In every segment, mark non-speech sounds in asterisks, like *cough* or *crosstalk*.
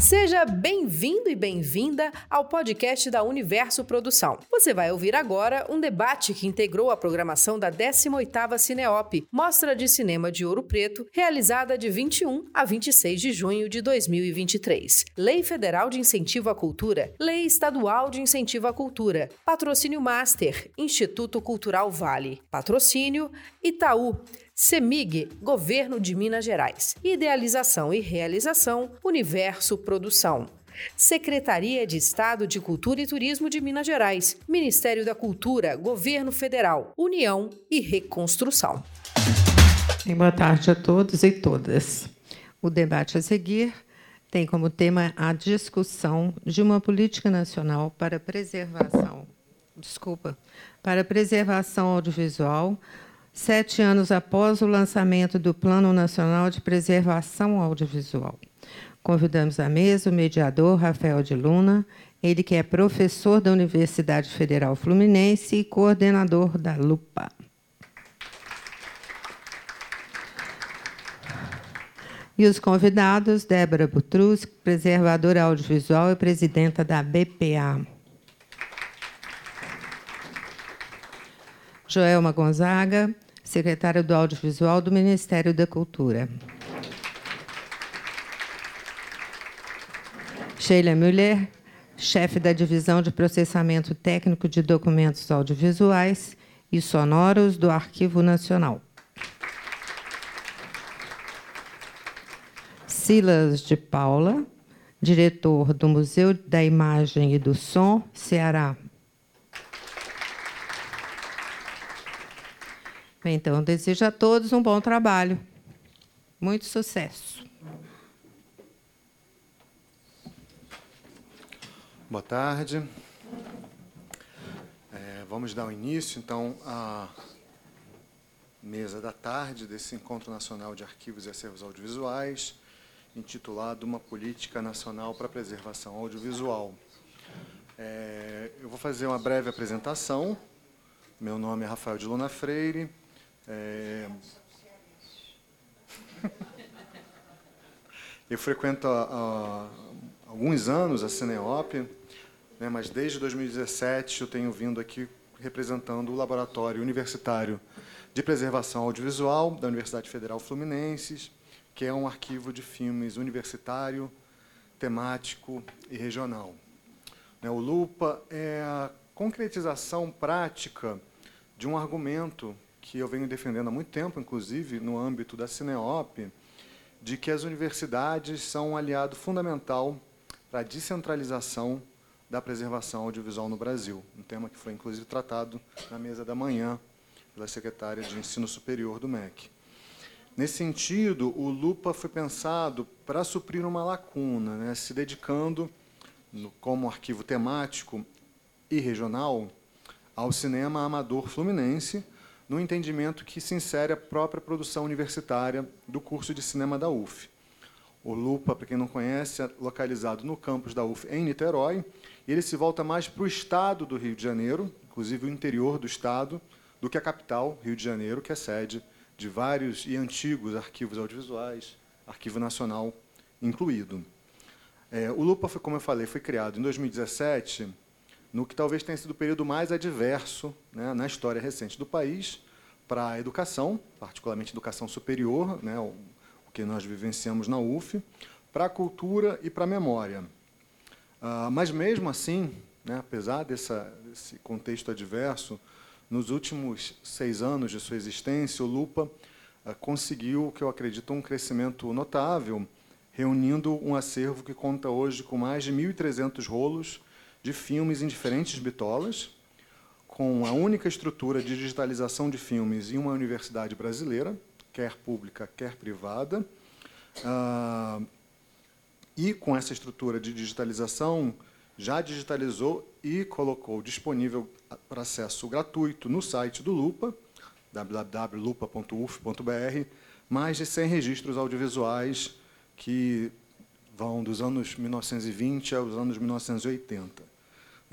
Seja bem-vindo e bem-vinda ao podcast da Universo Produção. Você vai ouvir agora um debate que integrou a programação da 18ª Cineop, Mostra de Cinema de Ouro Preto, realizada de 21 a 26 de junho de 2023. Lei Federal de Incentivo à Cultura, Lei Estadual de Incentivo à Cultura, Patrocínio Master, Instituto Cultural Vale, Patrocínio Itaú, CEMIG, Governo de Minas Gerais. Idealização e realização, Universo Produção. Secretaria de Estado de Cultura e Turismo de Minas Gerais, Ministério da Cultura, Governo Federal, União e Reconstrução. boa tarde a todos e todas. O debate a seguir tem como tema a discussão de uma política nacional para preservação, desculpa, para preservação audiovisual sete anos após o lançamento do Plano Nacional de Preservação Audiovisual. Convidamos à mesa o mediador Rafael de Luna, ele que é professor da Universidade Federal Fluminense e coordenador da LUPA. E os convidados, Débora Butrus, preservadora audiovisual e presidenta da BPA. Joelma Gonzaga, secretária do Audiovisual do Ministério da Cultura. Sheila Müller, chefe da Divisão de Processamento Técnico de Documentos Audiovisuais e Sonoros do Arquivo Nacional. Silas de Paula, diretor do Museu da Imagem e do Som, Ceará. Então, desejo a todos um bom trabalho. Muito sucesso. Boa tarde. É, vamos dar o início, então, à mesa da tarde desse Encontro Nacional de Arquivos e Acervos Audiovisuais, intitulado Uma Política Nacional para a Preservação Audiovisual. É, eu vou fazer uma breve apresentação. Meu nome é Rafael de Luna Freire, é... Eu frequento há, há, alguns anos a Cineop, né, mas desde 2017 eu tenho vindo aqui representando o Laboratório Universitário de Preservação Audiovisual da Universidade Federal Fluminense, que é um arquivo de filmes universitário, temático e regional. Né, o LUPA é a concretização prática de um argumento que eu venho defendendo há muito tempo, inclusive no âmbito da Cineop, de que as universidades são um aliado fundamental para a descentralização da preservação audiovisual no Brasil, um tema que foi inclusive tratado na mesa da manhã pela secretária de Ensino Superior do MEC. Nesse sentido, o LUPA foi pensado para suprir uma lacuna, né, se dedicando, no, como arquivo temático e regional, ao cinema amador fluminense, no entendimento que se insere a própria produção universitária do curso de cinema da UF. O Lupa, para quem não conhece, é localizado no campus da UF em Niterói, e ele se volta mais para o estado do Rio de Janeiro, inclusive o interior do estado, do que a capital, Rio de Janeiro, que é sede de vários e antigos arquivos audiovisuais, Arquivo Nacional incluído. É, o Lupa, foi, como eu falei, foi criado em 2017 no que talvez tenha sido o período mais adverso né, na história recente do país para a educação, particularmente educação superior, né, o, que nós vivenciamos na UF, para a cultura e para a memória. Ah, mas, mesmo assim, né, apesar dessa, desse contexto adverso, nos últimos seis anos de sua existência, o Lupa ah, conseguiu, que eu acredito, um crescimento notável, reunindo um acervo que conta hoje com mais de 1.300 rolos de filmes em diferentes bitolas, com a única estrutura de digitalização de filmes em uma universidade brasileira, quer pública, quer privada. Ah, e com essa estrutura de digitalização, já digitalizou e colocou disponível para acesso gratuito no site do Lupa, www.lupa.uf.br, mais de 100 registros audiovisuais que vão dos anos 1920 aos anos 1980.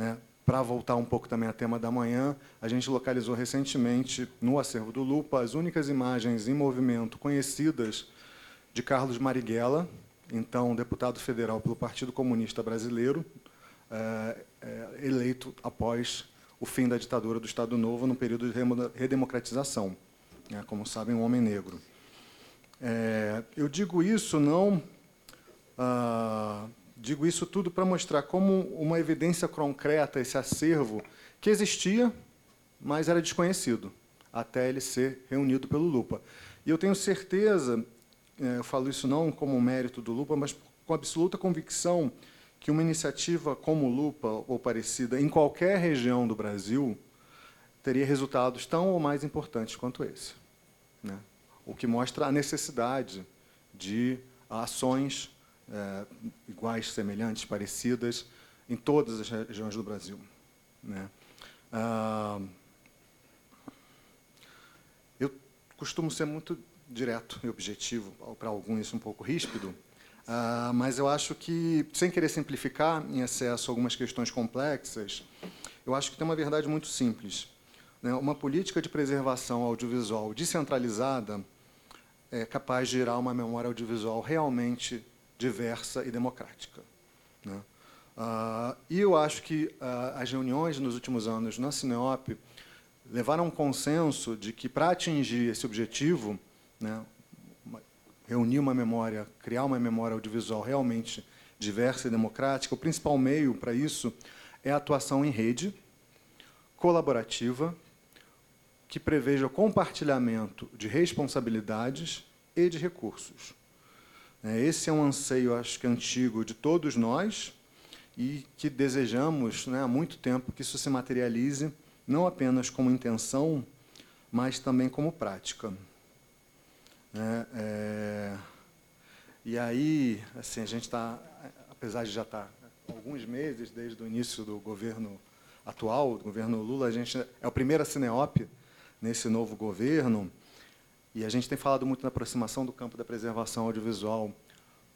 Né? Para voltar um pouco também a tema da manhã, a gente localizou recentemente no acervo do Lupa as únicas imagens em movimento conhecidas de Carlos Marighella, então deputado federal pelo Partido Comunista Brasileiro, é, é, eleito após o fim da ditadura do Estado Novo, no período de redemocratização. Né, como sabem, um homem negro. É, eu digo isso não. Digo isso tudo para mostrar como uma evidência concreta esse acervo que existia, mas era desconhecido até ele ser reunido pelo Lupa. E eu tenho certeza, é, eu falo isso não como mérito do Lupa, mas com absoluta convicção que uma iniciativa como Lupa ou parecida em qualquer região do Brasil teria resultados tão ou mais importantes quanto esse. Né? O que mostra a necessidade de ações é, iguais, semelhantes, parecidas em todas as regiões do Brasil. Né? Ah, eu costumo ser muito direto e objetivo, para alguns um pouco ríspido, ah, mas eu acho que, sem querer simplificar em excesso algumas questões complexas, eu acho que tem uma verdade muito simples. Né? Uma política de preservação audiovisual descentralizada é capaz de gerar uma memória audiovisual realmente diversa e democrática. Né? Ah, e eu acho que ah, as reuniões nos últimos anos na Cineop levaram a um consenso de que, para atingir esse objetivo, né, reunir uma memória, criar uma memória audiovisual realmente diversa e democrática, o principal meio para isso é a atuação em rede, colaborativa, que preveja o compartilhamento de responsabilidades e de recursos. É, esse é um anseio, acho que antigo, de todos nós e que desejamos né, há muito tempo que isso se materialize, não apenas como intenção, mas também como prática. É, é, e aí, assim, a gente está, apesar de já estar tá alguns meses desde o início do governo atual, do governo Lula, a gente é o primeiro a Cineop nesse novo governo, e a gente tem falado muito na aproximação do campo da preservação audiovisual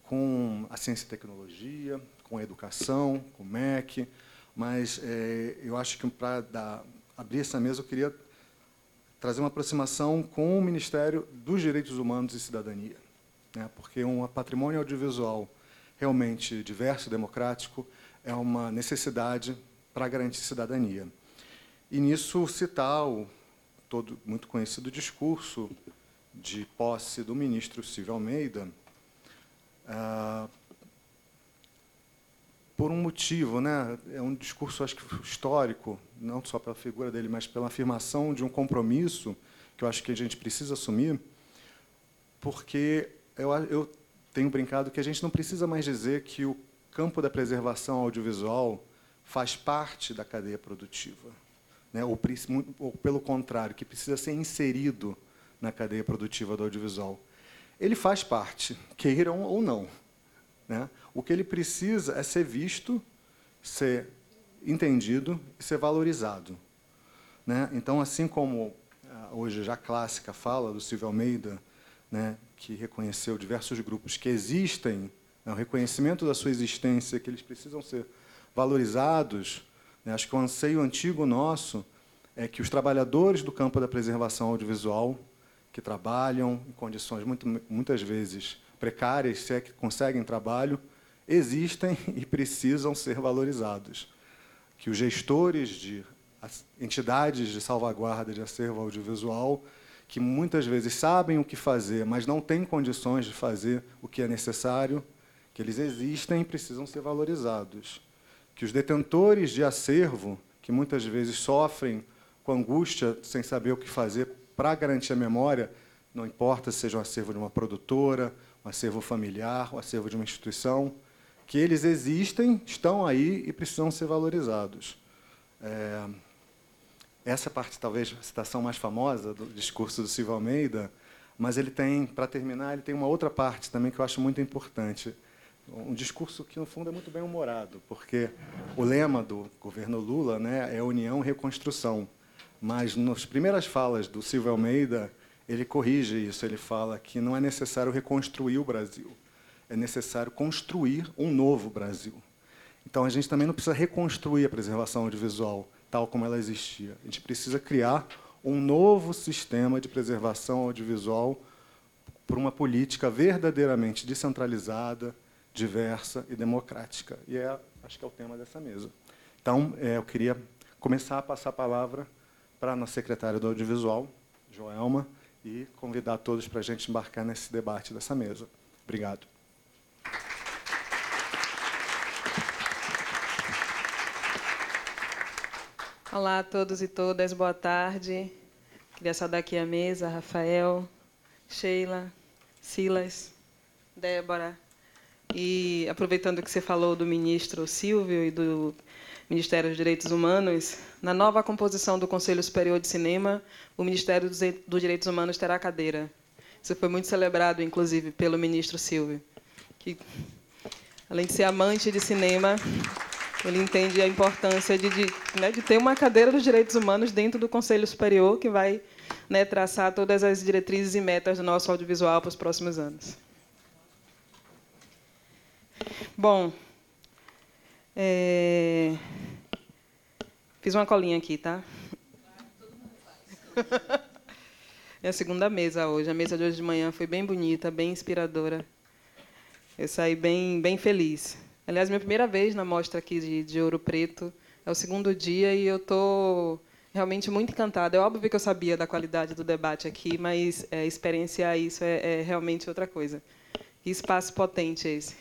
com a ciência e tecnologia, com a educação, com o MEC, mas é, eu acho que para abrir essa mesa eu queria trazer uma aproximação com o Ministério dos Direitos Humanos e Cidadania, né, porque um patrimônio audiovisual realmente diverso democrático é uma necessidade para garantir cidadania. E nisso citar o todo muito conhecido discurso de posse do ministro Silvio Almeida, ah, por um motivo, né? É um discurso, acho que histórico, não só pela figura dele, mas pela afirmação de um compromisso que eu acho que a gente precisa assumir, porque eu, eu tenho brincado que a gente não precisa mais dizer que o campo da preservação audiovisual faz parte da cadeia produtiva, né? ou, ou pelo contrário, que precisa ser inserido na cadeia produtiva do audiovisual. Ele faz parte, queiram ou não. Né? O que ele precisa é ser visto, ser entendido e ser valorizado. Né? Então, assim como ah, hoje já clássica fala do Silvio Almeida, né, que reconheceu diversos grupos que existem, né, o reconhecimento da sua existência, que eles precisam ser valorizados, né, acho que o anseio antigo nosso é que os trabalhadores do campo da preservação audiovisual que trabalham em condições muito, muitas vezes precárias, se é que conseguem trabalho, existem *laughs* e precisam ser valorizados. Que os gestores de entidades de salvaguarda de acervo audiovisual, que muitas vezes sabem o que fazer, mas não têm condições de fazer o que é necessário, que eles existem e precisam ser valorizados. Que os detentores de acervo, que muitas vezes sofrem com angústia sem saber o que fazer para garantir a memória, não importa se seja um acervo de uma produtora, um acervo familiar, um acervo de uma instituição, que eles existem, estão aí e precisam ser valorizados. É, essa parte, talvez, a citação mais famosa do discurso do Silvio Almeida, mas ele tem, para terminar, ele tem uma outra parte também que eu acho muito importante. Um discurso que, no fundo, é muito bem humorado, porque o lema do governo Lula né, é união e reconstrução. Mas nas primeiras falas do Silvio Almeida, ele corrige isso. Ele fala que não é necessário reconstruir o Brasil, é necessário construir um novo Brasil. Então a gente também não precisa reconstruir a preservação audiovisual tal como ela existia. A gente precisa criar um novo sistema de preservação audiovisual por uma política verdadeiramente descentralizada, diversa e democrática. E é, acho que é o tema dessa mesa. Então, é, eu queria começar a passar a palavra para a nossa secretária do Audiovisual, Joelma, e convidar todos para a gente embarcar nesse debate dessa mesa. Obrigado. Olá a todos e todas, boa tarde. Queria saudar aqui a mesa, Rafael, Sheila, Silas, Débora. E aproveitando que você falou do ministro Silvio e do Ministério dos Direitos Humanos, na nova composição do Conselho Superior de Cinema, o Ministério dos Direitos Humanos terá cadeira. Isso foi muito celebrado, inclusive, pelo ministro Silvio, que, além de ser amante de cinema, ele entende a importância de, de, né, de ter uma cadeira dos direitos humanos dentro do Conselho Superior, que vai né, traçar todas as diretrizes e metas do nosso audiovisual para os próximos anos. Bom, é... fiz uma colinha aqui, tá? É a segunda mesa hoje. A mesa de hoje de manhã foi bem bonita, bem inspiradora. Eu saí bem, bem feliz. Aliás, minha primeira vez na mostra aqui de, de Ouro Preto. É o segundo dia e eu estou realmente muito encantada. É óbvio que eu sabia da qualidade do debate aqui, mas é, experienciar isso é, é, realmente outra coisa. Que espaço potente esse.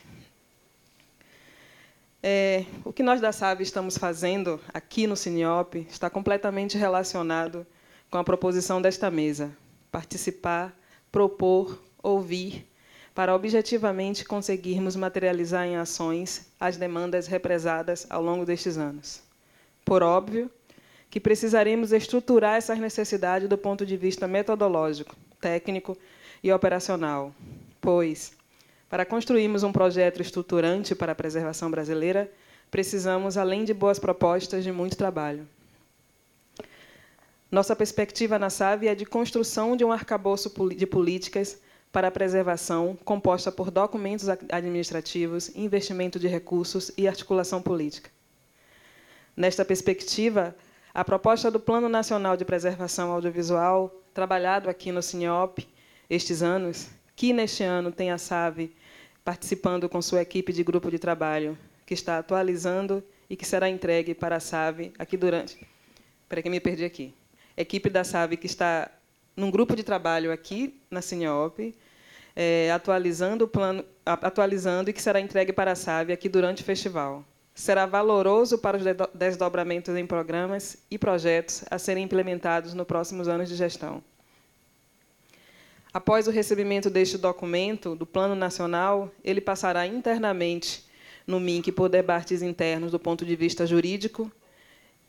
É, o que nós da SAB estamos fazendo aqui no Cineop está completamente relacionado com a proposição desta mesa. Participar, propor, ouvir para objetivamente conseguirmos materializar em ações as demandas represadas ao longo destes anos. Por óbvio, que precisaremos estruturar essas necessidades do ponto de vista metodológico, técnico e operacional, pois, para construirmos um projeto estruturante para a preservação brasileira, precisamos, além de boas propostas, de muito trabalho. Nossa perspectiva na SAV é de construção de um arcabouço de políticas para a preservação, composta por documentos administrativos, investimento de recursos e articulação política. Nesta perspectiva, a proposta do Plano Nacional de Preservação Audiovisual, trabalhado aqui no Sinop estes anos, que neste ano tem a SAVE participando com sua equipe de grupo de trabalho, que está atualizando e que será entregue para a SAVE aqui durante. Espera que me perdi aqui. Equipe da SAVE que está num grupo de trabalho aqui na Sinop, é, atualizando o plano, atualizando e que será entregue para a SAB aqui durante o festival. Será valoroso para os desdobramentos em programas e projetos a serem implementados nos próximos anos de gestão. Após o recebimento deste documento do Plano Nacional, ele passará internamente no MINC por debates internos do ponto de vista jurídico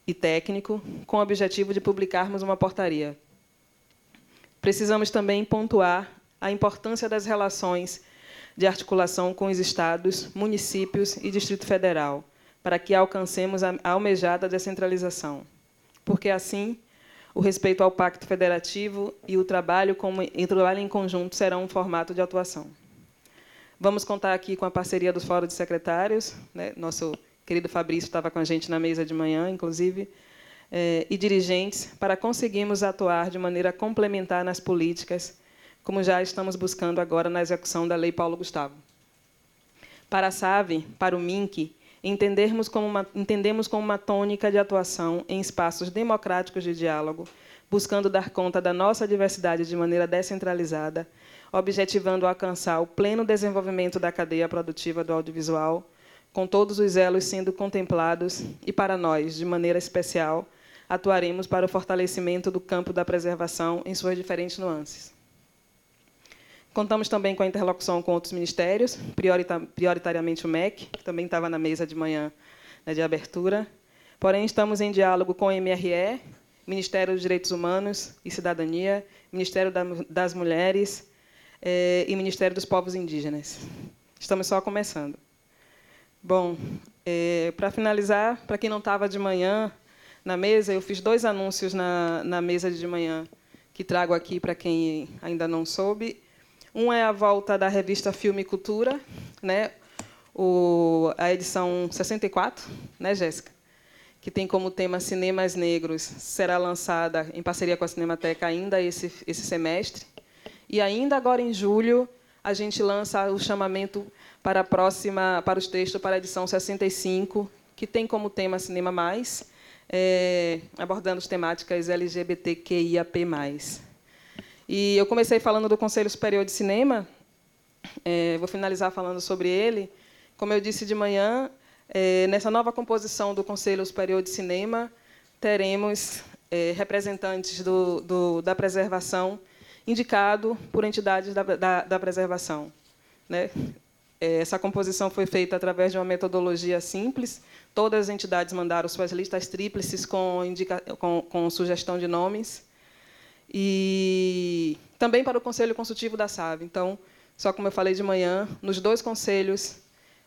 e técnico, com o objetivo de publicarmos uma portaria. Precisamos também pontuar a importância das relações de articulação com os estados, municípios e Distrito Federal, para que alcancemos a almejada descentralização. Porque assim, o respeito ao Pacto Federativo e o trabalho, como, e trabalho em conjunto serão um formato de atuação. Vamos contar aqui com a parceria dos fóruns de secretários. Né? Nosso querido Fabrício estava com a gente na mesa de manhã, inclusive, eh, e dirigentes, para conseguirmos atuar de maneira complementar nas políticas como já estamos buscando agora na execução da Lei Paulo Gustavo. Para a SAVE, para o MINC, entendermos como uma, entendemos como uma tônica de atuação em espaços democráticos de diálogo, buscando dar conta da nossa diversidade de maneira descentralizada, objetivando alcançar o pleno desenvolvimento da cadeia produtiva do audiovisual, com todos os elos sendo contemplados e, para nós, de maneira especial, atuaremos para o fortalecimento do campo da preservação em suas diferentes nuances. Contamos também com a interlocução com outros ministérios, prioritariamente o MEC, que também estava na mesa de manhã né, de abertura. Porém, estamos em diálogo com o MRE, Ministério dos Direitos Humanos e Cidadania, Ministério das Mulheres eh, e Ministério dos Povos Indígenas. Estamos só começando. Bom, eh, para finalizar, para quem não estava de manhã na mesa, eu fiz dois anúncios na, na mesa de manhã que trago aqui para quem ainda não soube. Um é a volta da revista Filme e Cultura, né? O, a edição 64, né, Jéssica? Que tem como tema Cinemas Negros, será lançada em parceria com a Cinemateca ainda esse, esse semestre. E ainda agora em julho, a gente lança o chamamento para a próxima, para os textos para a edição 65, que tem como tema Cinema Mais, é, abordando as temáticas LGBTQIAP+. E eu comecei falando do Conselho Superior de Cinema, é, vou finalizar falando sobre ele. Como eu disse de manhã, é, nessa nova composição do Conselho Superior de Cinema, teremos é, representantes do, do, da preservação indicado por entidades da, da, da preservação. Né? É, essa composição foi feita através de uma metodologia simples. Todas as entidades mandaram suas listas tríplices com, indica, com, com sugestão de nomes. E também para o Conselho Consultivo da SAV. Então, só como eu falei de manhã, nos dois conselhos,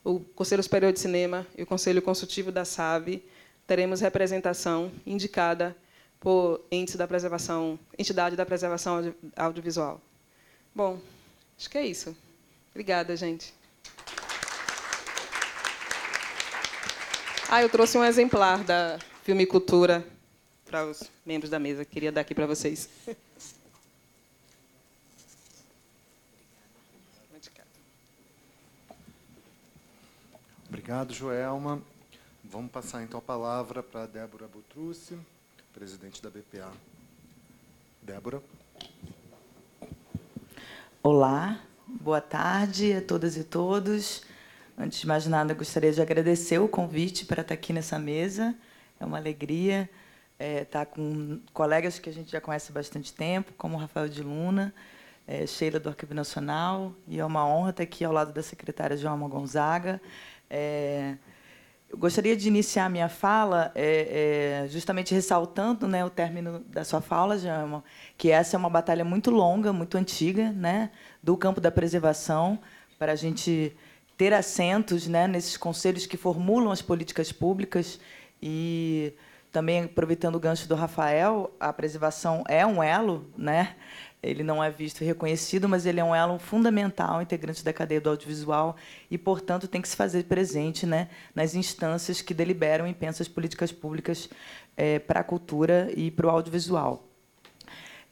o Conselho Superior de Cinema e o Conselho Consultivo da SAV, teremos representação indicada por da preservação, entidade da preservação audiovisual. Bom, acho que é isso. Obrigada, gente. Ah, eu trouxe um exemplar da Filmicultura para os membros da mesa. Queria dar aqui para vocês. Obrigado, Joelma. Vamos passar então a palavra para a Débora Butrucci presidente da BPA. Débora. Olá, boa tarde a todas e todos. Antes de mais nada, gostaria de agradecer o convite para estar aqui nessa mesa. É uma alegria é, estar com colegas que a gente já conhece há bastante tempo, como Rafael de Luna, é, Sheila do Arquivo Nacional, e é uma honra estar aqui ao lado da secretária Joama Gonzaga. É, eu gostaria de iniciar a minha fala é, é, justamente ressaltando né, o término da sua fala, Jama, que essa é uma batalha muito longa, muito antiga, né, do campo da preservação, para a gente ter assentos né, nesses conselhos que formulam as políticas públicas e também aproveitando o gancho do Rafael, a preservação é um elo, né? Ele não é visto e reconhecido, mas ele é um elo fundamental, integrante da cadeia do audiovisual e, portanto, tem que se fazer presente né, nas instâncias que deliberam e pensam as políticas públicas é, para a cultura e para o audiovisual.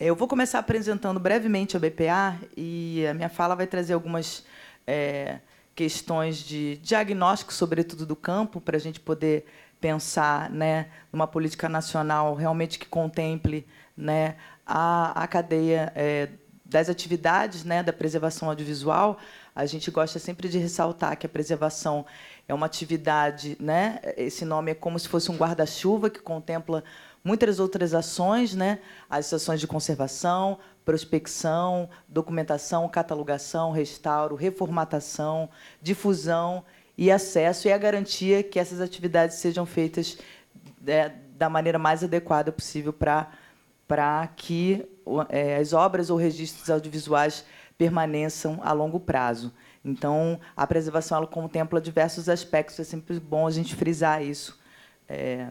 Eu vou começar apresentando brevemente a BPA e a minha fala vai trazer algumas é, questões de diagnóstico, sobretudo do campo, para a gente poder pensar né, numa política nacional realmente que contemple né, a, a cadeia é, das atividades né, da preservação audiovisual, a gente gosta sempre de ressaltar que a preservação é uma atividade, né? Esse nome é como se fosse um guarda-chuva que contempla muitas outras ações, né? As ações de conservação, prospecção, documentação, catalogação, restauro, reformatação, difusão e acesso e a garantia que essas atividades sejam feitas é, da maneira mais adequada possível para para que é, as obras ou registros audiovisuais permaneçam a longo prazo. Então, a preservação ela contempla diversos aspectos, é sempre bom a gente frisar isso. É...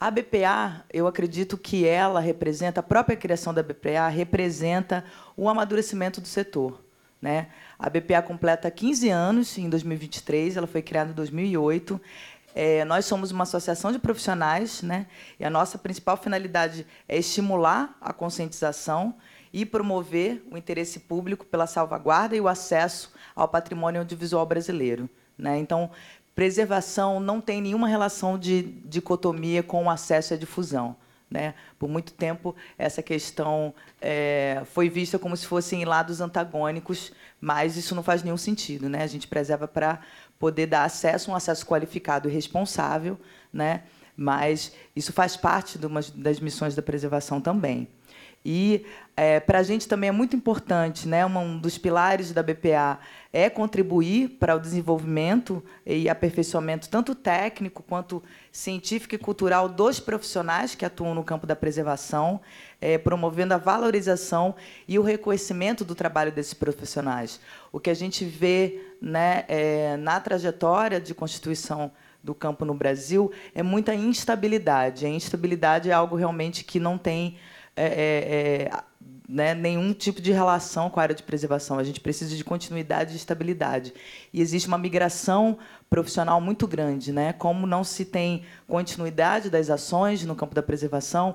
A BPA, eu acredito que ela representa, a própria criação da BPA representa o amadurecimento do setor. Né? A BPA completa 15 anos em 2023, ela foi criada em 2008. É, nós somos uma associação de profissionais, né? E a nossa principal finalidade é estimular a conscientização e promover o interesse público pela salvaguarda e o acesso ao patrimônio audiovisual brasileiro. Né? Então, preservação não tem nenhuma relação de dicotomia com o acesso à difusão. Né? Por muito tempo, essa questão é, foi vista como se fossem lados antagônicos, mas isso não faz nenhum sentido. Né? A gente preserva para poder dar acesso, um acesso qualificado e responsável, né? mas isso faz parte de uma, das missões da preservação também. E é, para a gente também é muito importante, né? um dos pilares da BPA é contribuir para o desenvolvimento e aperfeiçoamento tanto técnico quanto científico e cultural dos profissionais que atuam no campo da preservação, é, promovendo a valorização e o reconhecimento do trabalho desses profissionais. O que a gente vê né, é, na trajetória de constituição do campo no Brasil é muita instabilidade. A instabilidade é algo realmente que não tem é, é, é, né, nenhum tipo de relação com a área de preservação. A gente precisa de continuidade e estabilidade. E existe uma migração profissional muito grande. Né? Como não se tem continuidade das ações no campo da preservação,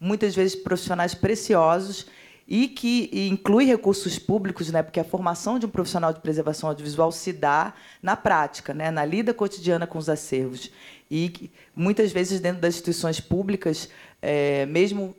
muitas vezes profissionais preciosos e que inclui recursos públicos, né, porque a formação de um profissional de preservação audiovisual se dá na prática, né, na lida cotidiana com os acervos. E que, muitas vezes, dentro das instituições públicas, é, mesmo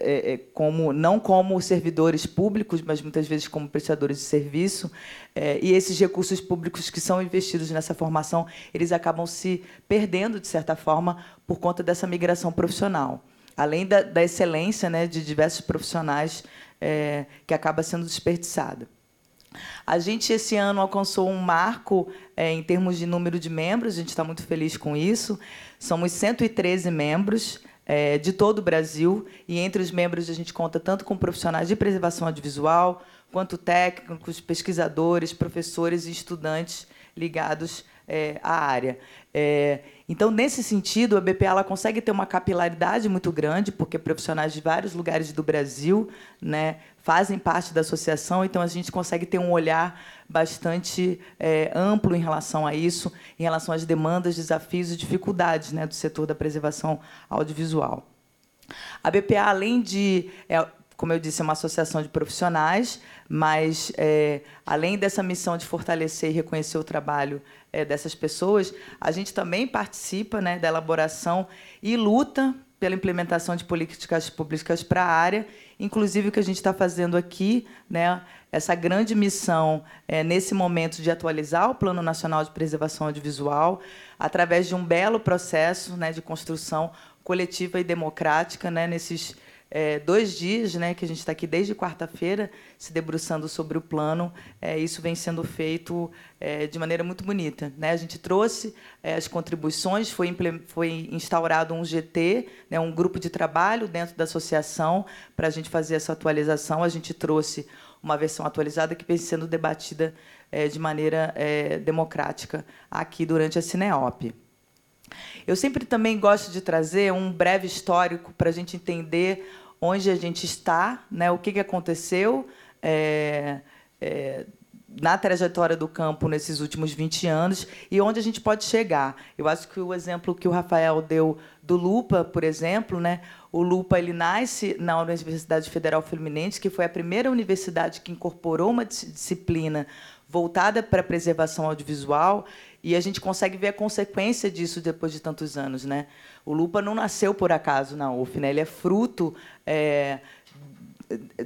é, é, como não como servidores públicos, mas muitas vezes como prestadores de serviço, é, e esses recursos públicos que são investidos nessa formação, eles acabam se perdendo, de certa forma, por conta dessa migração profissional além da, da excelência né, de diversos profissionais é, que acaba sendo desperdiçada. A gente, esse ano, alcançou um marco é, em termos de número de membros, a gente está muito feliz com isso. Somos 113 membros é, de todo o Brasil, e entre os membros a gente conta tanto com profissionais de preservação audiovisual, quanto técnicos, pesquisadores, professores e estudantes ligados é, à área. É, então, nesse sentido, a BPA ela consegue ter uma capilaridade muito grande, porque profissionais de vários lugares do Brasil né, fazem parte da associação, então a gente consegue ter um olhar bastante é, amplo em relação a isso, em relação às demandas, desafios e dificuldades né, do setor da preservação audiovisual. A BPA, além de é, como eu disse, é uma associação de profissionais, mas, é, além dessa missão de fortalecer e reconhecer o trabalho é, dessas pessoas, a gente também participa né, da elaboração e luta pela implementação de políticas públicas para a área, inclusive o que a gente está fazendo aqui, né, essa grande missão é, nesse momento de atualizar o Plano Nacional de Preservação Audiovisual, através de um belo processo né, de construção coletiva e democrática né, nesses é, dois dias, né, que a gente está aqui desde quarta-feira, se debruçando sobre o plano. É, isso vem sendo feito é, de maneira muito bonita. Né? A gente trouxe é, as contribuições, foi, foi instaurado um GT, né, um grupo de trabalho dentro da associação, para a gente fazer essa atualização. A gente trouxe uma versão atualizada que vem sendo debatida é, de maneira é, democrática aqui durante a Cineop. Eu sempre também gosto de trazer um breve histórico para a gente entender onde a gente está, né, o que, que aconteceu é, é, na trajetória do campo nesses últimos 20 anos e onde a gente pode chegar. Eu acho que o exemplo que o Rafael deu do Lupa, por exemplo, né, o Lupa ele nasce na Universidade Federal Fluminense, que foi a primeira universidade que incorporou uma disciplina voltada para a preservação audiovisual e a gente consegue ver a consequência disso depois de tantos anos, né? O Lupa não nasceu por acaso na UF, né? Ele é fruto é,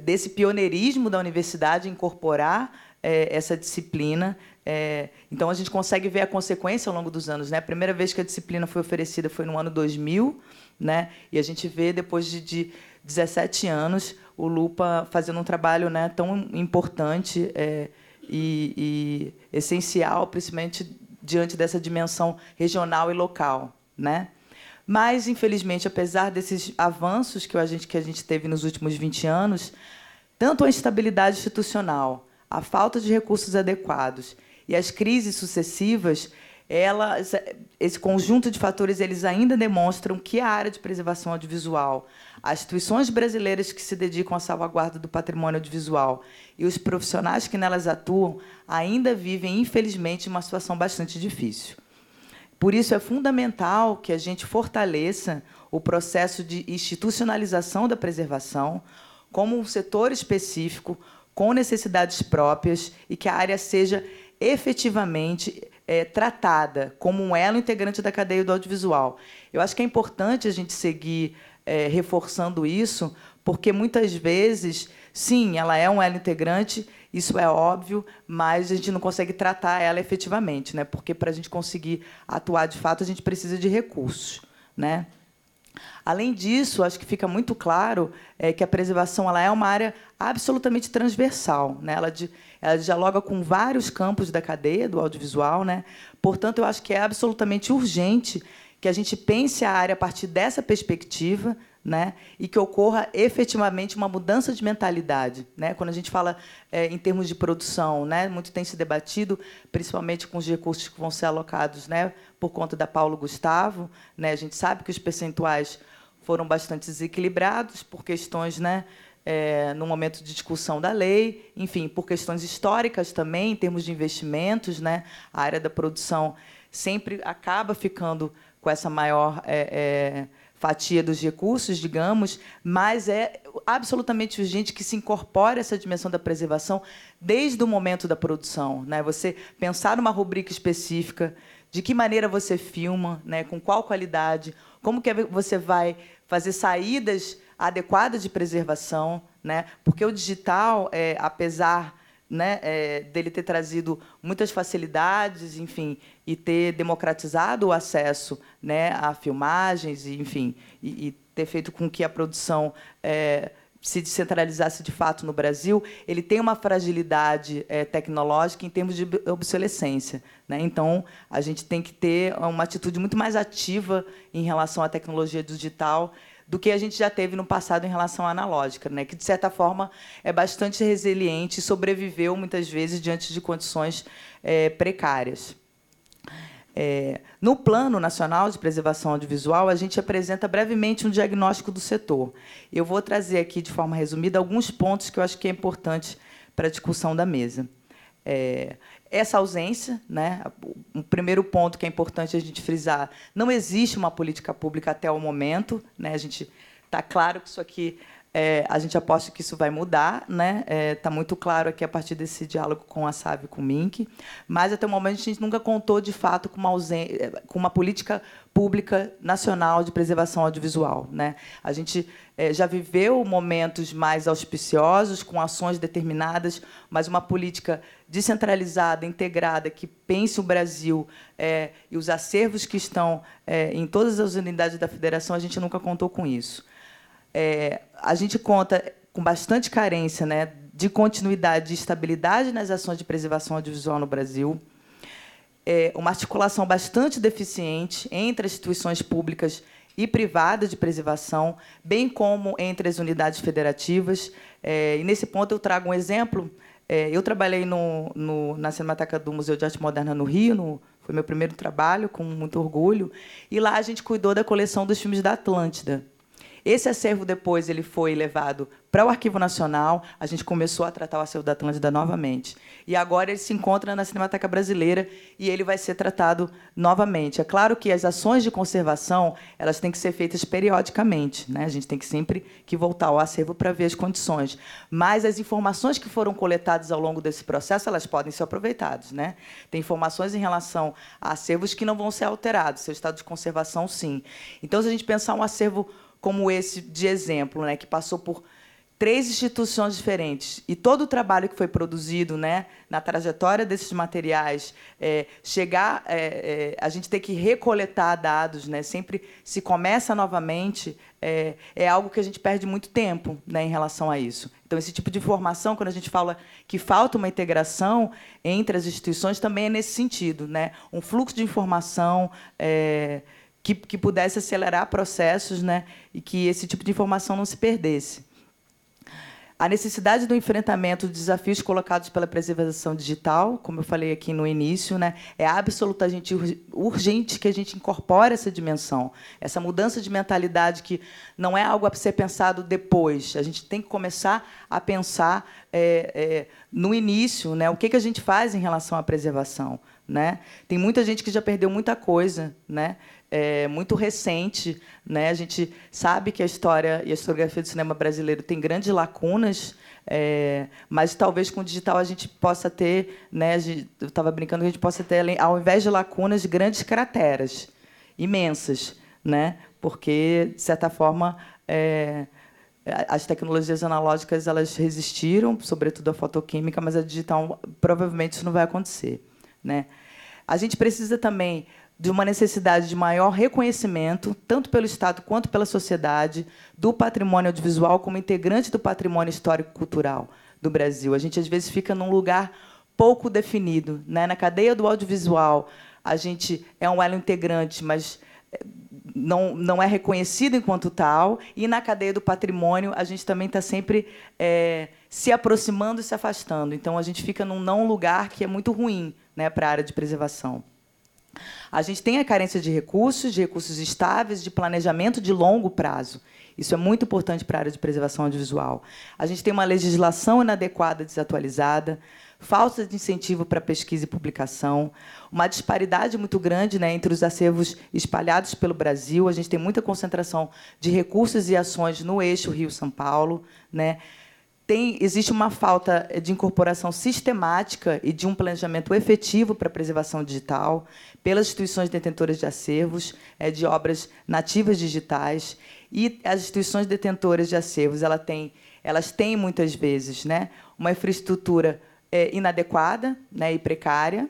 desse pioneirismo da universidade incorporar é, essa disciplina. É, então a gente consegue ver a consequência ao longo dos anos, né? A primeira vez que a disciplina foi oferecida foi no ano 2000, né? E a gente vê depois de, de 17 anos o Lupa fazendo um trabalho, né, tão importante é, e, e essencial, principalmente diante dessa dimensão regional e local, né? Mas, infelizmente, apesar desses avanços que a gente, que a gente teve nos últimos 20 anos, tanto a instabilidade institucional, a falta de recursos adequados e as crises sucessivas, elas, esse conjunto de fatores eles ainda demonstram que a área de preservação audiovisual, as instituições brasileiras que se dedicam à salvaguarda do patrimônio audiovisual e os profissionais que nelas atuam ainda vivem, infelizmente, uma situação bastante difícil. Por isso, é fundamental que a gente fortaleça o processo de institucionalização da preservação como um setor específico, com necessidades próprias, e que a área seja efetivamente é, tratada como um elo integrante da cadeia do audiovisual. Eu acho que é importante a gente seguir é, reforçando isso, porque muitas vezes, sim, ela é um elo integrante, isso é óbvio, mas a gente não consegue tratar ela efetivamente, né? Porque para a gente conseguir atuar de fato, a gente precisa de recursos, né? Além disso, acho que fica muito claro é, que a preservação ela é uma área absolutamente transversal. Né? Ela, de, ela dialoga com vários campos da cadeia do audiovisual. Né? Portanto, eu acho que é absolutamente urgente que a gente pense a área a partir dessa perspectiva, né, e que ocorra efetivamente uma mudança de mentalidade. Né? Quando a gente fala é, em termos de produção, né, muito tem se debatido, principalmente com os recursos que vão ser alocados né, por conta da Paulo Gustavo. Né, a gente sabe que os percentuais foram bastante desequilibrados por questões né, é, no momento de discussão da lei, enfim, por questões históricas também, em termos de investimentos. A área da produção sempre acaba ficando com essa maior é, é, fatia dos recursos, digamos, mas é absolutamente urgente que se incorpore essa dimensão da preservação desde o momento da produção. Né? Você pensar numa rubrica específica, de que maneira você filma, né? com qual qualidade, como que você vai fazer saídas adequadas de preservação, né? porque o digital, é, apesar né, é, dele ter trazido muitas facilidades, enfim, e ter democratizado o acesso né, a filmagens, e, enfim, e, e ter feito com que a produção é, se descentralizasse de fato no Brasil, ele tem uma fragilidade é, tecnológica em termos de obsolescência. Né? Então, a gente tem que ter uma atitude muito mais ativa em relação à tecnologia digital do que a gente já teve no passado em relação à analógica, né? que, de certa forma, é bastante resiliente e sobreviveu, muitas vezes, diante de condições é, precárias. É, no Plano Nacional de Preservação Audiovisual, a gente apresenta brevemente um diagnóstico do setor. Eu vou trazer aqui, de forma resumida, alguns pontos que eu acho que é importante para a discussão da mesa. É, essa ausência, né? um primeiro ponto que é importante a gente frisar, não existe uma política pública até o momento. Né? A gente está claro que isso aqui é, a gente aposta que isso vai mudar, né? Está é, tá muito claro aqui a partir desse diálogo com a SAB e com o Mink, mas até o momento a gente nunca contou de fato com uma, ausência, com uma política pública nacional de preservação audiovisual, né? A gente é, já viveu momentos mais auspiciosos com ações determinadas, mas uma política descentralizada, integrada, que pense o Brasil é, e os acervos que estão é, em todas as unidades da federação, a gente nunca contou com isso é, a gente conta com bastante carência né, de continuidade, de estabilidade nas ações de preservação audiovisual no Brasil, é, uma articulação bastante deficiente entre as instituições públicas e privadas de preservação, bem como entre as unidades federativas. É, e, nesse ponto, eu trago um exemplo. É, eu trabalhei no, no, na Cinemateca do Museu de Arte Moderna no Rio, no, foi meu primeiro trabalho, com muito orgulho, e lá a gente cuidou da coleção dos filmes da Atlântida. Esse acervo depois ele foi levado para o Arquivo Nacional, a gente começou a tratar o acervo da Atlântida novamente. E agora ele se encontra na Cinemateca Brasileira e ele vai ser tratado novamente. É claro que as ações de conservação elas têm que ser feitas periodicamente. Né? A gente tem que sempre que voltar ao acervo para ver as condições. Mas as informações que foram coletadas ao longo desse processo elas podem ser aproveitadas. Né? Tem informações em relação a acervos que não vão ser alterados, seu estado de conservação, sim. Então, se a gente pensar um acervo como esse de exemplo, né, que passou por três instituições diferentes e todo o trabalho que foi produzido né, na trajetória desses materiais, é, chegar, é, é, a gente ter que recoletar dados, né, sempre se começa novamente, é, é, algo que a gente perde muito tempo né, em relação a isso. Então, esse tipo de informação, quando a gente fala que falta uma integração entre as instituições, também é nesse sentido. Né, um fluxo de informação é, que, que pudesse acelerar processos né, e que esse tipo de informação não se perdesse. A necessidade do enfrentamento dos desafios colocados pela preservação digital, como eu falei aqui no início, né, é absolutamente urgente que a gente incorpore essa dimensão, essa mudança de mentalidade que não é algo a ser pensado depois. A gente tem que começar a pensar é, é, no início, né, o que, que a gente faz em relação à preservação. Né? Tem muita gente que já perdeu muita coisa, né? É, muito recente. Né? A gente sabe que a história e a historiografia do cinema brasileiro tem grandes lacunas, é, mas talvez com o digital a gente possa ter, né, eu estava brincando que a gente possa ter, ao invés de lacunas, grandes crateras imensas, né? porque, de certa forma, é, as tecnologias analógicas elas resistiram, sobretudo a fotoquímica, mas a digital provavelmente isso não vai acontecer. Né? A gente precisa também de uma necessidade de maior reconhecimento, tanto pelo Estado quanto pela sociedade, do patrimônio audiovisual como integrante do patrimônio histórico-cultural do Brasil. A gente, às vezes, fica num lugar pouco definido. Né? Na cadeia do audiovisual, a gente é um elo integrante, mas eh, não, não é reconhecido enquanto tal. E na cadeia do patrimônio, a gente também está sempre é, se aproximando e se afastando. Então, a gente fica num não lugar que é muito ruim né, para a área de preservação. A gente tem a carência de recursos, de recursos estáveis, de planejamento de longo prazo. Isso é muito importante para a área de preservação audiovisual. A gente tem uma legislação inadequada, desatualizada, falta de incentivo para pesquisa e publicação, uma disparidade muito grande né, entre os acervos espalhados pelo Brasil. A gente tem muita concentração de recursos e ações no eixo Rio-São Paulo. Né? Tem, existe uma falta de incorporação sistemática e de um planejamento efetivo para a preservação digital pelas instituições detentoras de acervos é, de obras nativas digitais. E as instituições detentoras de acervos ela tem, elas têm, muitas vezes, né, uma infraestrutura é, inadequada né, e precária,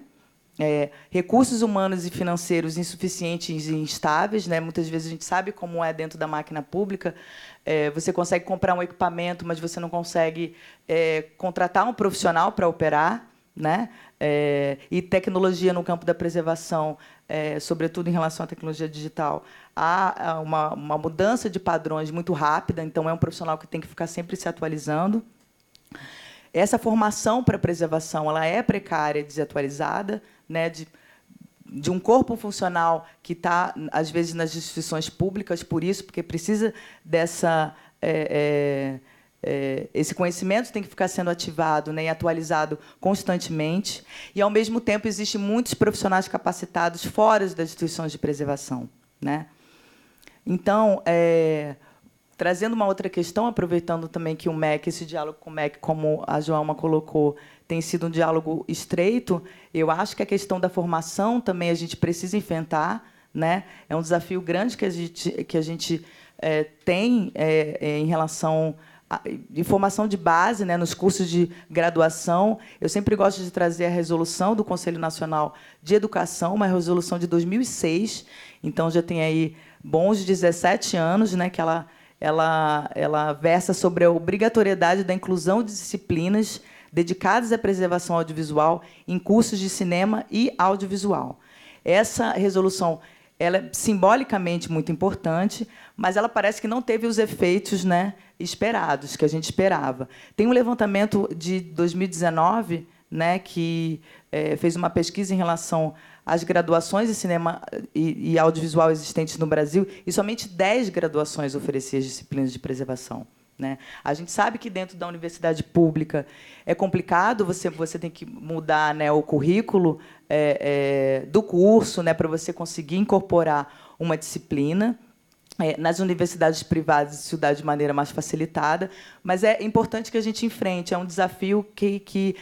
é, recursos humanos e financeiros insuficientes e instáveis. Né? Muitas vezes a gente sabe como é dentro da máquina pública. É, você consegue comprar um equipamento, mas você não consegue é, contratar um profissional para operar. Né? É, e tecnologia no campo da preservação, é, sobretudo em relação à tecnologia digital, há uma, uma mudança de padrões muito rápida, então é um profissional que tem que ficar sempre se atualizando. Essa formação para preservação ela é precária, desatualizada, né, de, de um corpo funcional que está, às vezes, nas instituições públicas, por isso, porque precisa dessa. É, é, é, esse conhecimento tem que ficar sendo ativado né, e atualizado constantemente. E, ao mesmo tempo, existem muitos profissionais capacitados fora das instituições de preservação. Né? Então, é, Trazendo uma outra questão, aproveitando também que o MEC, esse diálogo com o MEC, como a Joalma colocou, tem sido um diálogo estreito, eu acho que a questão da formação também a gente precisa enfrentar. Né? É um desafio grande que a gente, que a gente é, tem é, é, em relação à formação de base né, nos cursos de graduação. Eu sempre gosto de trazer a resolução do Conselho Nacional de Educação, uma resolução de 2006, então já tem aí bons 17 anos né, que ela ela, ela versa sobre a obrigatoriedade da inclusão de disciplinas dedicadas à preservação audiovisual em cursos de cinema e audiovisual. Essa resolução ela é simbolicamente muito importante, mas ela parece que não teve os efeitos né, esperados, que a gente esperava. Tem um levantamento de 2019 né, que é, fez uma pesquisa em relação as graduações em cinema e, e audiovisual existentes no Brasil, e somente 10 graduações ofereciam disciplinas de preservação. Né? A gente sabe que dentro da universidade pública é complicado, você, você tem que mudar né, o currículo é, é, do curso né, para você conseguir incorporar uma disciplina. É, nas universidades privadas isso dá de maneira mais facilitada, mas é importante que a gente enfrente, é um desafio que, que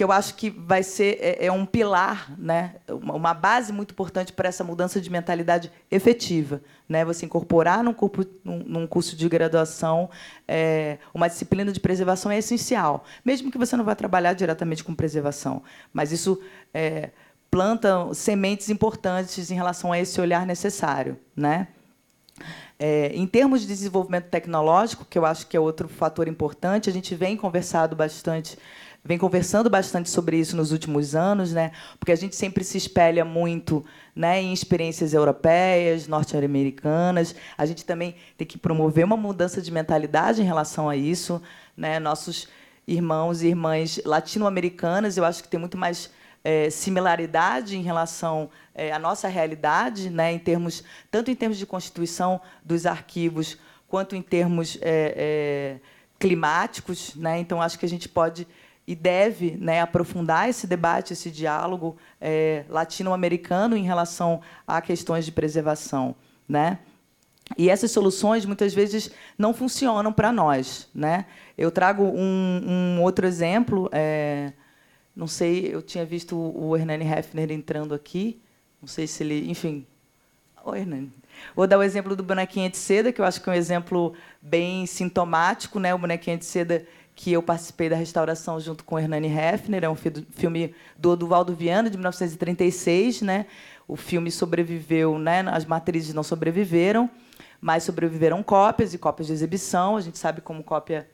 que eu acho que vai ser é, é um pilar, né, uma base muito importante para essa mudança de mentalidade efetiva, né, você incorporar num, corpo, num, num curso de graduação é, uma disciplina de preservação é essencial, mesmo que você não vá trabalhar diretamente com preservação, mas isso é, planta sementes importantes em relação a esse olhar necessário, né. É, em termos de desenvolvimento tecnológico, que eu acho que é outro fator importante, a gente vem conversado bastante vem conversando bastante sobre isso nos últimos anos, né? Porque a gente sempre se espelha muito, né, em experiências europeias, norte-americanas. A gente também tem que promover uma mudança de mentalidade em relação a isso, né? Nossos irmãos e irmãs latino-americanas, eu acho que tem muito mais é, similaridade em relação é, à nossa realidade, né, em termos tanto em termos de constituição dos arquivos quanto em termos é, é climáticos, né? Então acho que a gente pode e deve né, aprofundar esse debate, esse diálogo é, latino-americano em relação a questões de preservação. Né? E essas soluções, muitas vezes, não funcionam para nós. Né? Eu trago um, um outro exemplo. É, não sei, eu tinha visto o Hernani Hefner entrando aqui. Não sei se ele. Enfim. Oi, Hernani. Vou dar o exemplo do bonequinho de seda, que eu acho que é um exemplo bem sintomático. Né? O bonequinho de seda que eu participei da restauração junto com Hernani Hefner, é um filme do Oduvaldo Viana, de 1936. Né? O filme sobreviveu, né? as matrizes não sobreviveram, mas sobreviveram cópias e cópias de exibição. A gente sabe como cópia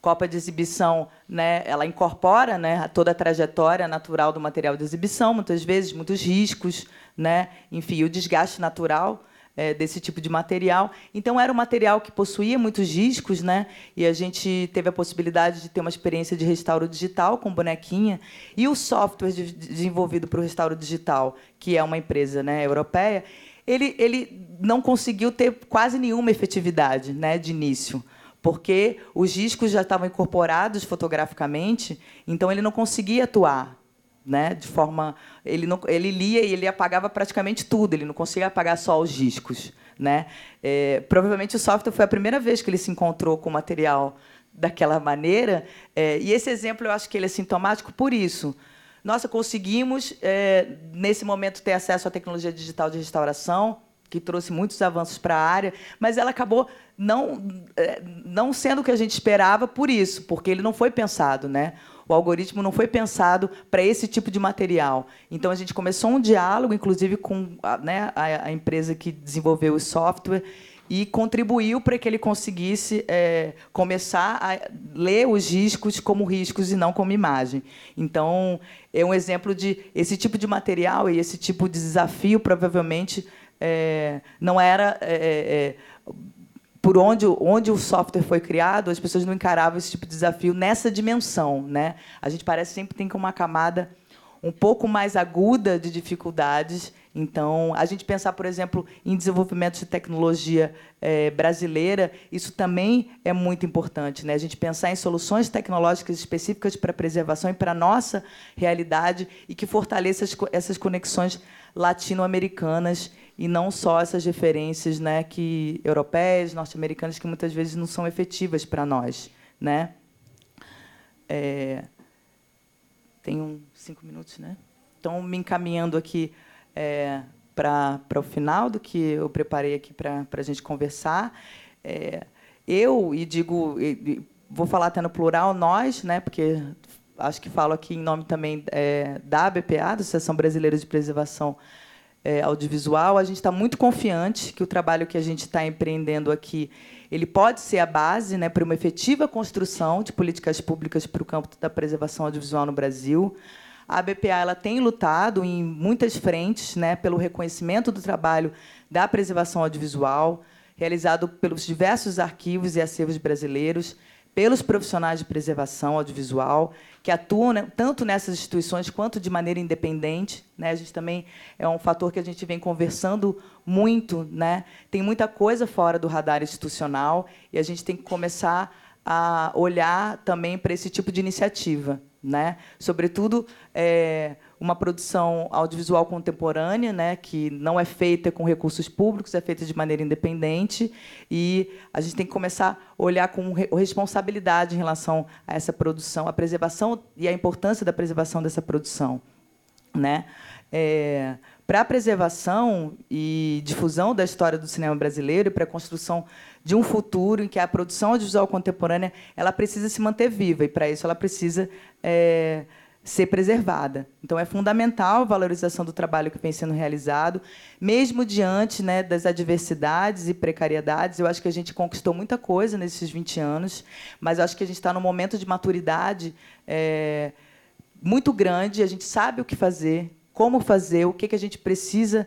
cópia de exibição, né, ela incorpora né, toda a trajetória natural do material de exibição, muitas vezes muitos riscos, né, enfim, o desgaste natural é, desse tipo de material. Então, era um material que possuía muitos discos, né? e a gente teve a possibilidade de ter uma experiência de restauro digital com bonequinha. E o software de, desenvolvido para o restauro digital, que é uma empresa né, europeia, ele, ele não conseguiu ter quase nenhuma efetividade né, de início porque os discos já estavam incorporados fotograficamente, então ele não conseguia atuar né? De forma, ele não, ele lia e ele apagava praticamente tudo. Ele não conseguia apagar só os discos, né? É, provavelmente o software foi a primeira vez que ele se encontrou com o material daquela maneira. É, e esse exemplo eu acho que ele é sintomático por isso. Nossa, conseguimos é, nesse momento ter acesso à tecnologia digital de restauração que trouxe muitos avanços para a área, mas ela acabou não é, não sendo o que a gente esperava por isso, porque ele não foi pensado, né? O algoritmo não foi pensado para esse tipo de material. Então, a gente começou um diálogo, inclusive, com a, né, a, a empresa que desenvolveu o software e contribuiu para que ele conseguisse é, começar a ler os riscos como riscos e não como imagem. Então, é um exemplo de esse tipo de material e esse tipo de desafio provavelmente é, não era é, é por onde, onde o software foi criado, as pessoas não encaravam esse tipo de desafio nessa dimensão. Né? A gente parece sempre tem uma camada um pouco mais aguda de dificuldades. Então, a gente pensar, por exemplo, em desenvolvimento de tecnologia é, brasileira, isso também é muito importante. Né? A gente pensar em soluções tecnológicas específicas para a preservação e para a nossa realidade e que fortaleça essas conexões latino-americanas e não só essas referências né, que europeias, norte-americanas, que muitas vezes não são efetivas para nós. Né? É, tenho cinco minutos, né? Então, me encaminhando aqui é, para o final do que eu preparei aqui para a gente conversar. É, eu, e digo, e, vou falar até no plural, nós, né, porque acho que falo aqui em nome também é, da BPA, da Associação Brasileira de Preservação é, audiovisual, a gente está muito confiante que o trabalho que a gente está empreendendo aqui ele pode ser a base né, para uma efetiva construção de políticas públicas para o campo da preservação audiovisual no Brasil. A BPA ela tem lutado em muitas frentes né, pelo reconhecimento do trabalho da preservação audiovisual, realizado pelos diversos arquivos e acervos brasileiros, pelos profissionais de preservação audiovisual, que atuam né, tanto nessas instituições quanto de maneira independente. Né? A gente também é um fator que a gente vem conversando muito. Né? Tem muita coisa fora do radar institucional e a gente tem que começar a olhar também para esse tipo de iniciativa. Né? Sobretudo, é, uma produção audiovisual contemporânea, né, que não é feita com recursos públicos, é feita de maneira independente, e a gente tem que começar a olhar com responsabilidade em relação a essa produção, a preservação e a importância da preservação dessa produção, né? É, para a preservação e difusão da história do cinema brasileiro e para a construção de um futuro em que a produção audiovisual contemporânea ela precisa se manter viva e para isso ela precisa é, ser preservada. Então, é fundamental a valorização do trabalho que vem sendo realizado, mesmo diante né, das adversidades e precariedades. Eu acho que a gente conquistou muita coisa nesses 20 anos, mas acho que a gente está num momento de maturidade é, muito grande. A gente sabe o que fazer, como fazer, o que, que a gente precisa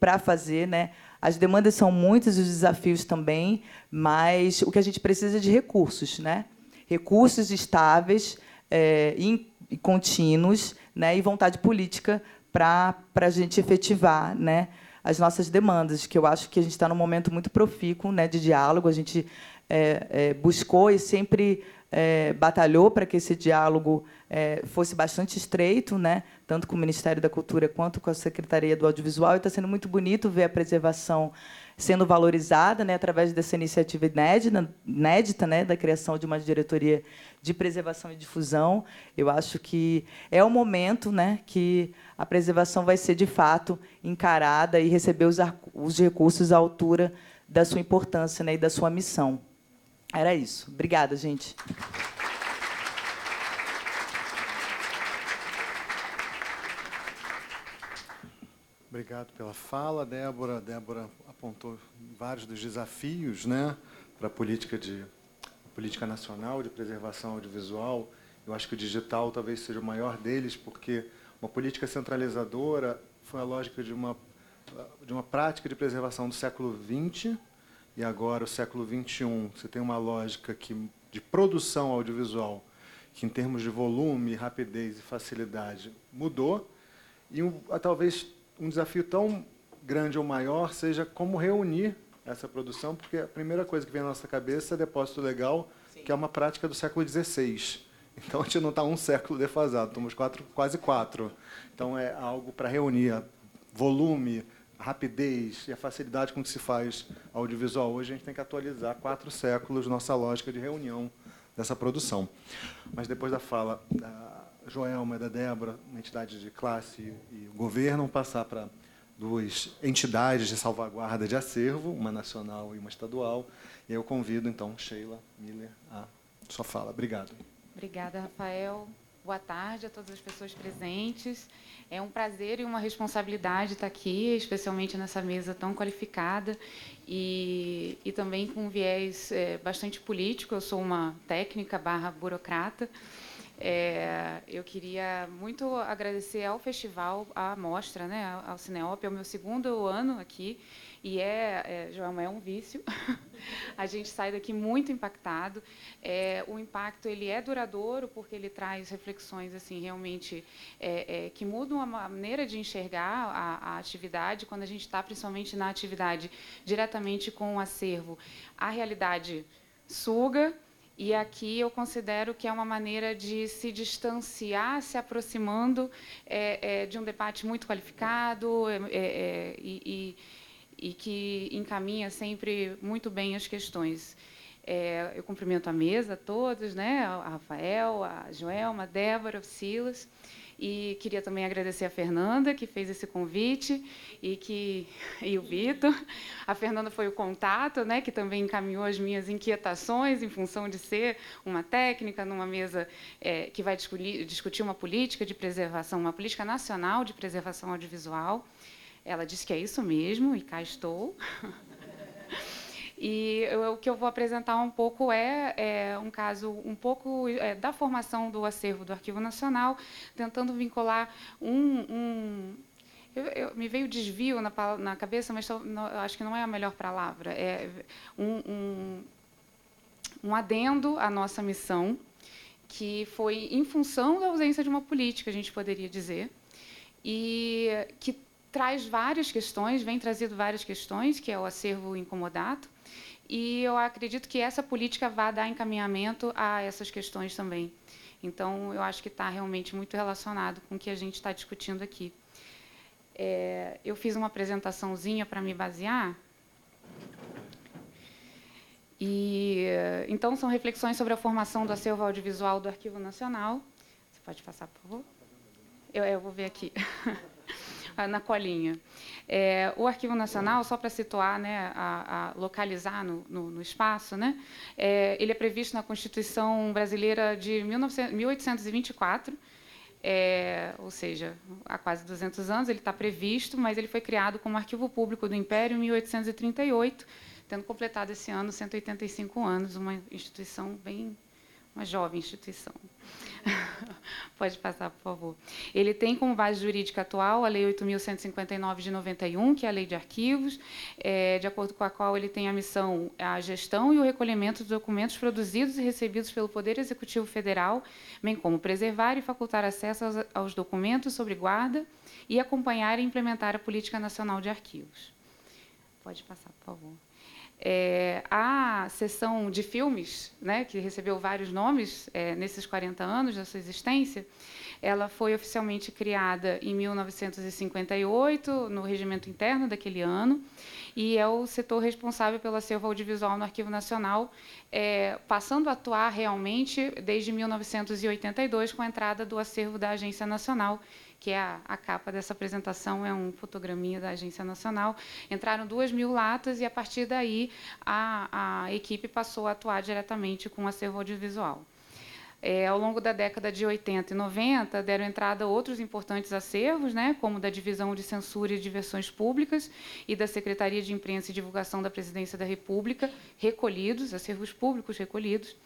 para fazer. Né? As demandas são muitas, os desafios também, mas o que a gente precisa é de recursos. Né? Recursos estáveis, é, e contínuos né, e vontade política para a gente efetivar né, as nossas demandas, que eu acho que a gente está num momento muito profícuo né, de diálogo. A gente é, é, buscou e sempre é, batalhou para que esse diálogo é, fosse bastante estreito, né, tanto com o Ministério da Cultura quanto com a Secretaria do Audiovisual. E está sendo muito bonito ver a preservação sendo valorizada né, através dessa iniciativa inédita, inédita né, da criação de uma diretoria de preservação e difusão. Eu acho que é o momento né, que a preservação vai ser, de fato, encarada e receber os, os recursos à altura da sua importância né, e da sua missão. Era isso. Obrigada, gente. Obrigado pela fala, Débora. Débora apontou vários dos desafios né, para a política, de, política nacional de preservação audiovisual. Eu acho que o digital talvez seja o maior deles, porque uma política centralizadora foi a lógica de uma, de uma prática de preservação do século XX e agora o século XXI. Você tem uma lógica que, de produção audiovisual que, em termos de volume, rapidez e facilidade, mudou. E um, talvez um desafio tão grande ou maior seja como reunir essa produção, porque a primeira coisa que vem na nossa cabeça é depósito legal, Sim. que é uma prática do século XVI. Então a gente não está um século defasado, estamos quatro, quase quatro. Então é algo para reunir volume, rapidez e a facilidade com que se faz audiovisual hoje. A gente tem que atualizar quatro séculos nossa lógica de reunião dessa produção. Mas depois da fala da Joelma e da Débora, uma entidade de classe e governo, passar para duas entidades de salvaguarda de acervo, uma nacional e uma estadual. E eu convido, então, Sheila Miller a sua fala. Obrigado. Obrigada, Rafael. Boa tarde a todas as pessoas presentes. É um prazer e uma responsabilidade estar aqui, especialmente nessa mesa tão qualificada e, e também com um viés é, bastante político. Eu sou uma técnica barra burocrata. É, eu queria muito agradecer ao festival, à mostra, né, ao Cineop. É o meu segundo ano aqui e é, é João, é um vício. *laughs* a gente sai daqui muito impactado. É, o impacto ele é duradouro porque ele traz reflexões assim realmente é, é, que mudam a maneira de enxergar a, a atividade quando a gente está principalmente na atividade diretamente com o acervo. A realidade suga e aqui eu considero que é uma maneira de se distanciar, se aproximando é, é, de um debate muito qualificado é, é e, e que encaminha sempre muito bem as questões. É, eu cumprimento a mesa todos, né? A Rafael, a Joelma, a Débora, o Silas. E queria também agradecer a Fernanda, que fez esse convite, e, que, e o Vitor. A Fernanda foi o contato, né, que também encaminhou as minhas inquietações em função de ser uma técnica numa mesa é, que vai discutir, uma política de preservação, uma política nacional de preservação audiovisual. Ela disse que é isso mesmo, e cá estou. *laughs* E o que eu vou apresentar um pouco é, é um caso um pouco é, da formação do acervo do Arquivo Nacional, tentando vincular um, um eu, eu, me veio desvio na, na cabeça, mas acho que não é a melhor palavra. É um, um, um adendo à nossa missão, que foi em função da ausência de uma política, a gente poderia dizer, e que traz várias questões, vem trazido várias questões, que é o acervo incomodato, e eu acredito que essa política vai dar encaminhamento a essas questões também. Então, eu acho que está realmente muito relacionado com o que a gente está discutindo aqui. É, eu fiz uma apresentaçãozinha para me basear. E então são reflexões sobre a formação do acervo audiovisual do Arquivo Nacional. Você pode passar, por favor? Eu, eu vou ver aqui. *laughs* na colinha. É, o Arquivo Nacional, só para situar, né, a, a localizar no, no, no, espaço, né, é, ele é previsto na Constituição Brasileira de 19, 1824, é, ou seja, há quase 200 anos ele está previsto, mas ele foi criado como Arquivo Público do Império em 1838, tendo completado esse ano 185 anos, uma instituição bem uma jovem instituição. *laughs* Pode passar, por favor. Ele tem como base jurídica atual a Lei 8.159 de 91, que é a Lei de Arquivos, é, de acordo com a qual ele tem a missão a gestão e o recolhimento dos documentos produzidos e recebidos pelo Poder Executivo Federal, bem como preservar e facultar acesso aos, aos documentos sobre guarda e acompanhar e implementar a Política Nacional de Arquivos. Pode passar, por favor. É, a sessão de filmes, né, que recebeu vários nomes é, nesses 40 anos da sua existência, ela foi oficialmente criada em 1958, no regimento interno daquele ano, e é o setor responsável pelo acervo audiovisual no Arquivo Nacional, é, passando a atuar realmente desde 1982, com a entrada do acervo da Agência Nacional, que é a, a, capa dessa apresentação, é um fotograminha da Agência Nacional. Entraram duas mil latas e, a partir daí, a, a equipe passou a atuar diretamente com o acervo audiovisual. É, ao longo da década de 80 e 90, deram entrada outros importantes acervos, né, como da Divisão de Censura e Diversões Públicas e da Secretaria de Imprensa e Divulgação da Presidência da República, recolhidos, acervos públicos recolhidos,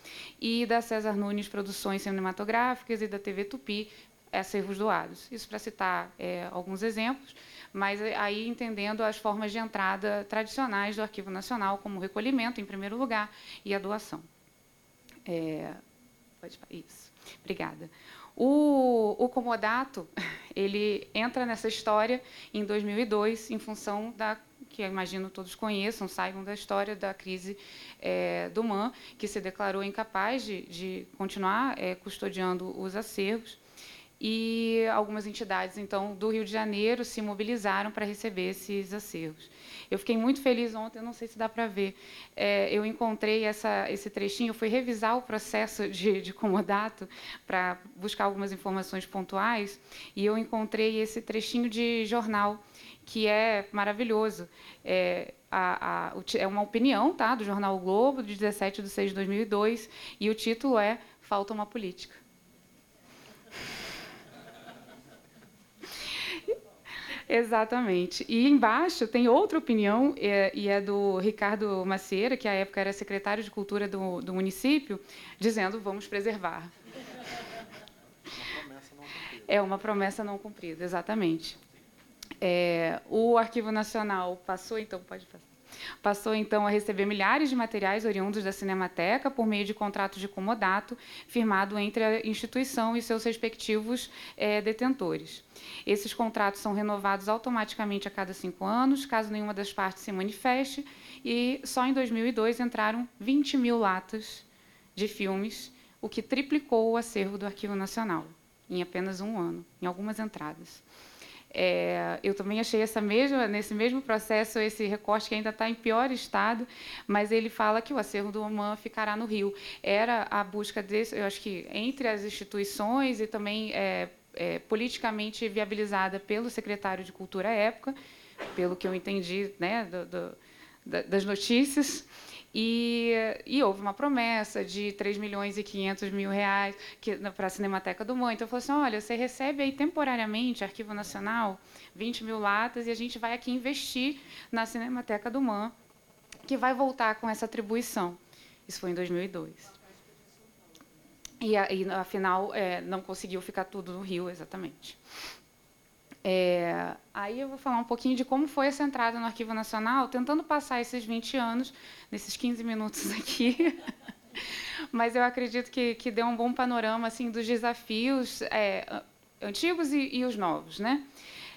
e da César Nunes Produções Cinematográficas e da TV Tupi, acervos doados. Isso para citar é, alguns exemplos, mas aí entendendo as formas de entrada tradicionais do Arquivo Nacional, como o recolhimento, em primeiro lugar, e a doação. É, pode, isso. Obrigada. O, o comodato *laughs* ele entra nessa história em 2002 em função da que eu imagino todos conheçam, saibam da história da crise é, do MAN, que se declarou incapaz de, de continuar é, custodiando os acervos e algumas entidades então do Rio de Janeiro se mobilizaram para receber esses acervos. Eu fiquei muito feliz ontem, não sei se dá para ver, é, eu encontrei essa, esse trechinho, fui revisar o processo de, de comodato para buscar algumas informações pontuais e eu encontrei esse trechinho de jornal que é maravilhoso. É, a, a, é uma opinião tá, do jornal o Globo, de 17 de 6 de 2002, e o título é Falta uma Política. Exatamente. E embaixo tem outra opinião, é, e é do Ricardo Macieira, que à época era secretário de Cultura do, do município, dizendo vamos preservar. É uma promessa não cumprida, exatamente. É, o Arquivo Nacional passou, então, pode passar. Passou então a receber milhares de materiais oriundos da Cinemateca por meio de contratos de comodato firmado entre a instituição e seus respectivos é, detentores. Esses contratos são renovados automaticamente a cada cinco anos, caso nenhuma das partes se manifeste, e só em 2002 entraram 20 mil latas de filmes, o que triplicou o acervo do Arquivo Nacional em apenas um ano, em algumas entradas. É, eu também achei essa mesma, nesse mesmo processo esse recorte que ainda está em pior estado, mas ele fala que o acervo do Oman ficará no Rio. Era a busca desse, eu acho que entre as instituições e também é, é, politicamente viabilizada pelo secretário de Cultura à época, pelo que eu entendi né, do, do, das notícias. E, e, houve uma promessa de 3 milhões e 500 mil reais para a Cinemateca do Mãe. Então, falou assim, olha, você recebe aí temporariamente, Arquivo Nacional, 20 mil latas, e a gente vai aqui investir na Cinemateca do MAN, que vai voltar com essa atribuição. Isso foi em 2002. E, e afinal, é, não conseguiu ficar tudo no Rio, exatamente. É, aí eu vou falar um pouquinho de como foi essa entrada no Arquivo Nacional, tentando passar esses 20 anos, nesses 15 minutos *laughs* aqui. Mas eu acredito que, que deu um bom panorama assim dos desafios é, antigos e, e os novos. Né?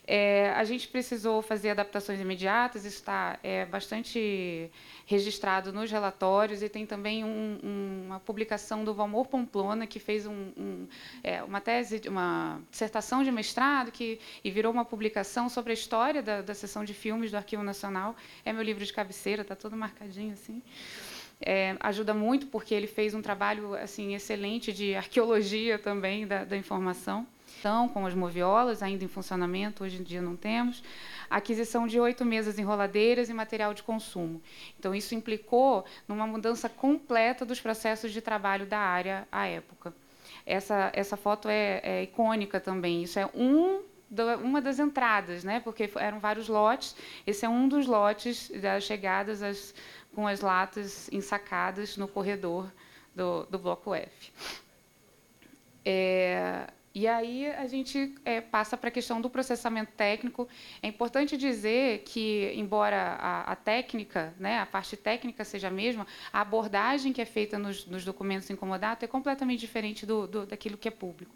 É, a gente precisou fazer adaptações imediatas, isso está é, bastante registrado nos relatórios, e tem também um, um, uma publicação do Valmor Pomplona, que fez um, é, uma tese, uma dissertação de mestrado, que, e virou uma publicação sobre a história da, da seção de filmes do Arquivo Nacional. É meu livro de cabeceira, está todo marcadinho assim. É, ajuda muito porque ele fez um trabalho assim excelente de arqueologia também da, da informação com as moviolas, ainda em funcionamento, hoje em dia não temos. Aquisição de oito mesas enroladeiras e material de consumo. Então, isso implicou numa mudança completa dos processos de trabalho da área à época. Essa, essa foto é, é icônica também. Isso é um uma das entradas, né? porque eram vários lotes. Esse é um dos lotes das chegadas as, com as latas ensacadas no corredor do, do bloco F. É, e aí a gente é, passa para a questão do processamento técnico. É importante dizer que, embora a, a, técnica, né, a parte técnica seja a mesma, a abordagem que é feita nos, nos documentos incomodados é completamente diferente do, do, daquilo que é público.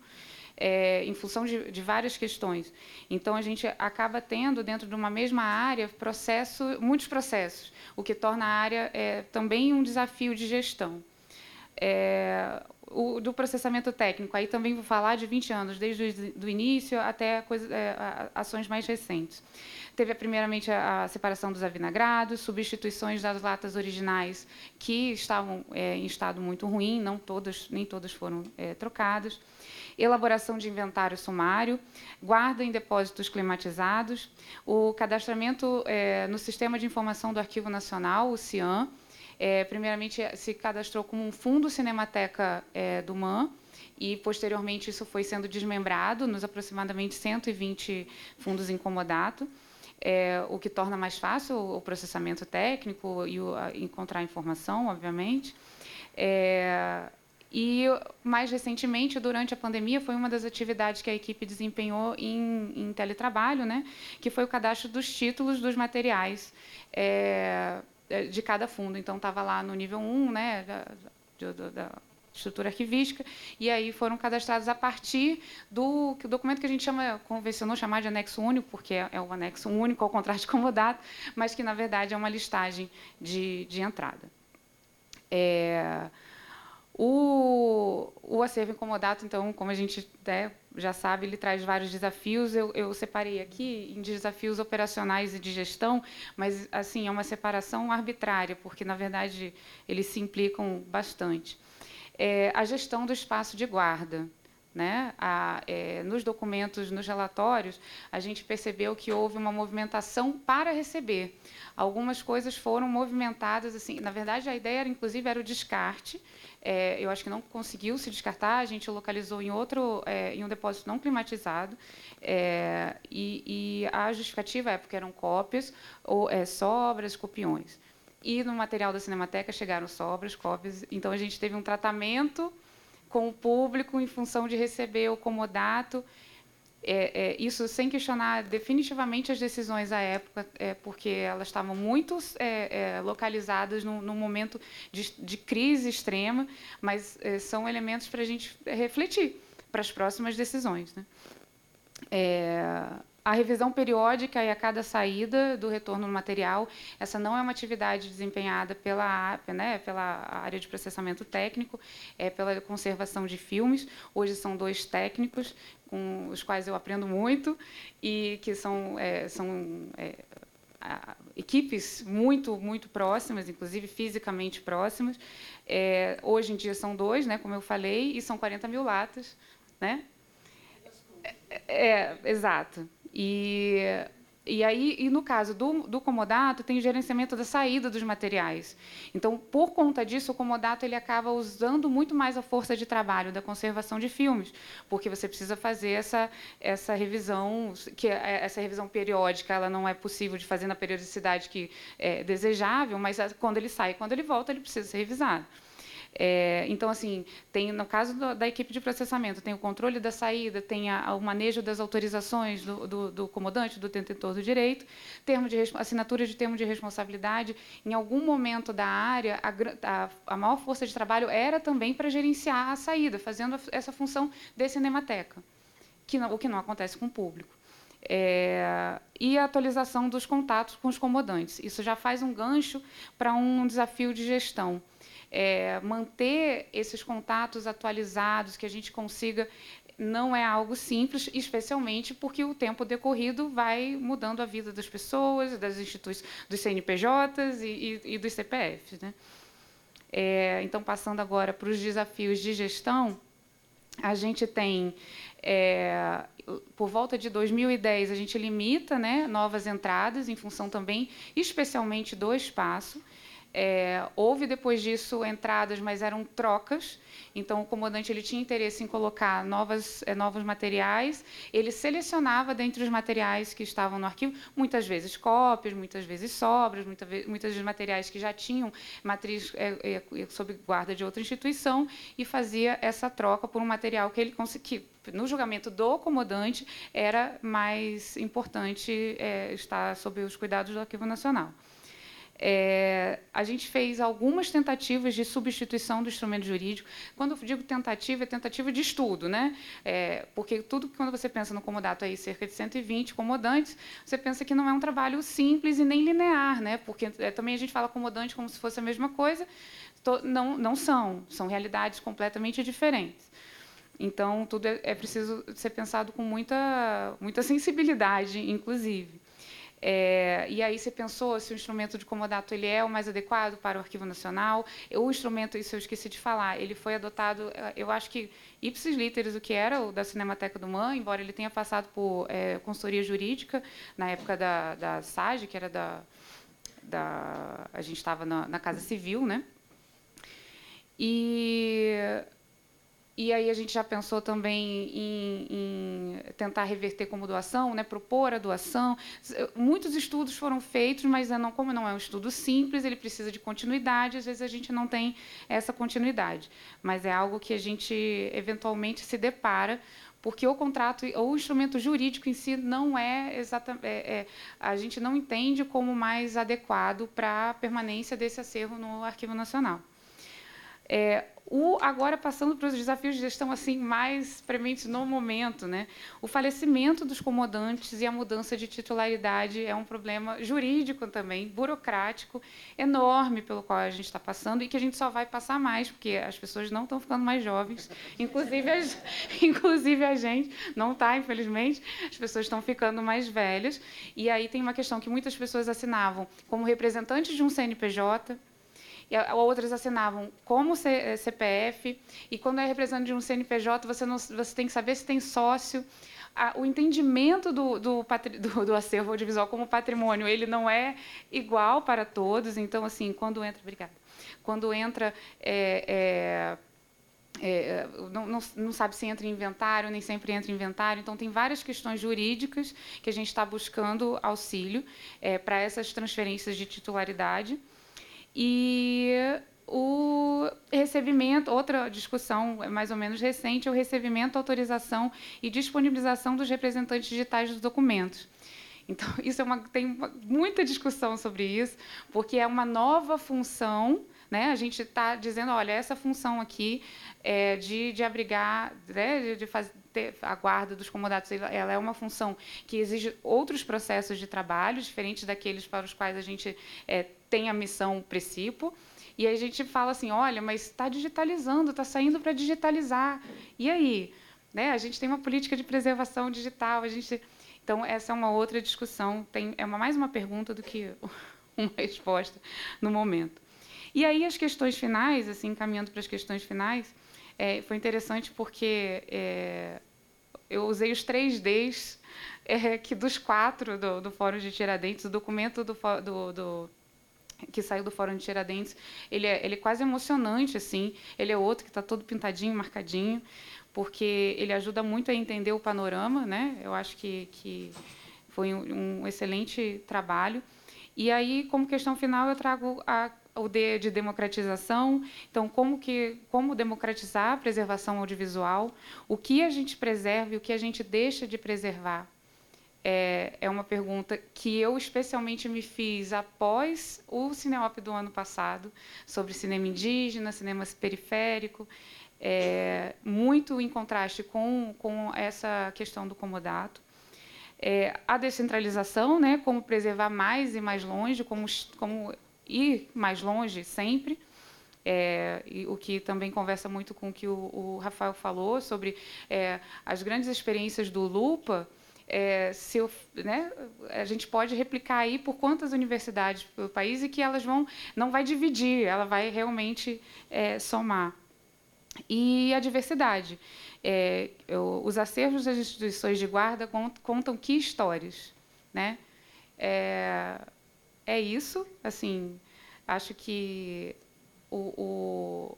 É, em função de, de, várias questões. Então, a gente acaba tendo, dentro de uma mesma área, processo, muitos processos, o que torna a área é, também um desafio de gestão. É, o, do processamento técnico, aí também vou falar de 20 anos, desde o início até coisa, é, ações mais recentes. Teve, primeiramente, a, a, separação dos avinagrados, substituições das latas originais que estavam é, em estado muito ruim, não todas, nem todas foram é, trocadas. Elaboração de inventário sumário, guarda em depósitos climatizados, o cadastramento é, no Sistema de Informação do Arquivo Nacional, o CIAN, é, primeiramente, se cadastrou como um fundo Cinemateca é, do MAN, e posteriormente isso foi sendo desmembrado nos aproximadamente 120 fundos em comodato, é, o que torna mais fácil o processamento técnico e o, a, encontrar informação, obviamente. É, e mais recentemente, durante a pandemia, foi uma das atividades que a equipe desempenhou em, em teletrabalho, né, que foi o cadastro dos títulos dos materiais. É, é, de cada fundo. Então, estava lá no nível 1, né, de, de, de, estrutura arquivística, e aí foram cadastrados a partir do documento que a gente chama, convencionou chamar de anexo único, porque é, é um anexo único, ao contrário de comodato, mas que, na verdade, é uma listagem de, de entrada. É, o, o acervo incomodato, então, como a gente né, já sabe, ele traz vários desafios. Eu, eu, separei aqui em desafios operacionais e de gestão, mas assim é uma separação arbitrária, porque na verdade eles se implicam bastante. É, a gestão do espaço de guarda. Né? A, é, nos documentos, nos relatórios, a gente percebeu que houve uma movimentação para receber. Algumas coisas foram movimentadas assim. Na verdade, a ideia era, inclusive, era o descarte. É, eu acho que não conseguiu se descartar. A gente localizou em outro, é, em um depósito não climatizado. É, e, e, a justificativa é porque eram cópias ou é, sobras, copiões. E no material da Cinemateca chegaram sobras, cópias. Então a gente teve um tratamento com o público em função de receber o comodato. É, é, isso sem questionar definitivamente as decisões à época, é, porque elas estavam muito é, é, localizadas num, num momento de, de, crise extrema, mas é, são elementos para a gente refletir para as próximas decisões. Né? A revisão periódica e a cada saída do retorno no material, essa não é uma atividade desempenhada pela, né, pela área de processamento técnico, é pela conservação de filmes. Hoje são dois técnicos com os quais eu aprendo muito e que são, é, são é, equipes muito, muito próximas, inclusive fisicamente próximas. É, hoje em dia são dois, né, como eu falei, e são 40 mil latas. Né? É, é, exato. E, e aí, e no caso do, do comodato, tem gerenciamento da saída dos materiais. Então, por conta disso, o comodato ele acaba usando muito mais a força de trabalho da conservação de filmes, porque você precisa fazer essa, essa revisão, que é, essa revisão periódica, ela não é possível de fazer na periodicidade que é desejável, mas quando ele sai, quando ele volta, ele precisa ser revisado. É, então, assim, tem no caso do, da equipe de processamento, tem o controle da saída, tem a, o manejo das autorizações do, do, do, comodante, do detentor do direito, termo de assinatura de termo de responsabilidade. Em algum momento da área, a, a, a maior força de trabalho era também para gerenciar a saída, fazendo essa função de cinemateca, que não, o que não acontece com o público. É, e a atualização dos contatos com os comodantes. Isso já faz um gancho para um desafio de gestão é, manter esses contatos atualizados, que a gente consiga, não é algo simples, especialmente porque o tempo decorrido vai mudando a vida das pessoas, das instituições, dos CNPJs e, e, e dos CPFs. Né? É, então, passando agora para os desafios de gestão, a gente tem, é, por volta de 2010, a gente limita né, novas entradas, em função também, especialmente do espaço. É, houve depois disso entradas, mas eram trocas. Então, o comandante ele tinha interesse em colocar novas, é, novos materiais. Ele selecionava dentre os materiais que estavam no arquivo, muitas vezes cópias, muitas vezes sobras, muita, muitas vezes materiais que já tinham matriz é, é, sob guarda de outra instituição, e fazia essa troca por um material que ele conseguia. No julgamento do comandante, era mais importante é, estar sob os cuidados do Arquivo Nacional. É, a gente fez algumas tentativas de substituição do instrumento jurídico. Quando eu digo tentativa, é tentativa de estudo, né? É, porque tudo quando você pensa no comodato aí cerca de 120 comodantes, você pensa que não é um trabalho simples e nem linear, né? Porque é, também a gente fala comodante como se fosse a mesma coisa, não, não são, são realidades completamente diferentes. Então tudo é, é preciso ser pensado com muita muita sensibilidade, inclusive. É, e aí você pensou se o instrumento de comodato ele é o mais adequado para o Arquivo Nacional? O instrumento, isso eu esqueci de falar, ele foi adotado, é, eu acho que ipsis literis, o que era o da Cinemateca do MAN, embora ele tenha passado por é, consultoria jurídica na época da, da SAGE, que era da, da a gente estava na, na Casa Civil, né? E e aí a gente já pensou também em, em, tentar reverter como doação, né, propor a doação. Muitos estudos foram feitos, mas não, como não é um estudo simples, ele precisa de continuidade. Às vezes a gente não tem essa continuidade, mas é algo que a gente eventualmente se depara porque o contrato ou o instrumento jurídico em si não é exatamente é, é, a gente não entende como mais adequado para a permanência desse acervo no Arquivo Nacional. É, o, agora, passando para os desafios de gestão assim mais prementes no momento, né? o falecimento dos comodantes e a mudança de titularidade é um problema jurídico também, burocrático, enorme pelo qual a gente está passando e que a gente só vai passar mais, porque as pessoas não estão ficando mais jovens, inclusive a, *laughs* inclusive a gente não está, infelizmente, as pessoas estão ficando mais velhas. E aí tem uma questão que muitas pessoas assinavam como representantes de um CNPJ, e outras assinavam como CPF, eh, e quando é representante de um CNPJ, você, não, você tem que saber se tem sócio. o entendimento do, do, do, do, acervo audiovisual como patrimônio, ele não é igual para todos. Então, assim, quando entra... Obrigada. Quando entra... É, é, é, não, não, não, sabe se entra em inventário, nem sempre entra em inventário. Então, tem várias questões jurídicas que a gente está buscando auxílio é, para essas transferências de titularidade. E o recebimento, outra discussão mais ou menos recente, é o recebimento, autorização e disponibilização dos representantes digitais dos documentos. Então, *laughs* isso é uma, tem uma, muita discussão sobre isso, porque é uma nova função. Né? A gente está dizendo, olha, essa função aqui é de, de abrigar, né? de, de fazer a guarda dos comodatos, ela é uma função que exige outros processos de trabalho, diferentes daqueles para os quais a gente é, tem a missão Precipo. E aí a gente fala assim, olha, mas está digitalizando, está saindo para digitalizar. E aí? Né? A gente tem uma política de preservação digital, a gente... Então, essa é uma outra discussão, tem, é uma, mais uma pergunta do que *laughs* uma resposta no momento. E aí as questões finais, assim, caminhando para as questões finais, é, foi interessante porque é, eu usei os três Ds é, que dos quatro do, do Fórum de Tiradentes, o documento do, do, do que saiu do Fórum de Tiradentes, ele é, ele é quase emocionante, assim. Ele é outro que está todo pintadinho, marcadinho, porque ele ajuda muito a entender o panorama, né? Eu acho que, que foi um, um excelente trabalho. E aí, como questão final, eu trago a, o de democratização. Então, como que como democratizar a preservação audiovisual? O que a gente preserva e o que a gente deixa de preservar? É, é uma pergunta que eu especialmente me fiz após o Cineop do ano passado, sobre cinema indígena, cinema periférico, é, muito em contraste com, com essa questão do comodato. É, a descentralização, né, como preservar mais e mais longe, como, como ir mais longe sempre, é, o que também conversa muito com o que o, o Rafael falou sobre é, as grandes experiências do Lupa, é, se né, a gente pode replicar aí por quantas universidades pelo país e que elas vão não vai dividir, ela vai realmente é, somar. E a diversidade. É, eu, os acervos das instituições de guarda contam que histórias, né? É, é isso. Assim, acho que o, o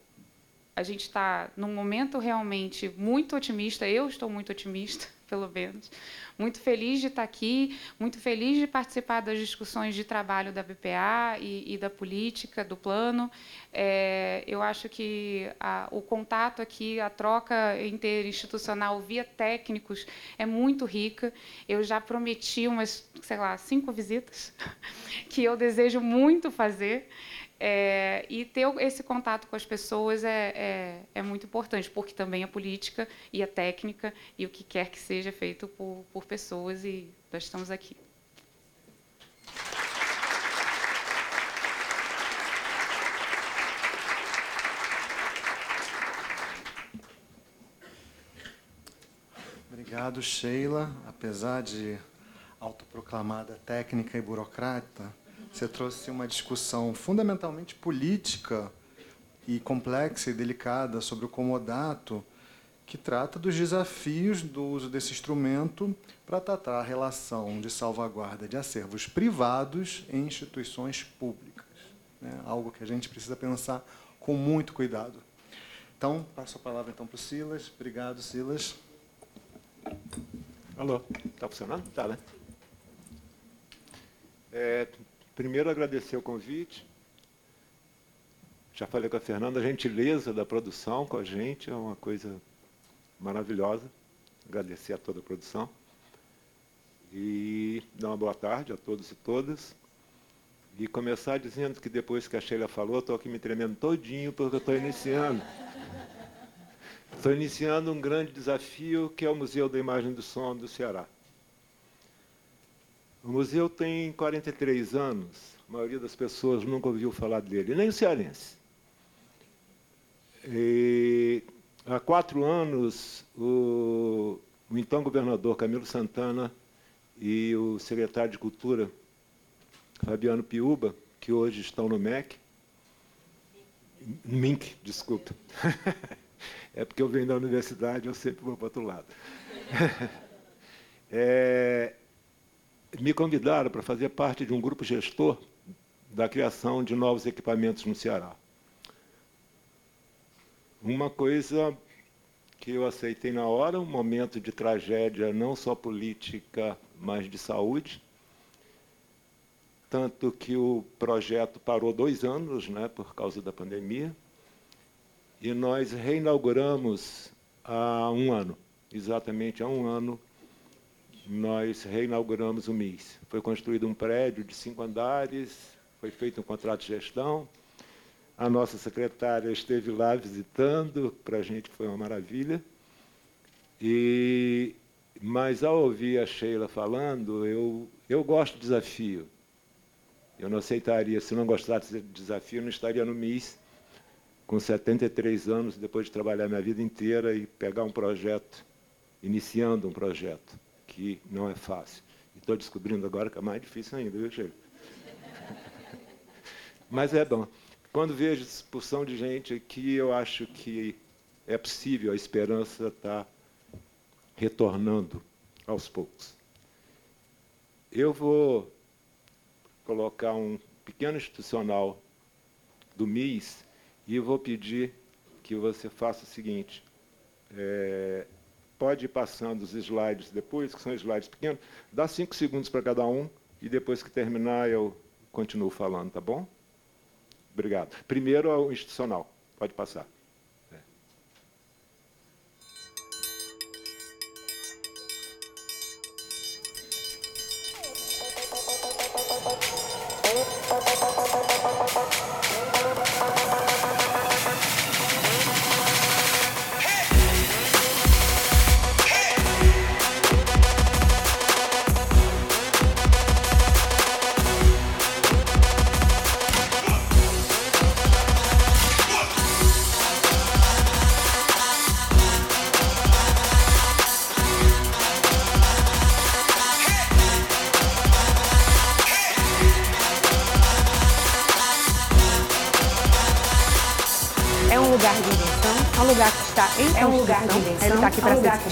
a gente está num momento realmente muito otimista. Eu estou muito otimista, pelo menos, muito feliz de estar aqui, muito feliz de participar das discussões de trabalho da BPA e, e da política, do plano. É, eu acho que a, o contato aqui, a troca interinstitucional via técnicos é muito rica. Eu já prometi umas, sei lá, cinco visitas *laughs* que eu desejo muito fazer. É, e ter esse contato com as pessoas é, é, é, muito importante, porque também a política e a técnica e o que quer que seja feito por, por pessoas, e nós estamos aqui. Obrigado, Sheila. Apesar de autoproclamada técnica e burocrata, você trouxe uma discussão fundamentalmente política e complexa e delicada sobre o comodato, que trata dos desafios do uso desse instrumento para tratar a relação de salvaguarda de acervos privados em instituições públicas. Né? Algo que a gente precisa pensar com muito cuidado. Então, passo a palavra então para o Silas. Obrigado, Silas. Alô, está funcionando? Está, né? É, Primeiro, agradecer o convite. Já falei com a Fernanda, a gentileza da produção com a gente é uma coisa maravilhosa. Agradecer a toda a produção. E dar uma boa tarde a todos e todas. e começar dizendo que depois que a Sheila falou, estou aqui me tremendo todinho porque eu estou iniciando. Estou iniciando um grande desafio que é o Museu da Imagem do Som do Ceará. O museu tem 43 anos, a maioria das pessoas nunca ouviu falar dele, nem o cearense. E, há quatro anos, o, o então governador Camilo Santana e o secretário de Cultura, Fabiano Piuba, que hoje estão no MEC, MINC, desculpa. *laughs* é porque eu venho da universidade, eu sempre vou para outro lado. *laughs* é, me convidaram para fazer parte de um grupo gestor da criação de novos equipamentos no Ceará. Uma coisa que eu aceitei na hora, um momento de tragédia não só política, mas de saúde. Tanto que o projeto parou dois anos, né, por causa da pandemia, e nós reinauguramos há um ano, exatamente há um ano, nós reinauguramos o MIS. Foi construído um prédio de cinco andares, foi feito um contrato de gestão. A nossa secretária esteve lá visitando, para a gente foi uma maravilha. E, mas ao ouvir a Sheila falando, eu, eu gosto de desafio. Eu não aceitaria, se não gostasse de desafio, não estaria no MIS com 73 anos, depois de trabalhar minha vida inteira e pegar um projeto, iniciando um projeto que não é fácil. Estou descobrindo agora que é mais difícil ainda, viu, Sheila? *laughs* Mas é bom. Quando vejo expulsão de gente aqui, eu acho que é possível, a esperança está retornando aos poucos. Eu vou colocar um pequeno institucional do MIS e vou pedir que você faça o seguinte. É, pode ir passando os slides depois, que são slides pequenos, dá cinco segundos para cada um, e depois que terminar eu continuo falando, tá bom? Obrigado. Primeiro o institucional. Pode passar.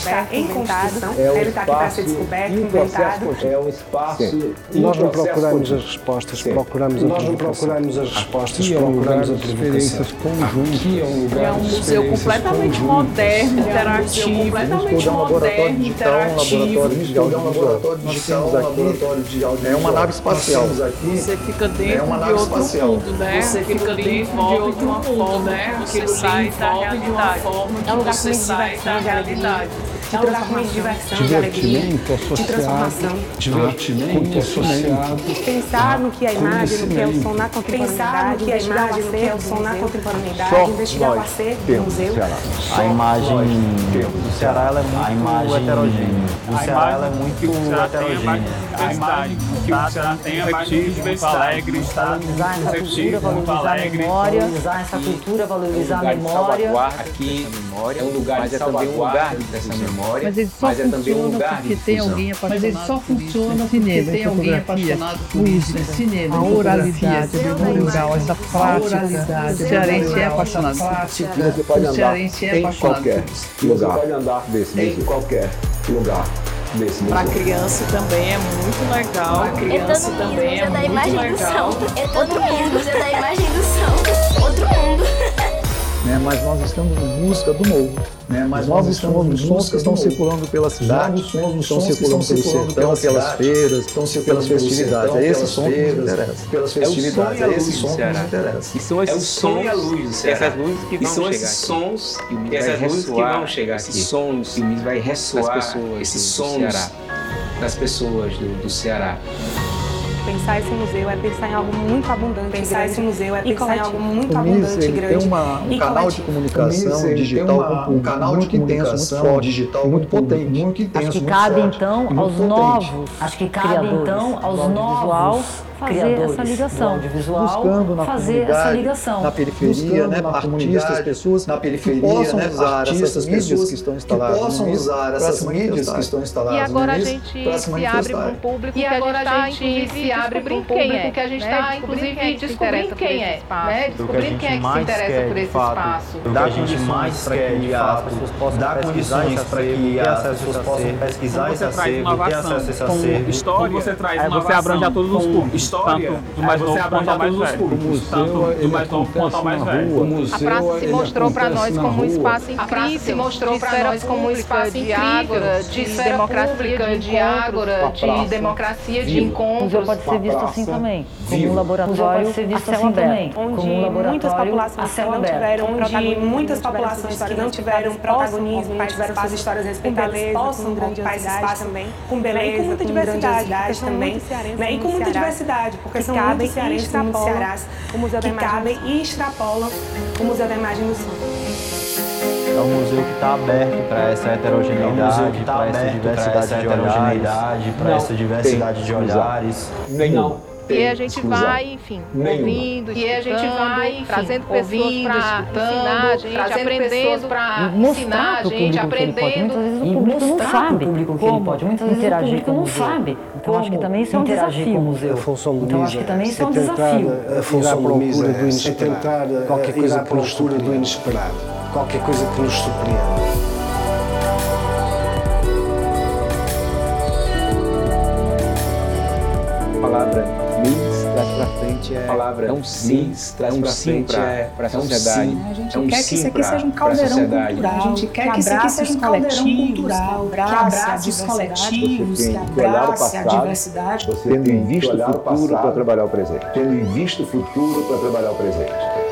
Descoberto, em construção, é ele está aqui para ser descoberto, inventado. É um espaço Sim. Nós não procuramos as respostas, Sim. procuramos a Nós não procuramos as respostas, procuramos a provocação. Aqui é um lugar é um museu completamente moderno, interativo, completamente moderno, interativo. É um laboratório digital, um laboratório de. É uma nave espacial. Você fica dentro de outro mundo, né? Você fica dentro de outro mundo, né? Você sai da realidade. É um lugar com diversão, de alegria, de transformação, diversão, de alegria, de transformação, divertimento associado, pensar no que é a imagem, no que é o som na contemporaneidade, no que é a imagem, no que é o som na contemporaneidade, investigar o acervo do museu. A imagem do Ceará ela é muito heterogênea. O Ceará ela é muito heterogênea. A imagem que o Ceará tem é mais muito alegre, valorizar essa cultura, valorizar a memória, valorizar essa cultura, valorizar a memória. Aqui memória, é um lugar mas é também um lugar dessa memória, mas ele só mas é também um lugar porque tem alguém apaixonado Mas ele só funciona porque tem alguém apaixonado por isso, né? cinema, a oralidade é legal, essa prática. O cearense é apaixonado por O cearense é apaixonado por Você pode andar desse em qualquer lugar. Para criança também é muito legal. Para criança também é muito legal. Outro mundo, museu da imagem do som. Outro mundo. Né? Mas nós estamos em busca do novo. Né? Mas novos sons, sons que estão circulando pela cidade, novos estão circulando pelo sertão, pelas feiras, estão pelas festividades. É esse som que nos interessa. Pelas festividades, é esse som que nos interessa. E são esses sons, e a luz, essas luzes que vão chegar esses sons, e essas luzes que vão chegar aqui. Esses sons, que vai ressoar pessoas, esses sons das pessoas do Ceará. Pensar esse museu é pensar em algo muito abundante. Pensar grande, esse museu é e pensar em algo muito o abundante e grande. tem uma, um e canal de comunicação digital uma- um canal de comunicação muito digital muito potente, muito intenso, Acho que cabe então aos novos Acho que cabe então aos novos fazer essa ligação, audiovisual, buscando na fazer essa ligação, na periferia, né, na artistas, pessoas na periferia, que possam né, usar artistas, essas mídias pessoas que estão que instaladas possam no MIS usar para essas mídias que estão instaladas E agora a gente para se abre para um público E que a agora gente a está, gente inclusive, se abre para um quem público é, que a gente né? está, inclusive, quem é que se descobrindo interessa por quem esse é, espaço. né? Que Descobrindo quem é que se mais interessa por de esse fato, espaço. do que a gente mais quer, de fato, dar condições para que as pessoas possam pesquisar esse acervo, ter acesso a esse acervo. História, você traz uma você abrange a todos os públicos. História, tanto do mais novo quanto ao mais velho. Tanto do mais novo quanto ao mais velho. A praça se mostrou para nós como um espaço A praça se incrível, mostrou para nós como um espaço de incrível, ágora, de democracia, de ágora, de democracia, de encontros. O museu pode ser visto assim também, como um laboratório pode ser visto a céu assim aberto, também, onde como um laboratório muitas populações que não tiveram onde muitas populações que não histórias tiveram protagonismo, não tiveram suas histórias respeitadas, possam ocupar esse espaço também, com beleza, e com diversidade, também, e com muita Ceará, diversidade, porque que são cabem muitos e cearenses no extrapolam Ceará, o Museu da que Imagem cabem e extrapolam o Museu da Imagem do Som. É um museu que está aberto para essa heterogeneidade, para essa diversidade de olhares, para essa diversidade de olhares. Nenhum. E a gente vai, enfim, ouvindo, E a gente vai, enfim, trazendo pessoas para ensinar a gente, trazendo aprendendo para mostrar ensinar a gente, aprendendo. Muitas vezes o público não sabe público que ele pode. Muitas vezes interagir o público não museu. sabe. Então acho que também isso é um interagir desafio. com o museu. A função do Então acho que também isso é um desafio. A função do procura é, é inesperado. tentar qualquer coisa que nos procura do surpreenda. inesperado. Qualquer coisa que nos surpreenda. A palavra frente é, palavra é um sim, traz é um pra sim frente para é- a é um sociedade. sim. A gente é um quer que isso aqui pra- seja um caldeirão sociedade. cultural, A gente quer que isso aqui seja um caldeirão cultural, que abrace os coletivos, que abrace a diversidade. Você tendo em vista o futuro para trabalhar o presente. Tendo em vista o futuro para trabalhar o presente.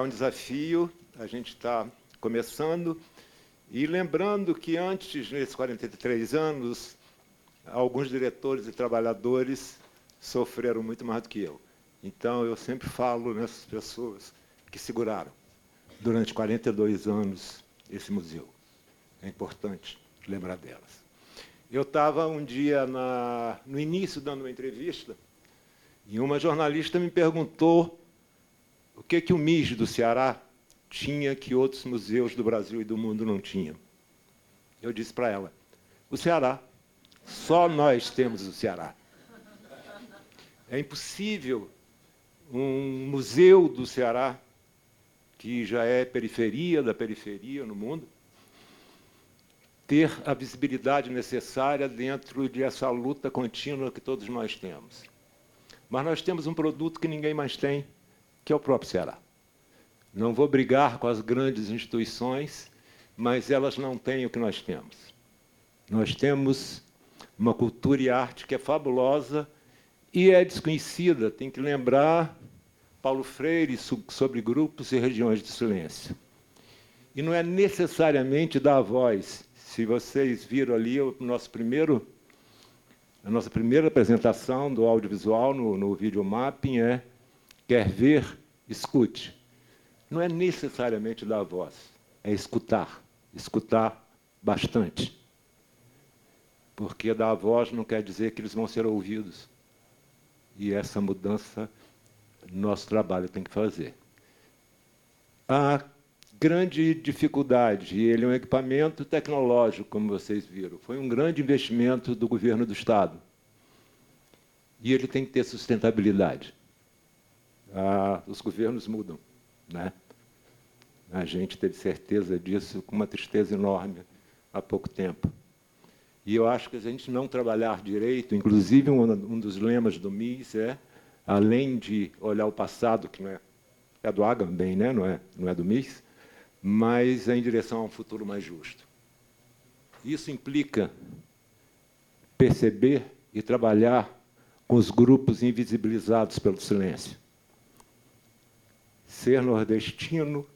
É, um desafio, a gente está começando. E lembrando que antes, nesses 43 anos, alguns diretores e trabalhadores sofreram muito mais do que eu. Então, eu sempre falo nessas pessoas que seguraram durante 42 anos esse museu. É importante lembrar delas. Eu estava um dia na, no início dando uma entrevista e uma jornalista me perguntou o que, que o MIS do Ceará tinha que outros museus do Brasil e do mundo não tinham. Eu disse para ela: o Ceará. Só nós temos o Ceará. É impossível um museu do Ceará, que já é periferia da periferia no mundo, ter a visibilidade necessária dentro dessa luta contínua que todos nós temos. Mas nós temos um produto que ninguém mais tem, que é o próprio Ceará. Não vou brigar com as grandes instituições, mas elas não têm o que nós temos. Nós temos uma cultura e arte que é fabulosa e é desconhecida. Tem que lembrar Paulo Freire sobre grupos e regiões de silêncio. E não é necessariamente dar voz. Se vocês viram ali o nosso primeiro, a nossa primeira apresentação do audiovisual no, no videomapping é quer ver, escute. Não é necessariamente dar voz, é escutar, escutar bastante. Porque dar voz não quer dizer que eles vão ser ouvidos. E essa mudança nosso trabalho tem que fazer. A grande dificuldade, ele é um equipamento tecnológico, como vocês viram, foi um grande investimento do governo do Estado. E ele tem que ter sustentabilidade. Ah, os governos mudam. Né? A gente teve certeza disso com uma tristeza enorme há pouco tempo. E eu acho que a gente não trabalhar direito, inclusive um, um dos lemas do MIS é, além de olhar o passado, que não é, é do Agamben, né? não, é, não é do MIS, mas é em direção a um futuro mais justo. Isso implica perceber e trabalhar com os grupos invisibilizados pelo silêncio. Ser nordestino.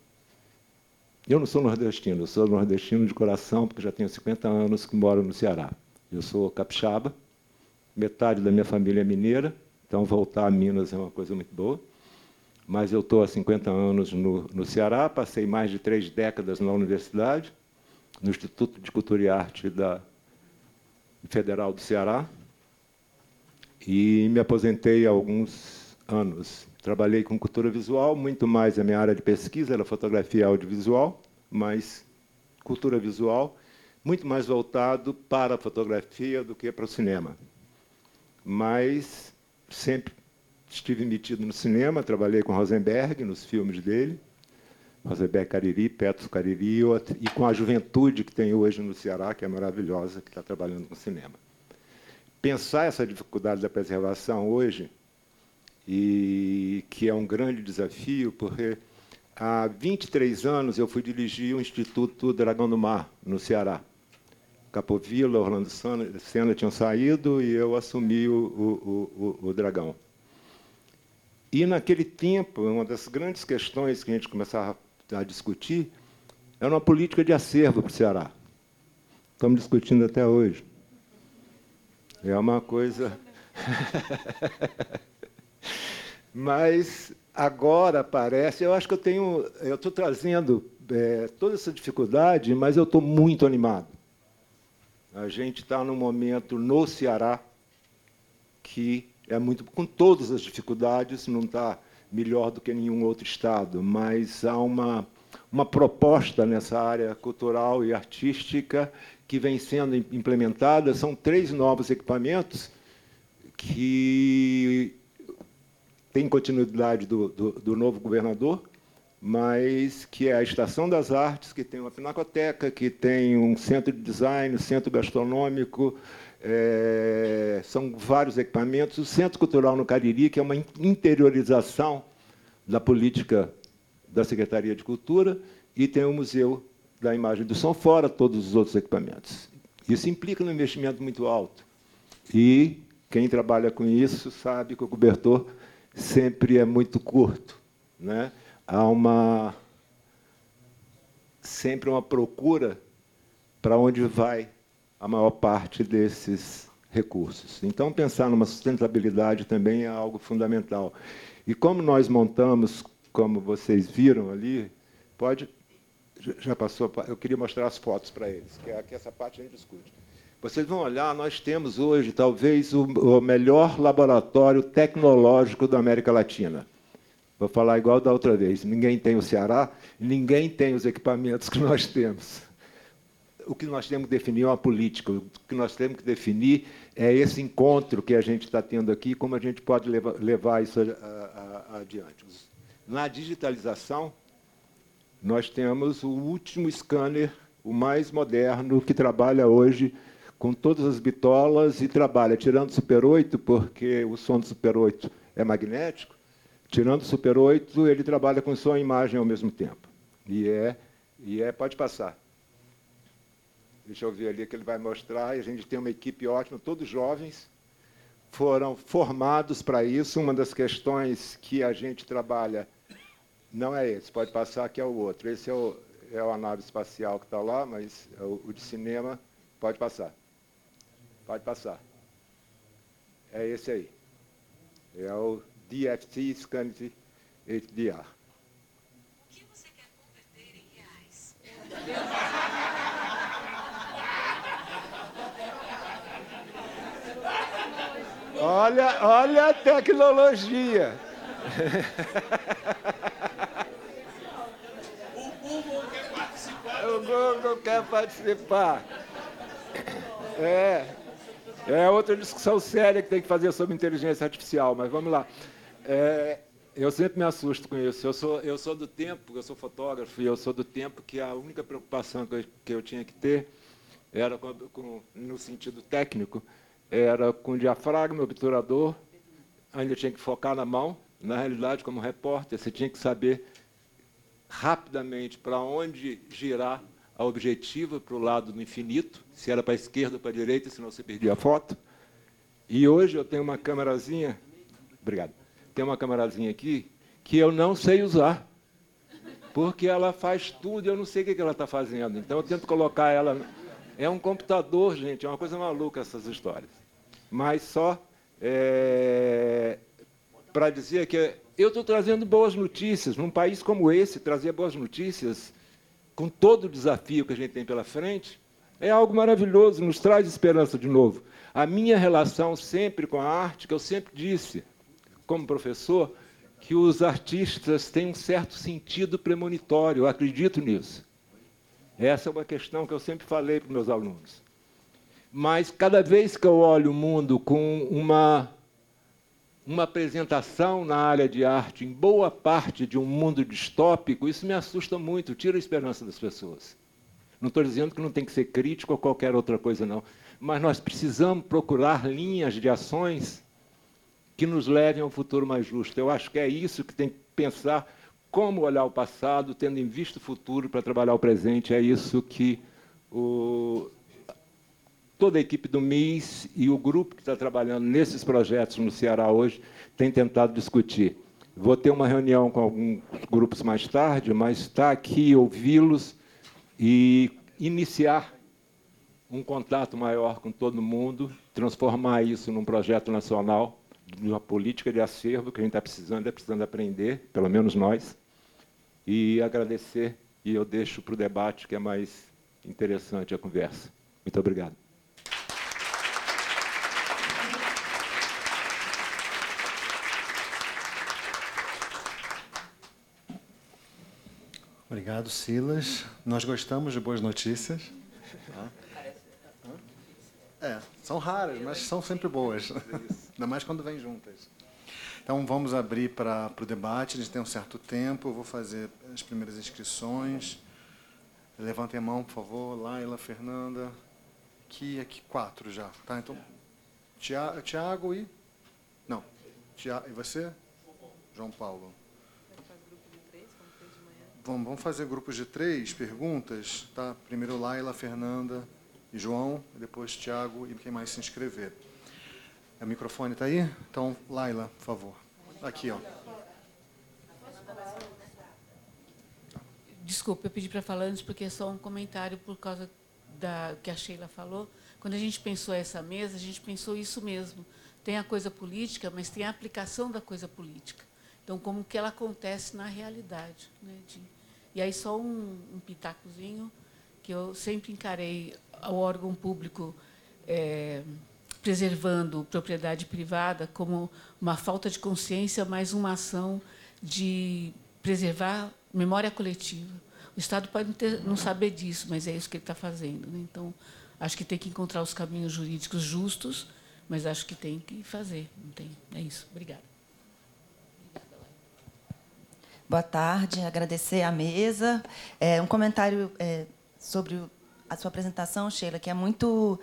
Eu não sou nordestino, eu sou nordestino de coração, porque já tenho 50 anos que moro no Ceará. Eu sou capixaba, metade da minha família é mineira, então voltar a Minas é uma coisa muito boa. Mas eu estou há 50 anos no, no Ceará, passei mais de três décadas na universidade, no Instituto de Cultura e Arte da Federal do Ceará, e me aposentei há alguns anos. Trabalhei com cultura visual, muito mais a minha área de pesquisa era fotografia audiovisual, mas cultura visual, muito mais voltado para a fotografia do que para o cinema. Mas sempre estive metido no cinema, trabalhei com Rosenberg nos filmes dele, Rosenberg Cariri, Petros Cariri, e com a juventude que tem hoje no Ceará, que é maravilhosa, que está trabalhando com cinema. Pensar essa dificuldade da preservação hoje, e que é um grande desafio, porque há 23 anos eu fui dirigir o Instituto Dragão do Mar, no Ceará. Capovilla, Orlando Senna tinham saído e eu assumi o, o, o, o Dragão. E, naquele tempo, uma das grandes questões que a gente começava a discutir era uma política de acervo para o Ceará. Estamos discutindo até hoje. É uma coisa. *laughs* Mas agora parece, eu acho que eu tenho, eu estou trazendo é, toda essa dificuldade, mas eu estou muito animado. A gente está num momento no Ceará que é muito com todas as dificuldades, não está melhor do que nenhum outro estado, mas há uma uma proposta nessa área cultural e artística que vem sendo implementada. São três novos equipamentos que têm continuidade do, do, do novo governador, mas que é a Estação das Artes, que tem uma pinacoteca, que tem um centro de design, um centro gastronômico, é, são vários equipamentos. O Centro Cultural no Cariri, que é uma interiorização da política da Secretaria de Cultura, e tem o Museu da Imagem do Som, fora todos os outros equipamentos. Isso implica um investimento muito alto. E quem trabalha com isso sabe que o cobertor sempre é muito curto. Né? Há uma sempre uma procura para onde vai a maior parte desses recursos. Então, pensar numa sustentabilidade também é algo fundamental. E como nós montamos, como vocês viram ali, pode. Já passou. Eu queria mostrar as fotos para eles, que, é, essa parte a gente discute. Vocês vão olhar, nós temos hoje talvez o, o melhor laboratório tecnológico da América Latina. Vou falar igual da outra vez. Ninguém tem o Ceará, ninguém tem os equipamentos que nós temos o que nós temos que definir é uma política, o que nós temos que definir é esse encontro que a gente está tendo aqui, como a gente pode levar, levar isso a, a, a, adiante. Na digitalização, nós temos o último scanner, o mais moderno, que trabalha hoje com todas as bitolas e trabalha, tirando o Super 8, porque o som do Super 8 é magnético, tirando o Super 8, ele trabalha com som e imagem ao mesmo tempo. E é, e é pode passar. Deixa eu ver ali que ele vai mostrar. A gente tem uma equipe ótima, todos jovens, foram formados para isso. Uma das questões que a gente trabalha não é esse, pode passar que é o outro. Esse é, o, é a nave espacial que está lá, mas é o, o de cinema pode passar. Pode passar. É esse aí. É o DFT Scanity HDR. O que você quer converter em reais? Olha, olha a tecnologia. O Google quer participar. O Google quer participar. É. É outra discussão séria que tem que fazer sobre inteligência artificial, mas vamos lá. É, eu sempre me assusto com isso. Eu sou, eu sou do tempo, eu sou fotógrafo, e eu sou do tempo que a única preocupação que eu, que eu tinha que ter era com, com, no sentido técnico, era com diafragma, obturador, ainda tinha que focar na mão. Na realidade, como repórter, você tinha que saber rapidamente para onde girar a objetiva para o lado do infinito, se era para a esquerda ou para a direita, senão você perdia a foto. E hoje eu tenho uma câmerazinha, obrigado, tem uma câmerazinha aqui que eu não sei usar, porque ela faz tudo e eu não sei o que ela está fazendo. Então eu tento colocar ela. É um computador, gente, é uma coisa maluca essas histórias. Mas só é, para dizer que eu estou trazendo boas notícias. Num país como esse, trazer boas notícias, com todo o desafio que a gente tem pela frente, é algo maravilhoso, nos traz esperança de novo. A minha relação sempre com a arte, que eu sempre disse, como professor, que os artistas têm um certo sentido premonitório, eu acredito nisso. Essa é uma questão que eu sempre falei para os meus alunos. Mas cada vez que eu olho o mundo com uma uma apresentação na área de arte em boa parte de um mundo distópico, isso me assusta muito, tira a esperança das pessoas. Não estou dizendo que não tem que ser crítico ou qualquer outra coisa, não. Mas nós precisamos procurar linhas de ações que nos levem a um futuro mais justo. Eu acho que é isso que tem que pensar, como olhar o passado, tendo em vista o futuro para trabalhar o presente. É isso que o, toda a equipe do MIS e o grupo que está trabalhando nesses projetos no Ceará hoje tem tentado discutir. Vou ter uma reunião com alguns grupos mais tarde, mas está aqui ouvi-los e iniciar um contato maior com todo mundo, transformar isso num projeto nacional, de uma política de acervo que a gente está precisando, é precisando aprender, pelo menos nós, e agradecer, e eu deixo para o debate que é mais interessante a conversa. Muito obrigado. Obrigado, Silas. Nós gostamos de boas notícias. É, são raras, mas são sempre boas. Ainda mais quando vêm juntas. Então, vamos abrir para o debate. A gente tem um certo tempo. Eu vou fazer as primeiras inscrições. Levantem a mão, por favor. Laila, Fernanda. Aqui, aqui, quatro já. Tá, então, Tiago e... Não. Tiago, e você? João Paulo. Vamos, vamos fazer grupos de três perguntas, tá? Primeiro Laila, Fernanda e João, depois Tiago e quem mais se inscrever. O microfone está aí? Então, Laila, por favor. Aqui, ó. Desculpa, eu pedi para falar antes porque é só um comentário por causa da que a Sheila falou. Quando a gente pensou essa mesa, a gente pensou isso mesmo. Tem a coisa política, mas tem a aplicação da coisa política. Então, como que ela acontece na realidade, né, e aí só um, um pitacozinho, que eu sempre encarei o órgão público é, preservando propriedade privada como uma falta de consciência, mais uma ação de preservar memória coletiva. O Estado pode não, ter, não saber disso, mas é isso que ele está fazendo. Né? Então, acho que tem que encontrar os caminhos jurídicos justos, mas acho que tem que fazer. Não tem. É isso. Obrigada. Boa tarde, agradecer a mesa. É, um comentário é, sobre a sua apresentação, Sheila, que é muito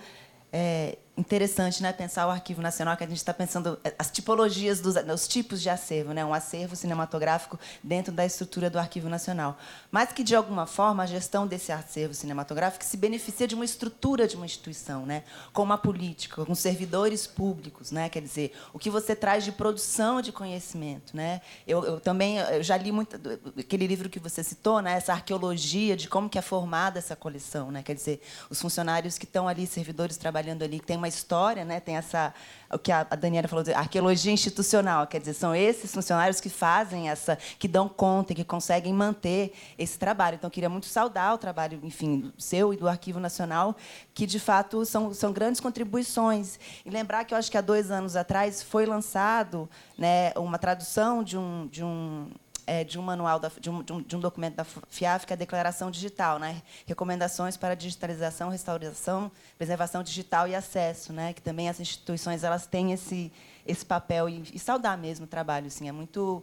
é, interessante né, pensar o Arquivo Nacional, que a gente está pensando é, as tipologias, dos os tipos de acervo, né, um acervo cinematográfico dentro da estrutura do Arquivo Nacional. Mas que, de alguma forma, a gestão desse acervo cinematográfico se beneficia de uma estrutura de uma instituição, né, com uma política, com servidores públicos. Né, quer dizer, o que você traz de produção de conhecimento. Né? Eu, eu também eu já li muito aquele livro que você citou, né, essa arqueologia de como que é formada essa coleção. Né, quer dizer, os funcionários que estão ali, servidores trabalhando ali, que têm uma história, né? tem essa, o que a Daniela falou, de arqueologia institucional, quer dizer, são esses funcionários que fazem essa, que dão conta e que conseguem manter esse trabalho. Então, queria muito saudar o trabalho, enfim, seu e do Arquivo Nacional, que, de fato, são, são grandes contribuições. E lembrar que, eu acho que há dois anos atrás foi lançado né, uma tradução de um, de um é, de um manual, da, de, um, de, um, um, documento da FIAF, que é a Declaração Digital, né? Recomendações para digitalização, restauração, preservação digital e acesso, né? Que também as instituições elas têm esse esse papel e, e saudar mesmo o trabalho, assim, é muito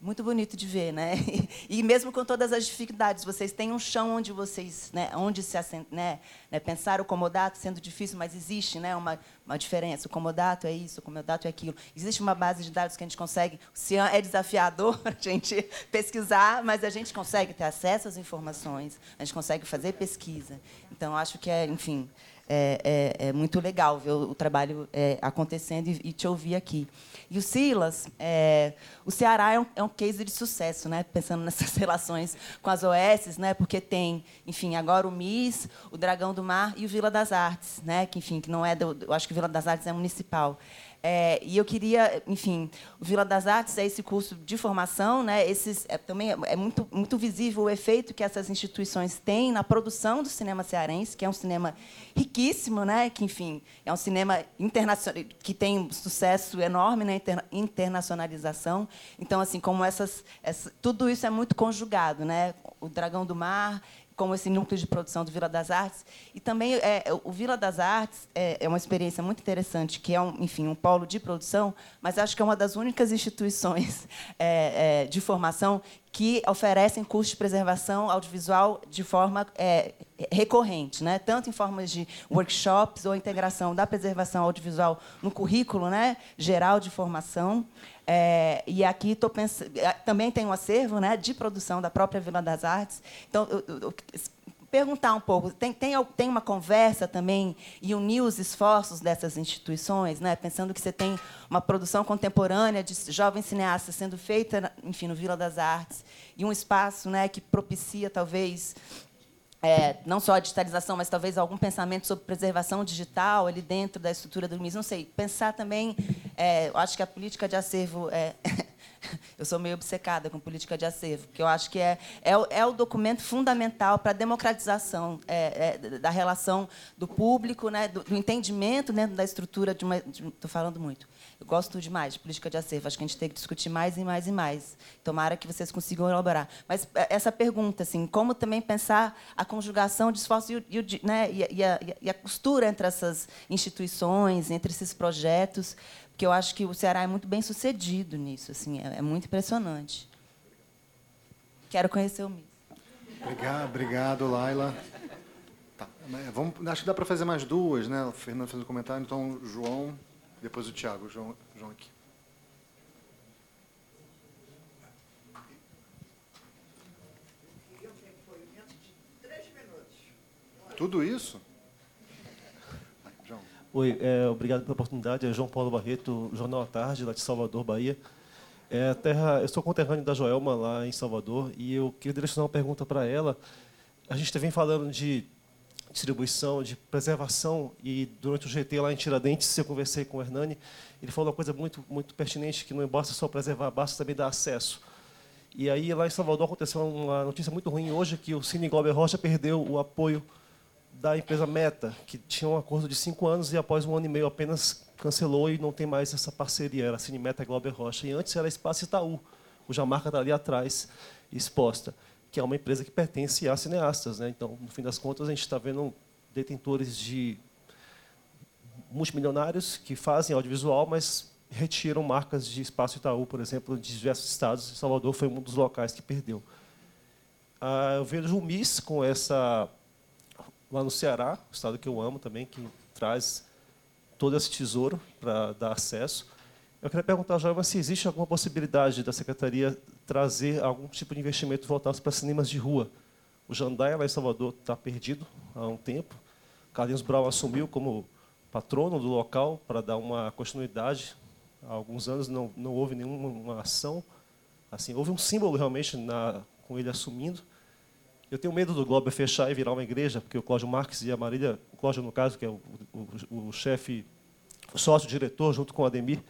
muito bonito de ver, né? *laughs* E mesmo com todas as dificuldades, vocês têm um chão onde vocês, né, onde se né, né, pensar o comodato sendo difícil, mas existe, né, uma, uma diferença. O comodato é isso, o comodato é aquilo. Existe uma base de dados que a gente consegue. É desafiador *laughs* a gente pesquisar, mas a gente consegue ter acesso às informações, a gente consegue fazer pesquisa. Então, acho que é, enfim, é, é, é, muito legal ver o, o trabalho é, acontecendo e, e, te ouvir aqui. E o Silas, é, o Ceará é um, é um case de sucesso, né? pensando *laughs* nessas relações com as OS, né? porque tem, enfim, agora o MIS, o Dragão do Mar e o Vila das Artes, né? que, enfim, que não é do, eu acho que o Vila das Artes é municipal. É, e eu queria, enfim, o Vila das Artes é esse curso de formação, né? Esses é, também é, é muito muito visível o efeito que essas instituições têm na produção do cinema cearense, que é um cinema riquíssimo, né? Que enfim é um cinema internacional que tem um sucesso enorme na né? internacionalização. Então assim como essas, essa, tudo isso é muito conjugado, né? O Dragão do Mar como esse núcleo de produção do Vila das Artes. E também é, o Vila das Artes é, é, uma experiência muito interessante, que é, um, enfim, um polo de produção, mas acho que é uma das únicas instituições *laughs* é, é de formação que oferecem cursos de preservação audiovisual de forma é, recorrente, né? tanto em formas de workshops ou integração da preservação audiovisual no currículo né? geral de formação. É, e aqui tô é, também tem um acervo né, de produção da própria Vila das Artes. Então, eu, eu, perguntar um pouco, tem, tem, tem uma conversa também e unir os esforços dessas instituições, né, pensando que você tem uma produção contemporânea de jovens cineastas sendo feita, enfim, no Vila das Artes, e um espaço né, que propicia, talvez, é, não só a digitalização, mas talvez algum pensamento sobre preservação digital ali dentro da estrutura do MIS, não sei. Pensar também, é, acho que a política de acervo é, *laughs* *laughs* eu sou meio obcecada com política de acervo, porque eu acho que é, é, é o documento fundamental para a democratização é, é, da relação do público, né, do, do entendimento dentro da estrutura de uma. Estou falando muito eu gosto demais de política de acervo. Acho que a gente tem que discutir mais e mais e mais. Tomara que vocês consigam elaborar. Mas eh, essa pergunta, assim, como também pensar a conjugação de esforço e, e, né, e, a, e a costura entre essas instituições, entre esses projetos, porque eu acho que o Ceará é muito bem sucedido nisso. Assim, é, é muito impressionante. Quero conhecer o MIS. Obrigado, obrigado Laila. Tá, vamos, acho que dá para fazer mais duas, né? O Fernando fez um comentário, então, João. Depois o Tiago, João, João aqui. Tudo isso? Oi, é, obrigado pela oportunidade. É João Paulo Barreto, Jornal à Tarde, lá de Salvador, Bahia. É, terra, eu sou conterrâneo da Joelma, lá em Salvador, e eu queria direcionar uma pergunta para ela. A gente vem falando de distribuição, de preservação. E durante o GT lá em Tiradentes, eu conversei com o Hernani, ele falou uma coisa muito, muito pertinente, que não basta só preservar, basta também dar acesso. E aí, lá em Salvador, aconteceu uma notícia muito ruim hoje, que o Cine Glauber Rocha perdeu o apoio da empresa Meta, que tinha um acordo de cinco anos e após um ano e meio apenas cancelou e não tem mais essa parceria. Era Cine Meta Rocha. E antes era Espaço Itaú, cuja marca está ali atrás, exposta que é uma empresa que pertence a cineastas. Né? Então, no fim das contas, a gente está vendo detentores de multimilionários que fazem audiovisual, mas retiram marcas de Espaço Itaú, por exemplo, de diversos estados. Salvador foi um dos locais que perdeu. Ah, eu vejo o MIS com essa lá no Ceará, estado que eu amo também, que traz todo esse tesouro para dar acesso. Eu queria perguntar, Joelma, se existe alguma possibilidade da Secretaria trazer algum tipo de investimento voltado para cinemas de rua. O Jandaia, lá em Salvador, está perdido há um tempo. Carlinhos Brau assumiu como patrono do local para dar uma continuidade. Há alguns anos não, não houve nenhuma ação. Assim, houve um símbolo realmente na, com ele assumindo. Eu tenho medo do Globo fechar e virar uma igreja, porque o Cláudio Marques e a Marília, o Cláudio, no caso, que é o, o, o chefe, sócio-diretor, junto com o Ademir,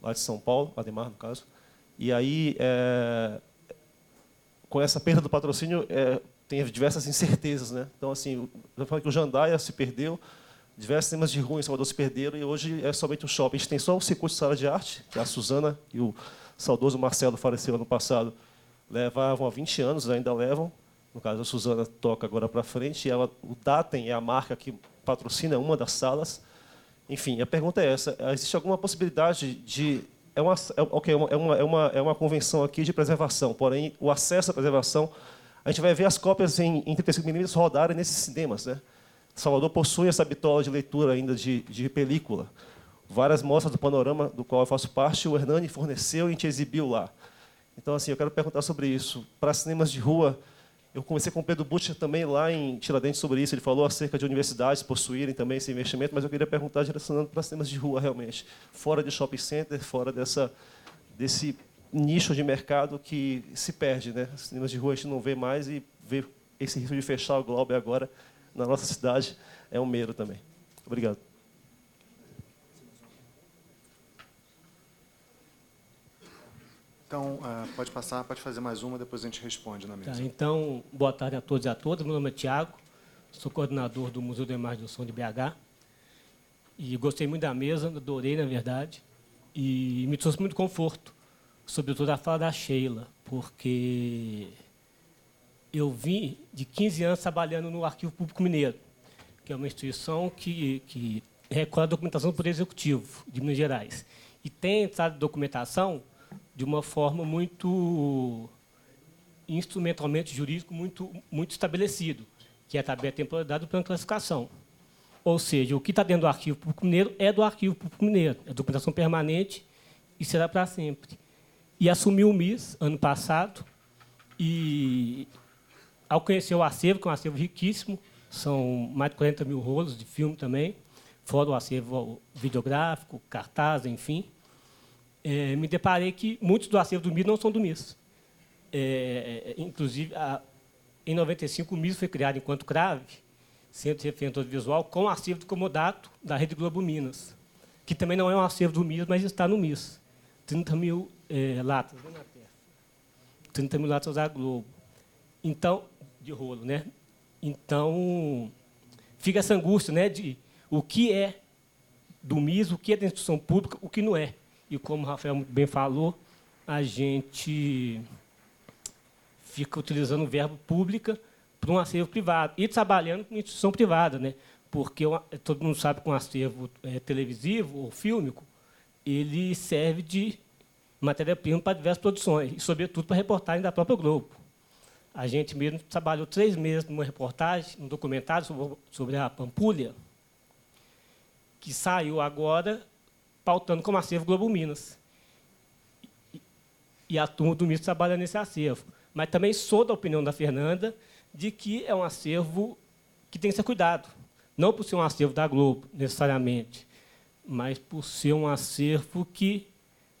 lá de São Paulo, Ademar, no caso. E aí, é, com essa perda do patrocínio, é, tem diversas incertezas. Né? Então, assim, eu falei que o Jandaia se perdeu, diversos temas de rua em Salvador se perderam, e hoje é somente o shopping. A gente tem só o circuito de sala de arte, que a Suzana e o saudoso Marcelo faleceu ano passado, levavam há 20 anos, ainda levam. No caso, a Suzana toca agora para frente, e ela, o Datem é a marca que patrocina uma das salas. Enfim, a pergunta é essa: existe alguma possibilidade de é uma, é, okay, é, uma, é, uma, é uma convenção aqui de preservação, porém, o acesso à preservação, a gente vai ver as cópias em, em 35mm rodarem nesses cinemas. Né? Salvador possui essa bitola de leitura ainda de, de película. Várias mostras do panorama do qual eu faço parte, o Hernani forneceu e a gente exibiu lá. Então, assim, eu quero perguntar sobre isso. Para cinemas de rua, Eu conversei com o Pedro Butcher também lá em Tiradentes sobre isso. Ele falou acerca de universidades possuírem também esse investimento, mas eu queria perguntar direcionando para cinemas de rua realmente, fora de shopping center, fora dessa desse nicho de mercado que se perde, né? Os cinemas de rua a gente não vê mais e ver esse risco de fechar o Globo agora na nossa cidade é um mero também. Obrigado. Então, uh, pode passar, pode fazer mais uma, depois a gente responde na mesa. Tá, então, boa tarde a todos e a todas. Meu nome é Tiago, sou coordenador do Museu da Imagem do Som de BH. E gostei muito da mesa, adorei, na verdade. E me trouxe muito conforto, sobretudo a fala da Sheila, porque eu vim de 15 anos trabalhando no Arquivo Público Mineiro, que é uma instituição que, que recolhe a documentação do Poder Executivo de Minas Gerais. E tem entrado documentação de uma forma muito instrumentalmente jurídico muito muito estabelecido, que é a tabela de temporalidade do plano de classificação. Ou seja, o que está dentro do arquivo público mineiro é do arquivo público mineiro, é documentação permanente e será para sempre. E assumiu o MIS ano passado e ao conhecer o acervo, que é um acervo riquíssimo, são mais de 40 mil rolos de filme também, fora o acervo videográfico, cartaz, enfim, é, me deparei que muitos do acervo do MIS não são do MIS. É, inclusive, a, em 95, o MIS foi criado enquanto CRAVE, Centro de Referência Audiovisual, com o acervo de comodato da Rede Globo Minas, que também não é um acervo do MIS, mas está no MIS. 30 mil é, latas, 30 mil latas da Globo. Então, de rolo, né? Então, fica essa angústia, né, de o que é do MIS, o que é da instituição pública, o que não é e como o Rafael bem falou, a gente fica utilizando o verbo pública para um acervo privado e trabalhando com instituição privada, né? Porque todo mundo sabe que um acervo é, televisivo ou fílmico ele serve de matéria-prima para diversas produções e, sobretudo, para reportagem da própria Globo. A gente mesmo trabalhou três meses numa reportagem, num documentário sobre, sobre a Pampulha, que saiu agora pautando como acervo Globo Minas. E a turma do MIS trabalha nesse acervo. Mas também sou da opinião da Fernanda de que é um acervo que tem que ser cuidado. Não por ser um acervo da Globo, necessariamente, mas por ser um acervo que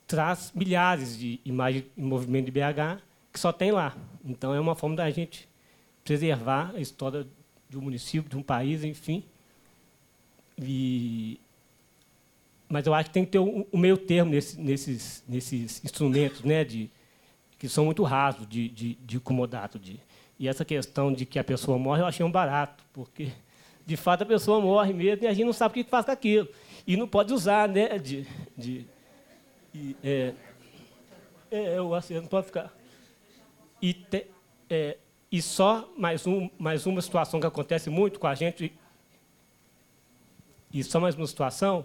traz milhares de imagens em movimento de BH que só tem lá. Então, é uma forma da gente preservar a história de um município, de um país, enfim. E mas eu acho que tem que ter o, meio termo nesse, nesses, nesses instrumentos, né, de, que são muito rasos de, de, de comodato. De, e essa questão de que a pessoa morre, eu achei um barato, porque, de fato, a pessoa morre mesmo e a gente não sabe o que faz com aquilo. E não pode usar, né, de... de e, é, é, o acerto não pode ficar. E, te, é, e só mais, um, mais uma situação que acontece muito com a gente, e só mais uma situação,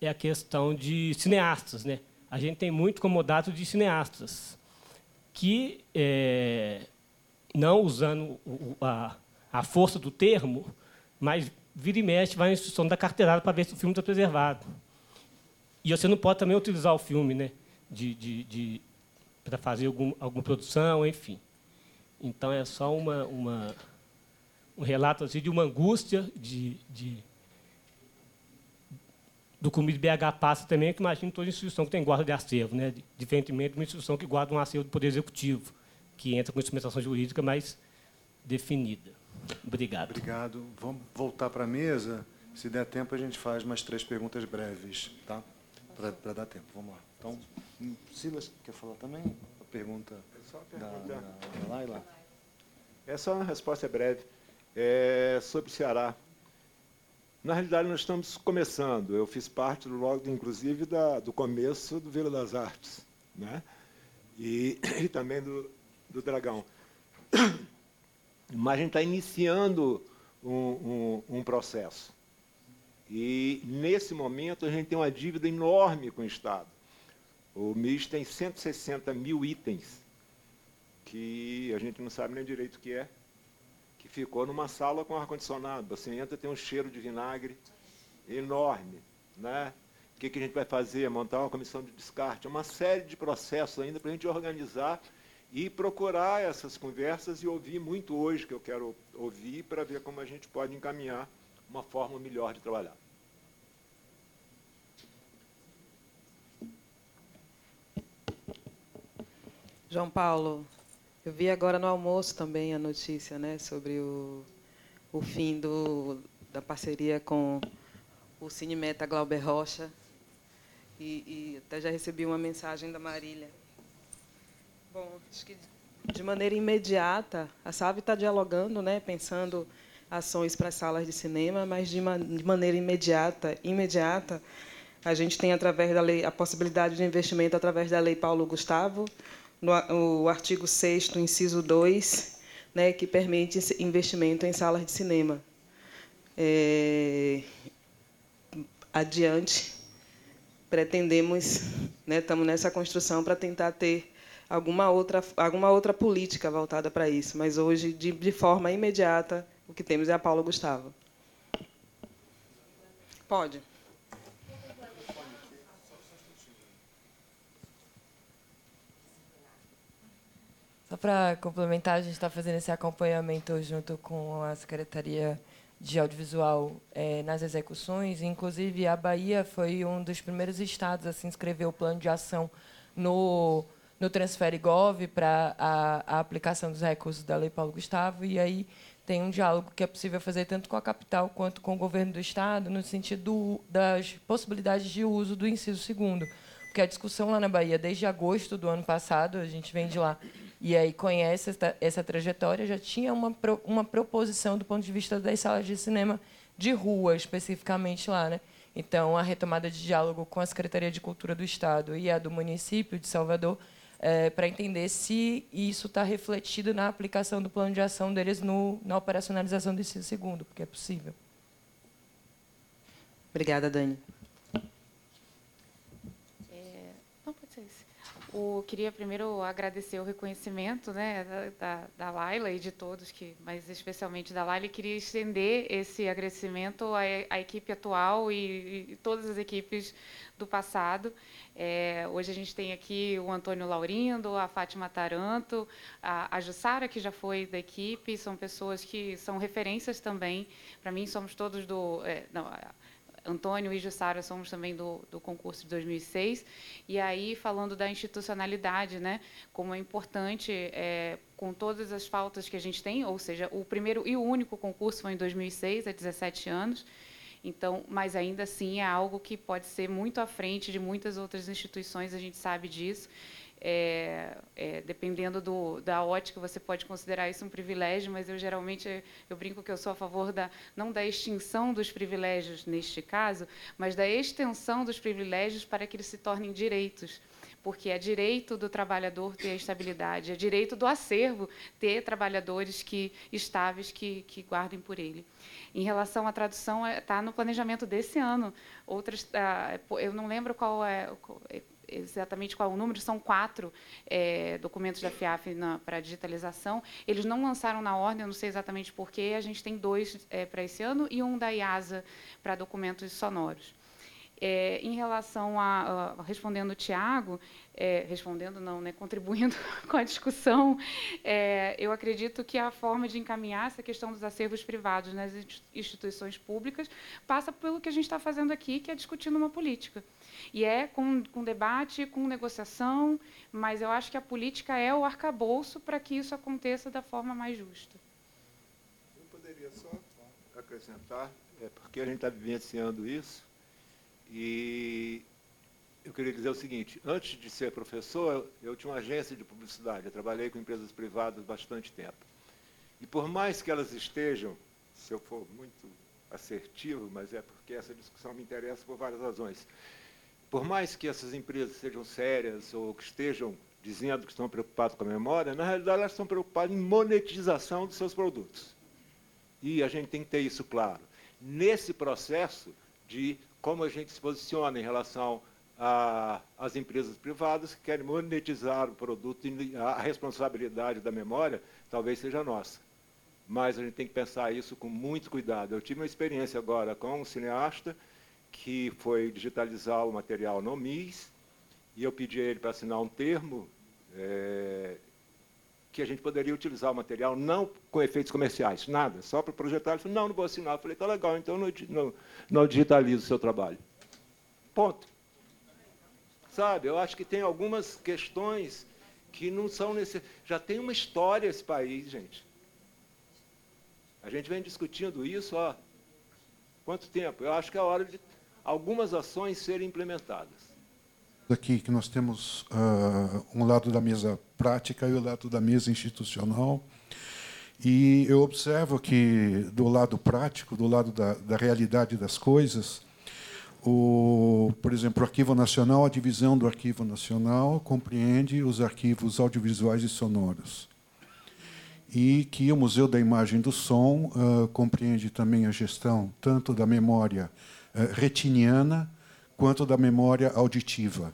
é a questão de cineastas. Né? A gente tem muito comodato de cineastas que, é, não usando a, a força do termo, mas vira e mexe, vai na instituição da carteirada para ver se o filme está preservado. E você não pode também utilizar o filme né, de, de, de para fazer algum, alguma produção, enfim. Então, é só uma, uma um relato assim, de uma angústia de, de do Comitê BH passa também, que imagino toda instituição que tem guarda de acervo, né? diferentemente de uma instituição que guarda um acervo do Poder Executivo, que entra com instrumentação jurídica mais definida. Obrigado. Obrigado. Vamos voltar para a mesa. Se der tempo, a gente faz mais três perguntas breves, tá? Para dar tempo. Vamos lá. Então, Silas, quer falar também? A pergunta, é só a pergunta. Da, da, da Laila? É só uma resposta breve. É sobre o Ceará. Na realidade, nós estamos começando. Eu fiz parte, logo, inclusive, da, do começo do Vila das Artes, né? e, *clears throat* e também do, do Dragão. *clears throat* Mas a gente está iniciando um, um, um, processo. E, nesse momento, a gente tem uma dívida enorme com o Estado. O MIS tem 160 mil itens, que a gente não sabe nem direito o que é que ficou numa sala com ar-condicionado. Você entra tem um cheiro de vinagre enorme. Né? O que, que a gente vai fazer? Montar uma comissão de descarte. É uma série de processos ainda para a gente organizar e procurar essas conversas e ouvir muito hoje que eu quero ouvir para ver como a gente pode encaminhar uma forma melhor de trabalhar. João Paulo, eu vi agora no almoço também a notícia né, sobre o, o fim do, da parceria com o Cinemeta Glauber Rocha. E, e até já recebi uma mensagem da Marília. Bom, acho que de maneira imediata, a SAV está dialogando, né, pensando ações para as salas de cinema, mas de, de maneira imediata, imediata, a gente tem através da lei a possibilidade de investimento através da lei Paulo Gustavo, no artigo 6 inciso 2, né, que permite investimento em salas de cinema. É, adiante, pretendemos, né, estamos nessa construção para tentar ter alguma outra, alguma outra política voltada para isso, mas hoje, de, de forma imediata, o que temos é a Paula Gustavo. Pode. Só para complementar, a gente está fazendo esse acompanhamento junto com a Secretaria de Audiovisual é, nas execuções. Inclusive, a Bahia foi um dos primeiros estados a se inscrever o plano de ação no, no Transfere Gov para a, a aplicação dos recursos da Lei Paulo Gustavo. E aí tem um diálogo que é possível fazer tanto com a capital quanto com o governo do estado, no sentido das possibilidades de uso do inciso segundo. Porque a discussão lá na Bahia, desde agosto do ano passado, a gente vem de lá e aí conhece essa, essa trajetória, já tinha uma, uma proposição do ponto de vista das salas de cinema de rua, especificamente lá. Né? Então, a retomada de diálogo com a Secretaria de Cultura do Estado e a do município de Salvador, é, para entender se isso está refletido na aplicação do plano de ação deles no, na operacionalização desse segundo, porque é possível. Obrigada, Dani. O, queria primeiro agradecer o reconhecimento né, da, da, Laila e de todos, que, mas especialmente da Laila, e queria estender esse agradecimento à, à equipe atual e, e, todas as equipes do passado. É, hoje a gente tem aqui o Antônio Laurindo, a Fátima Taranto, a, a Jussara, que já foi da equipe, são pessoas que são referências também. Para mim, somos todos do. É, não, Antônio e Jussara somos também do, do concurso de 2006. E aí, falando da institucionalidade, né, como é importante, é, com todas as faltas que a gente tem, ou seja, o primeiro e o único concurso foi em 2006, há 17 anos. Então, mas ainda assim é algo que pode ser muito à frente de muitas outras instituições, a gente sabe disso. É, é, dependendo do, da ótica, você pode considerar isso um privilégio, mas eu geralmente eu brinco que eu sou a favor da não da extinção dos privilégios neste caso, mas da extensão dos privilégios para que eles se tornem direitos porque é direito do trabalhador ter estabilidade, é direito do acervo ter trabalhadores que estáveis que, que guardem por ele. Em relação à tradução, está é, no planejamento desse ano. Outras, ah, eu não lembro qual é exatamente qual o número, são quatro é, documentos da FIAF para digitalização. Eles não lançaram na ordem, eu não sei exatamente porquê, a gente tem dois é, para esse ano e um da IASA para documentos sonoros. É, em relação a, a respondendo o Tiago, é, respondendo não, né, contribuindo *laughs* com a discussão, é, eu acredito que a forma de encaminhar essa questão dos acervos privados nas instituições públicas passa pelo que a gente está fazendo aqui, que é discutindo uma política. E é com, com debate, com negociação, mas eu acho que a política é o arcabouço para que isso aconteça da forma mais justa. Eu poderia só acrescentar, é porque a gente está vivenciando isso, e eu queria dizer o seguinte, antes de ser professor, eu tinha uma agência de publicidade, eu trabalhei com empresas privadas bastante tempo. E por mais que elas estejam, se eu for muito assertivo, mas é porque essa discussão me interessa por várias razões, por mais que essas empresas sejam sérias ou que estejam dizendo que estão preocupadas com a memória, na realidade elas estão preocupadas em monetização dos seus produtos. E a gente tem que ter isso claro. Nesse processo de como a gente se posiciona em relação às empresas privadas que querem monetizar o produto e a responsabilidade da memória talvez seja nossa. Mas a gente tem que pensar isso com muito cuidado. Eu tive uma experiência agora com um cineasta que foi digitalizar o material no MIS, e eu pedi a ele para assinar um termo, é, que a gente poderia utilizar o material não com efeitos comerciais, nada, só para projetar. Ele falou, não, não vou assinar. Eu falei, tá legal, então não, não, não digitalizo o seu trabalho. Ponto. Sabe, eu acho que tem algumas questões que não são necessárias. Já tem uma história esse país, gente. A gente vem discutindo isso há quanto tempo? Eu acho que é hora de algumas ações serem implementadas aqui que nós temos uh, um lado da mesa prática e o lado da mesa institucional. E eu observo que, do lado prático, do lado da, da realidade das coisas, o, por exemplo, o Arquivo Nacional, a divisão do Arquivo Nacional compreende os arquivos audiovisuais e sonoros. E que o Museu da Imagem do Som uh, compreende também a gestão tanto da memória uh, retiniana quanto da memória auditiva.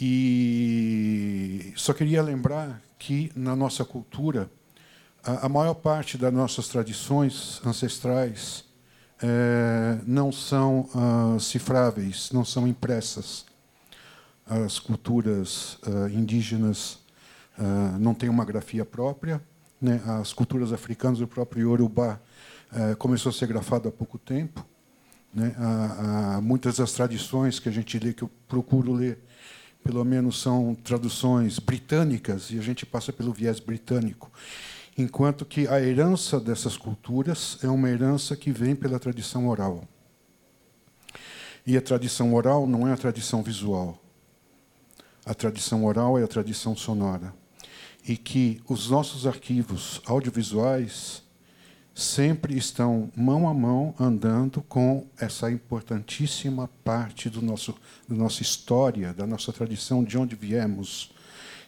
E só queria lembrar que na nossa cultura a, maior parte das nossas tradições ancestrais não são uh, cifráveis, não são impressas. As culturas uh, indígenas uh, não têm uma grafia própria. Né? As culturas africanas, o próprio Yorubá, começou a ser grafado há pouco tempo. Né? Muitas das tradições que a gente lê, que eu procuro ler, pelo menos são traduções britânicas, e a gente passa pelo viés britânico. Enquanto que a herança dessas culturas é uma herança que vem pela tradição oral. E a tradição oral não é a tradição visual. A tradição oral é a tradição sonora. E que os nossos arquivos audiovisuais sempre estão mão a mão andando com essa importantíssima parte do nosso da nossa história, da nossa tradição, de onde viemos,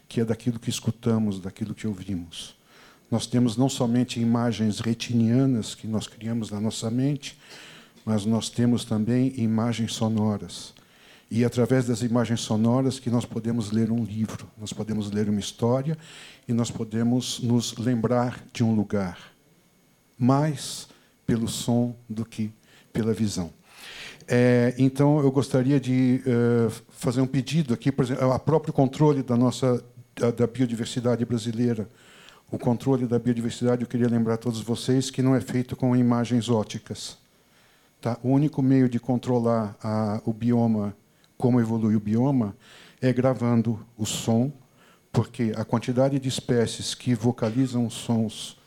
que é daquilo que escutamos, daquilo que ouvimos. Nós temos não somente imagens retinianas que nós criamos na nossa mente, mas nós temos também imagens sonoras. E através das imagens sonoras que nós podemos ler um livro, nós podemos ler uma história e nós podemos nos lembrar de um lugar mais pelo som do que pela visão. É, então, eu gostaria de uh, fazer um pedido aqui, por exemplo, a próprio controle da nossa da, da, biodiversidade brasileira. O controle da biodiversidade, eu queria lembrar a todos vocês que não é feito com imagens óticas. Tá? O único meio de controlar a, o bioma, como evolui o bioma, é gravando o som, porque a quantidade de espécies que vocalizam os sons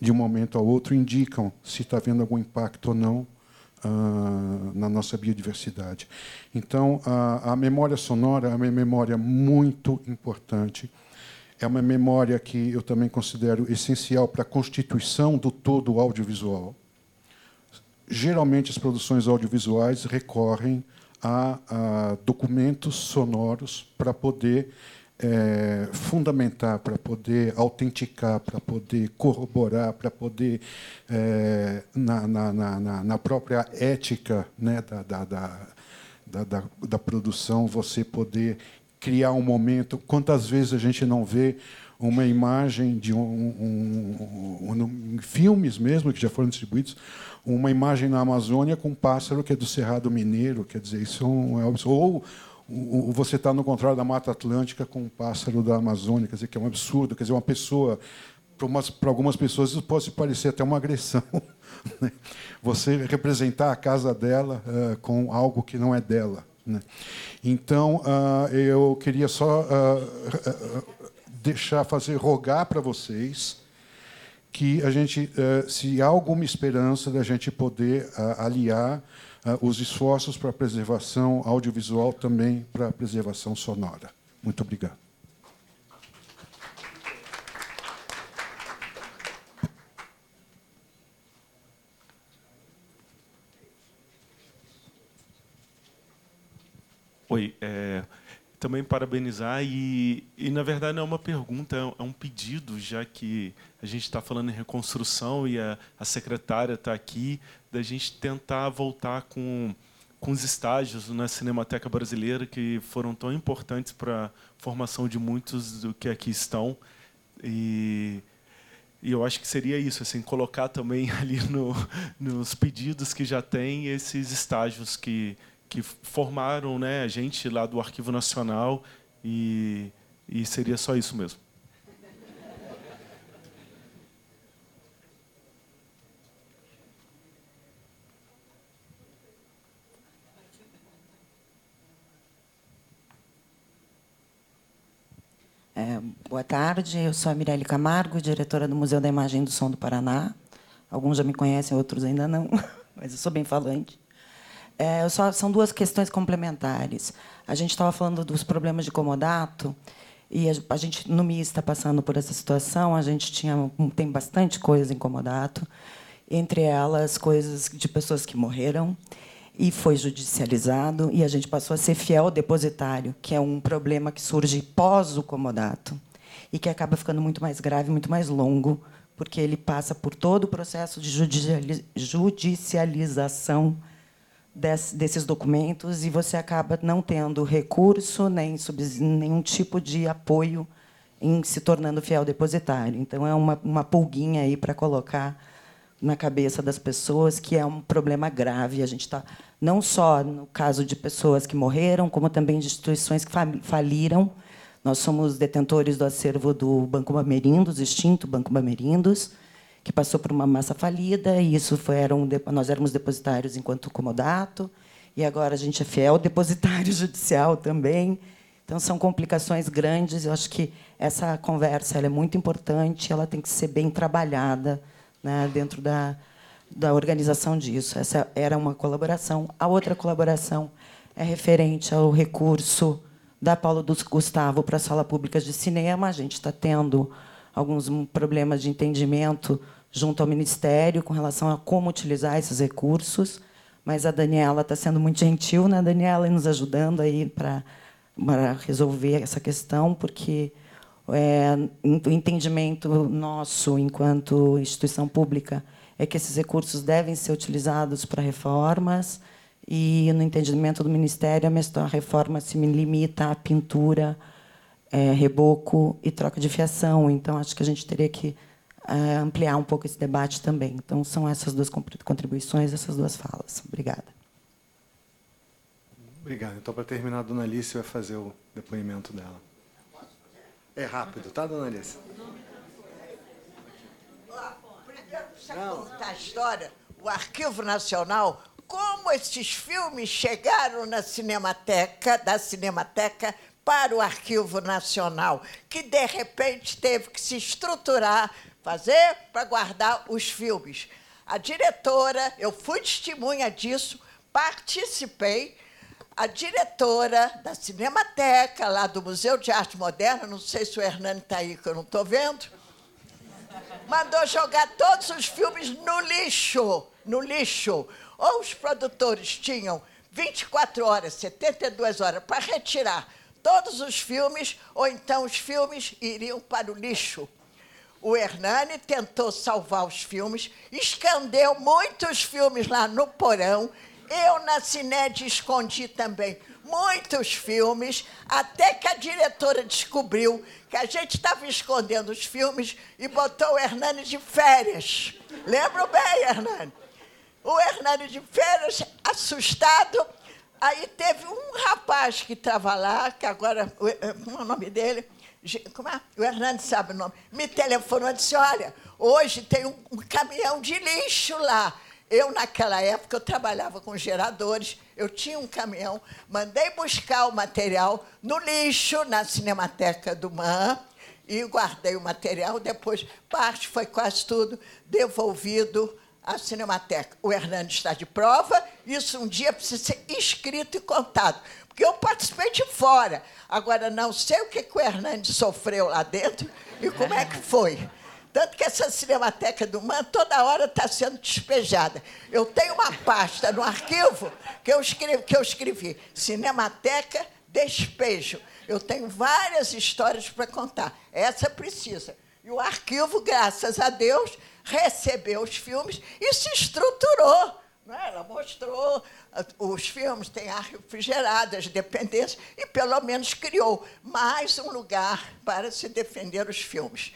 de um momento ao outro, indicam se está havendo algum impacto ou não uh, na nossa biodiversidade. Então, a, a memória sonora é uma memória muito importante. É uma memória que eu também considero essencial para a constituição do todo audiovisual. Geralmente, as produções audiovisuais recorrem a, a documentos sonoros para poder é, fundamentar, para poder autenticar, para poder corroborar, para poder, é, na, na, na, na, própria ética né, da, da, da, da, da produção, você poder criar um momento. Quantas vezes a gente não vê uma imagem de um, um, um, um, filmes mesmo que já foram distribuídos, uma imagem na Amazônia com um pássaro que é do Cerrado Mineiro, quer dizer, isso é um, ou você está no contrário da Mata Atlântica com um pássaro da Amazônia, quer dizer, que é um absurdo. Quer dizer, uma pessoa, para algumas pessoas, isso pode parecer até uma agressão. *laughs* Né? Você representar a casa dela uh, com algo que não é dela. Né? Então, uh, eu queria só uh, deixar, fazer, rogar para vocês que a gente, se há alguma esperança da gente poder aliar os esforços para a preservação audiovisual também para a preservação sonora. Muito obrigado. Oi, é, também parabenizar e, e, na verdade, não é uma pergunta, é um pedido, já que a gente está falando em reconstrução e a, a secretária está aqui, da gente tentar voltar com, com os estágios na Cinemateca Brasileira, que foram tão importantes para a formação de muitos do que aqui estão. E, e eu acho que seria isso, assim, colocar também *laughs* ali no, nos pedidos que já tem esses estágios que que formaram né, a gente lá do Arquivo Nacional e, e seria só isso mesmo. É, boa tarde, eu sou a Mirelle Camargo, diretora do Museu da Imagem do Som do Paraná. Alguns já me conhecem, outros ainda não, *laughs* mas eu sou bem falante. É, só, são duas questões complementares. A gente estava falando dos problemas de comodato, e a, a gente, no MIS, está passando por essa situação. A gente tinha, tem bastante coisa em comodato, entre elas coisas de pessoas que morreram e foi judicializado e a gente passou a ser fiel depositário, que é um problema que surge pós o comodato e que acaba ficando muito mais grave, muito mais longo, porque ele passa por todo o processo de judicialização desses documentos e você acaba não tendo recurso nem nenhum tipo de apoio em se tornando fiel depositário. Então é uma, uma pulguinha aí para colocar na cabeça das pessoas que é um problema grave. A gente está não só no caso de pessoas que morreram, como também de instituições que faliram. Nós somos detentores do acervo do Banco Bamerindos, extinto Banco Bamerindos, que passou por uma massa falida, e isso foi, nós éramos depositários enquanto comodato, e agora a gente é fiel *laughs* depositário judicial também. Então, são complicações grandes. Eu acho que essa conversa é muito importante, ela tem que ser bem trabalhada né, dentro da, da organização disso. Essa era uma colaboração. A outra colaboração é referente ao recurso da Paulo dos Gustavo para a Sala Pública de Cinema. A gente está tendo alguns problemas de entendimento junto ao Ministério com relação a como utilizar esses recursos, mas a Daniela está sendo muito gentil, né, Daniela, nos ajudando aí para resolver essa questão, porque é, o entendimento nosso, enquanto instituição pública, é que esses recursos devem ser utilizados para reformas e, no entendimento do Ministério, a reforma se limita à pintura, é, reboco e troca de fiação. Então, acho que a gente teria que ampliar um pouco esse debate também. Então, são essas duas contribuições, essas duas falas. Obrigada. Obrigado. Então, para terminar, a dona Alice vai fazer o depoimento dela. É rápido, tá, dona Alice? Não. contar a história, o Arquivo Nacional, como esses filmes chegaram na Cinemateca, da Cinemateca para o Arquivo Nacional, que de repente teve que se estruturar, fazer para guardar os filmes. A diretora, eu fui testemunha disso, participei. A diretora da Cinemateca, lá do Museu de Arte Moderna, não sei se o Hernani está aí, que eu não estou vendo, mandou jogar todos os filmes no lixo, no lixo. Ou os produtores tinham 24 horas, 72 horas para retirar todos os filmes, ou então os filmes iriam para o lixo. O Hernani tentou salvar os filmes, escondeu muitos filmes lá no porão. Eu, na Cined, escondi também muitos filmes, até que a diretora descobriu que a gente estava escondendo os filmes e botou o Hernani de férias. Lembro bem, Hernani? O Hernani de férias, assustado. Aí teve um rapaz que estava lá, que agora, eh, como é o nome dele? Como é? O Hernani sabe o nome. Me telefonou e disse: Olha, hoje tem um, um caminhão de lixo lá. Eu, naquela época, eu trabalhava com geradores, eu tinha um caminhão, mandei buscar o material no lixo, na Cinemateca do MAN, e guardei o material. Depois, parte, foi quase tudo, devolvido à Cinemateca. O Hernando está de prova, isso um dia precisa ser escrito e contado, porque eu participei de fora. Agora, não sei o que, que o Hernandes sofreu lá dentro e como é que foi. Tanto que essa Cinemateca do MAN toda hora está sendo despejada. Eu tenho uma pasta no arquivo que eu escrevi, que eu escrevi Cinemateca Despejo. Eu tenho várias histórias para contar. Essa precisa. E o arquivo, graças a Deus, recebeu os filmes e se estruturou. É? Ela mostrou os filmes, tem ar refrigerado, as dependências, e pelo menos criou mais um lugar para se defender os filmes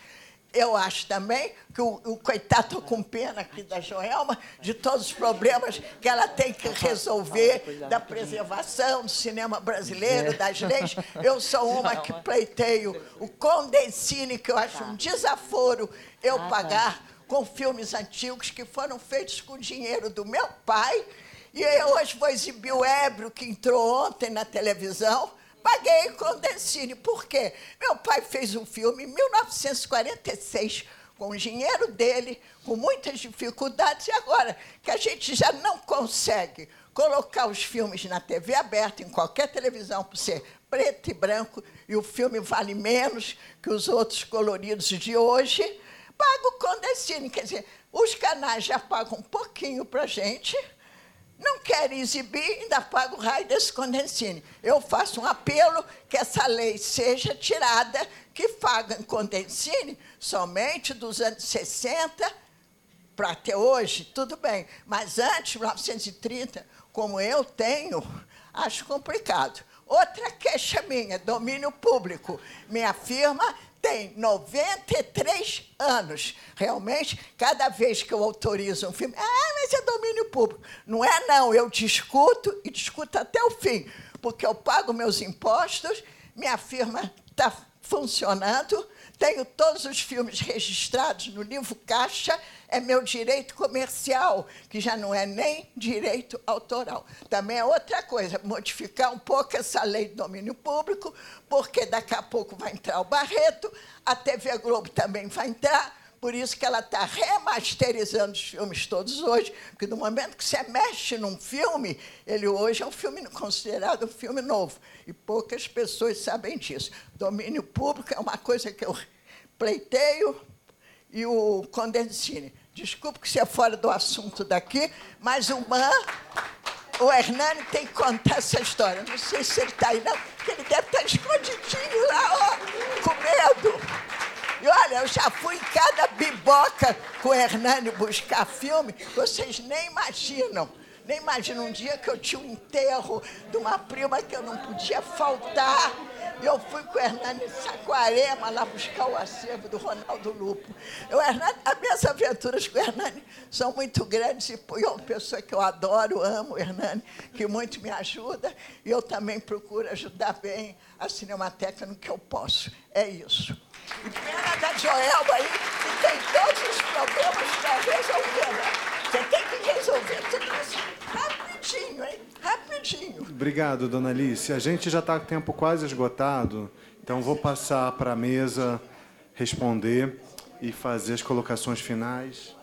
eu acho também que o, o coitado com pena aqui da Joelma, de todos os problemas que ela tem que resolver da preservação do cinema brasileiro, das leis. Eu sou *laughs* uma que pleiteio o Condensine, que eu acho um desaforo eu pagar com filmes antigos que foram feitos com dinheiro do meu pai. E hoje vou exibir o Ébrio, que entrou ontem na televisão, Paguei com Dencini. Por quê? Meu pai fez um filme em 1946 com o dinheiro dele, com muitas dificuldades, e agora que a gente já não consegue colocar os filmes na TV aberta, em qualquer televisão, por ser preto e branco, e o filme vale menos que os outros coloridos de hoje, pago com Condecine. Quer dizer, os canais já pagam um pouquinho para a gente, não querem exibir, ainda paga o raio desse Condensine. Eu faço um apelo que essa lei seja tirada, que pagam Condensine somente dos anos 60 para até hoje, tudo bem. Mas antes, 1930, como eu tenho, acho complicado. Outra queixa minha, domínio público. Minha firma tem 93 anos. Realmente, cada vez que eu autorizo um filme, ah, mas é domínio público. Não é, não. Eu discuto e discuto até o fim, porque eu pago meus impostos, minha firma está funcionando, tenho todos os filmes registrados no livro Caixa, é meu direito comercial, que já não é nem direito autoral. Também é outra coisa, modificar um pouco essa lei do domínio público, porque daqui a pouco vai entrar o Barreto, a TV Globo também vai entrar, por isso que ela está remasterizando os filmes todos hoje, porque no momento que você mexe num filme, ele hoje é um filme considerado um filme novo. E poucas pessoas sabem disso. Domínio público é uma coisa que eu pleiteio e o Condensine. Desculpe que você é fora do assunto daqui, mas o Man, o Hernani tem que contar essa história. Não sei se ele está aí, não, porque ele deve estar tá escondidinho lá, ó, com medo. E olha, eu já fui em cada biboca com o Hernani buscar filme, vocês nem imaginam. Nem imaginam um dia que eu tinha um enterro de uma prima que eu não podia faltar eu fui com o Hernani Saquarema lá buscar o acervo do Ronaldo Lupo. Eu, Hernani, as minhas aventuras com o Hernani são muito grandes e é uma pessoa que eu adoro, amo o Hernani, que muito me ajuda. E eu também procuro ajudar bem a Cinemateca no que eu posso. É isso. E pena da Joelma aí, que tem todos os problemas para resolver. Né? Você tem que resolver tudo isso rapidinho, hein? Rapidinho. Obrigado, dona Alice. A gente já está com o tempo quase esgotado, então vou passar para a mesa responder e fazer as colocações finais.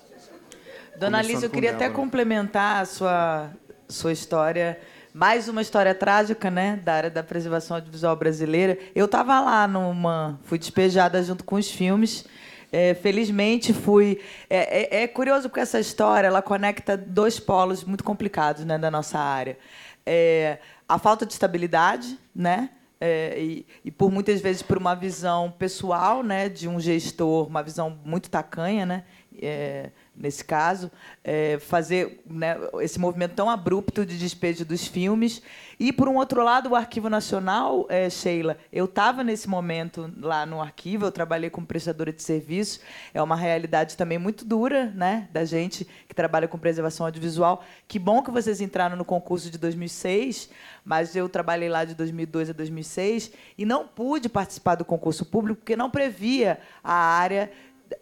Dona Alice, eu queria até complementar a sua, sua história. Mais uma história trágica, né, da área da preservação audiovisual brasileira. Eu estava lá numa, fui despejada junto com os filmes. É, felizmente fui. É, é, é, curioso porque essa história ela conecta dois polos muito complicados né, da nossa área. É, a falta de estabilidade, né? É, e, e, por muitas vezes por uma visão pessoal, né, de um gestor, uma visão muito tacanha, né, é, nesse caso, é, fazer né, esse movimento tão abrupto de despejo dos filmes. E, por um outro lado, o Arquivo Nacional, é, Sheila, eu estava nesse momento lá no arquivo, eu trabalhei como prestadora de serviço, é uma realidade também muito dura né, da gente que trabalha com preservação audiovisual. Que bom que vocês entraram no concurso de 2006, mas eu trabalhei lá de 2002 a 2006 e não pude participar do concurso público porque não previa a área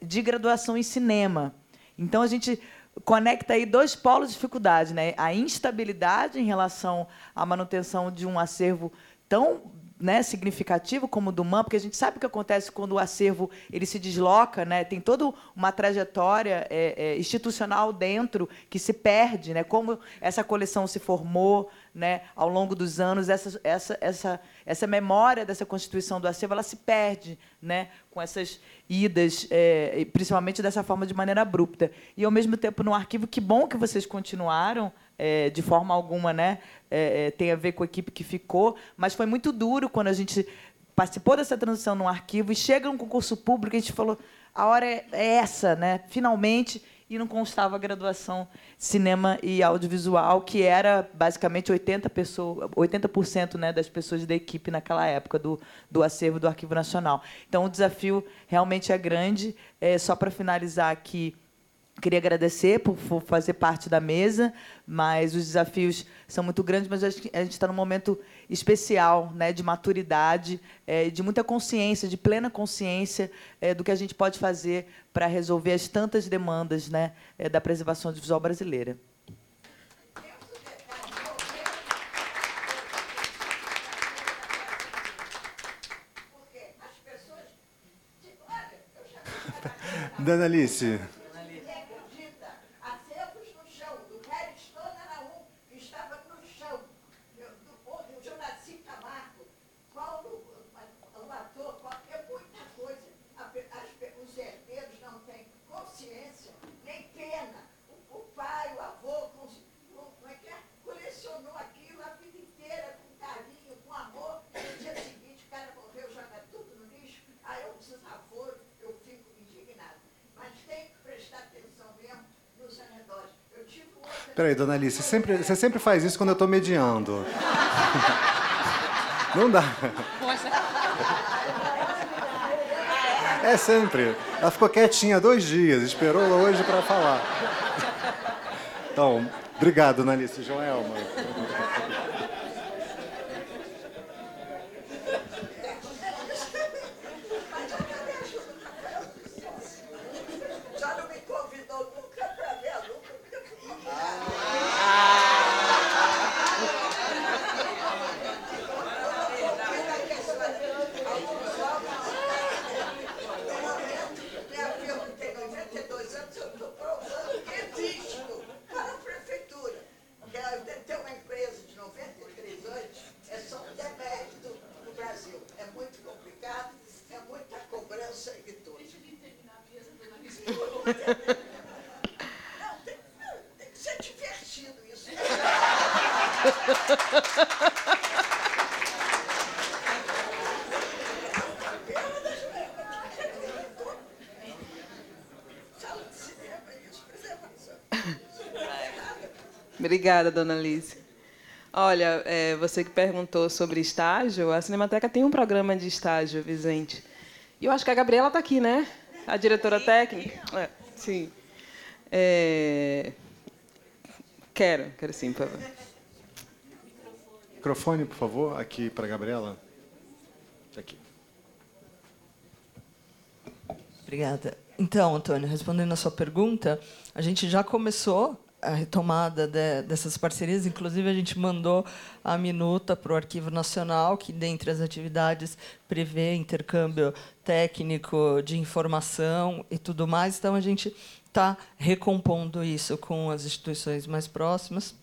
de graduação em cinema. Então a gente conecta aí dois polos de dificuldade, né? A instabilidade em relação à manutenção de um acervo tão né, significativo como o do MAN, porque a gente sabe o que acontece quando o acervo ele se desloca, né, tem toda uma trajetória é, é, institucional dentro que se perde, né, como essa coleção se formou né, ao longo dos anos, essa, essa, essa, essa memória dessa constituição do acervo ela se perde né, com essas idas, é, principalmente dessa forma de maneira abrupta. E, ao mesmo tempo, no arquivo, que bom que vocês continuaram, é, de forma alguma né, é, é, tem a ver com a equipe que ficou, mas foi muito duro quando a gente participou dessa transição no arquivo e chega um concurso público e a gente falou a hora é, é essa, né? finalmente, e não constava a graduação cinema e audiovisual, que era basicamente 80%, pessoa, 80 né, das pessoas da equipe naquela época do, do acervo do Arquivo Nacional. Então, o desafio realmente é grande. É, só para finalizar aqui, Queria agradecer por, fazer parte da mesa, mas os desafios são muito grandes, mas a gente está num momento especial, né, de maturidade, é, de muita consciência, de plena consciência é, do que a gente pode fazer para resolver as tantas demandas né, é, da preservação audiovisual brasileira. Dana Alice, Peraí, dona Alice, sempre, você sempre faz isso quando eu estou mediando. *laughs* Não dá. É sempre. Ela ficou quietinha dois dias, esperou hoje para falar. Então, obrigado, dona Alice. Joelma. Obrigada, dona Alice. Olha, é, você que perguntou sobre estágio, a Cinemateca tem um programa de estágio, Vicente. E eu acho que a Gabriela está aqui, né? A diretora técnica. É, sim. É... Quero, quero sim, por favor. Microfone, por favor, aqui para a Gabriela. Aqui. Obrigada. Então, Antônio, respondendo a sua pergunta, a gente já começou a retomada de, dessas parcerias. Inclusive, a gente mandou a minuta para o Arquivo Nacional, que, dentre as atividades, prevê intercâmbio técnico de informação e tudo mais. Então, a gente está recompondo isso com as instituições mais próximas